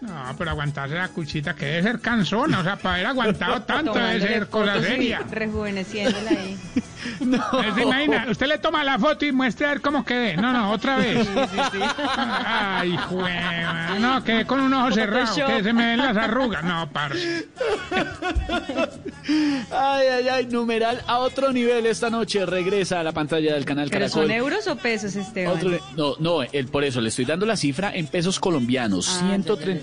No, pero aguantarse la cuchita que debe ser cansona. O sea, para haber aguantado tanto debe ser cosa seria. Rejuveneciéndola ahí. ¿Se imagina? Usted le toma la foto y muestra a ver cómo quedé. No, no, otra vez. Ay, juega. No, quedé con un ojo cerrado. Que se me ven las arrugas. No, parce. Ay, ay, ay, numeral a otro nivel esta noche. Regresa a la pantalla del canal ¿Pero Caracol. son euros o pesos, Esteban? Otro- no, no, el, por eso le estoy dando la cifra en pesos colombianos, Ah,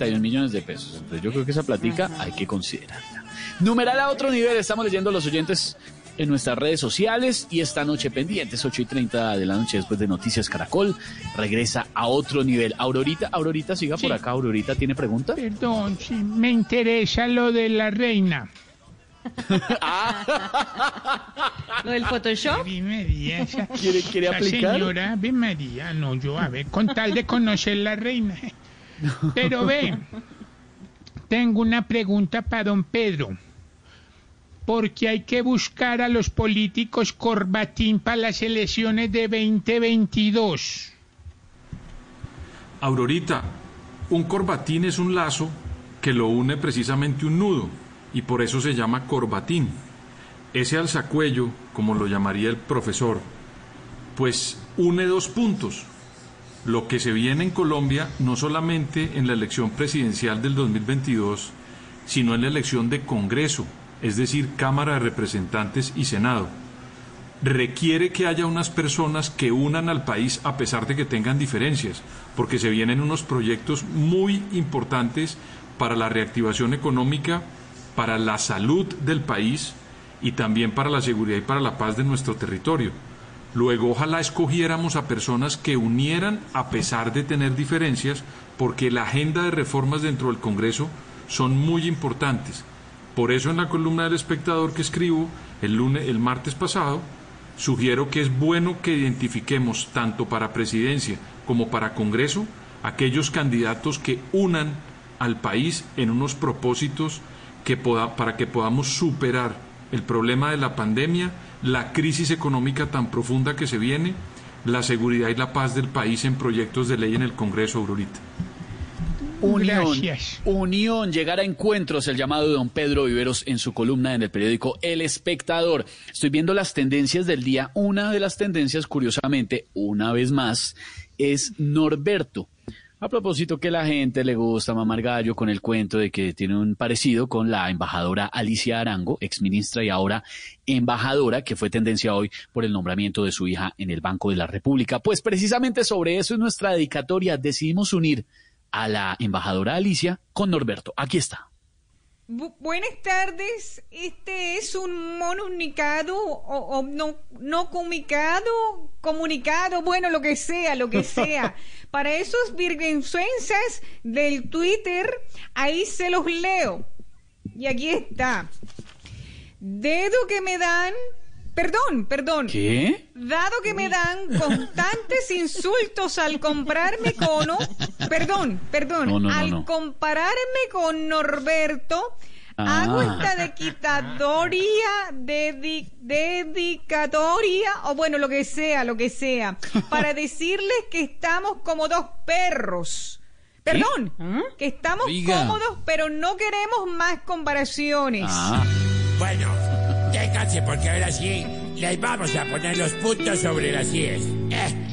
131 millones de pesos. Entonces yo creo que esa platica hay que considerarla. Numeral a otro nivel, estamos leyendo a los oyentes en nuestras redes sociales y esta noche pendientes, 8 y 30 de la noche después de Noticias Caracol, regresa a otro nivel. Aurorita, Aurorita, siga por acá, Aurorita, ¿tiene pregunta? Perdón, sí, me interesa lo de la reina. ¿Lo del Photoshop? María, esa- ¿Quiere- quiere esa aplicar? señora, Ave María, no, yo, a ver, con tal de conocer la reina. Pero ve, tengo una pregunta para don Pedro. Porque hay que buscar a los políticos corbatín para las elecciones de 2022. Aurorita, un corbatín es un lazo que lo une precisamente un nudo y por eso se llama corbatín. Ese alzacuello, como lo llamaría el profesor, pues une dos puntos. Lo que se viene en Colombia no solamente en la elección presidencial del 2022, sino en la elección de Congreso, es decir, Cámara de Representantes y Senado requiere que haya unas personas que unan al país a pesar de que tengan diferencias, porque se vienen unos proyectos muy importantes para la reactivación económica, para la salud del país y también para la seguridad y para la paz de nuestro territorio. Luego ojalá escogiéramos a personas que unieran a pesar de tener diferencias, porque la agenda de reformas dentro del Congreso son muy importantes. Por eso en la columna del espectador que escribo el lunes, el martes pasado, sugiero que es bueno que identifiquemos tanto para presidencia como para Congreso aquellos candidatos que unan al país en unos propósitos que para que podamos superar el problema de la pandemia, la crisis económica tan profunda que se viene, la seguridad y la paz del país en proyectos de ley en el Congreso, Aurorita. Unión, unión, llegar a encuentros, el llamado de don Pedro Viveros en su columna en el periódico El Espectador. Estoy viendo las tendencias del día. Una de las tendencias, curiosamente, una vez más, es Norberto. A propósito que la gente le gusta mamar gallo con el cuento de que tiene un parecido con la embajadora Alicia Arango, exministra y ahora embajadora, que fue tendencia hoy por el nombramiento de su hija en el Banco de la República. Pues precisamente sobre eso es nuestra dedicatoria. Decidimos unir a la embajadora Alicia con Norberto. Aquí está. Bu- buenas tardes, este es un comunicado o, o no, no comunicado, comunicado, bueno, lo que sea, lo que sea. Para esos virgensuenses del Twitter, ahí se los leo. Y aquí está. Dedo que me dan, perdón, perdón. ¿Qué? Dado que me dan constantes insultos al compararme con, perdón, perdón, No, no, no, al no. compararme con Norberto, Ah. hago esta dedicatoria, dedi- dedicatoria, o bueno, lo que sea, lo que sea, para decirles que estamos como dos perros. Perdón, que estamos Oiga. cómodos, pero no queremos más comparaciones. Ah. Bueno, déjense porque ahora sí les vamos a poner los puntos sobre las IES. Eh.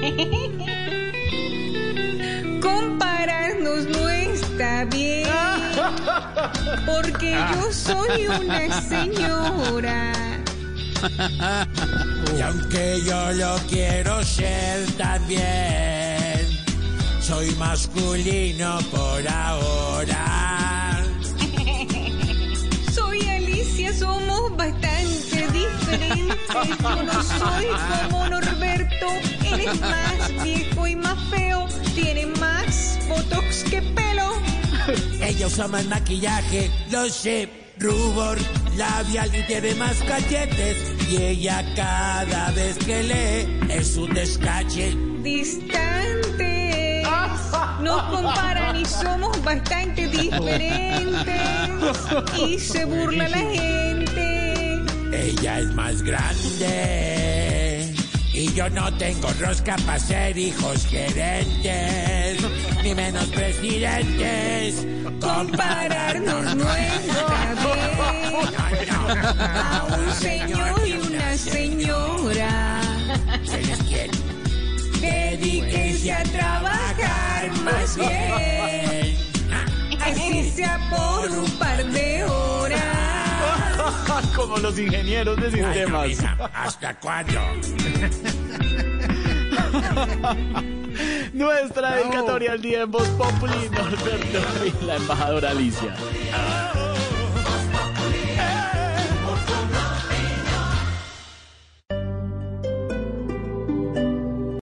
Compararnos no está bien, porque yo soy una señora. Y aunque yo lo quiero ser también, soy masculino por ahora. Somos bastante diferentes. Yo no soy como Norberto, él es más viejo y más feo, tiene más botox que pelo. Ella usa más maquillaje, lo sé, rubor, labial y tiene más cachetes. Y ella cada vez que lee es un descache. Distantes, nos comparan y somos bastante diferentes. Y se burla la gente. Ella es más grande. Y yo no tengo rosca para ser hijos gerentes, ni menos presidentes. Compararnos no bien. A un señor y una señora. Dedíquense a trabajar más bien. Así sea por un par de horas. Como los ingenieros de sistemas. ¿Hasta cuándo? Nuestra dedicatoria al día en Voz Populi, Norberto y la embajadora Alicia.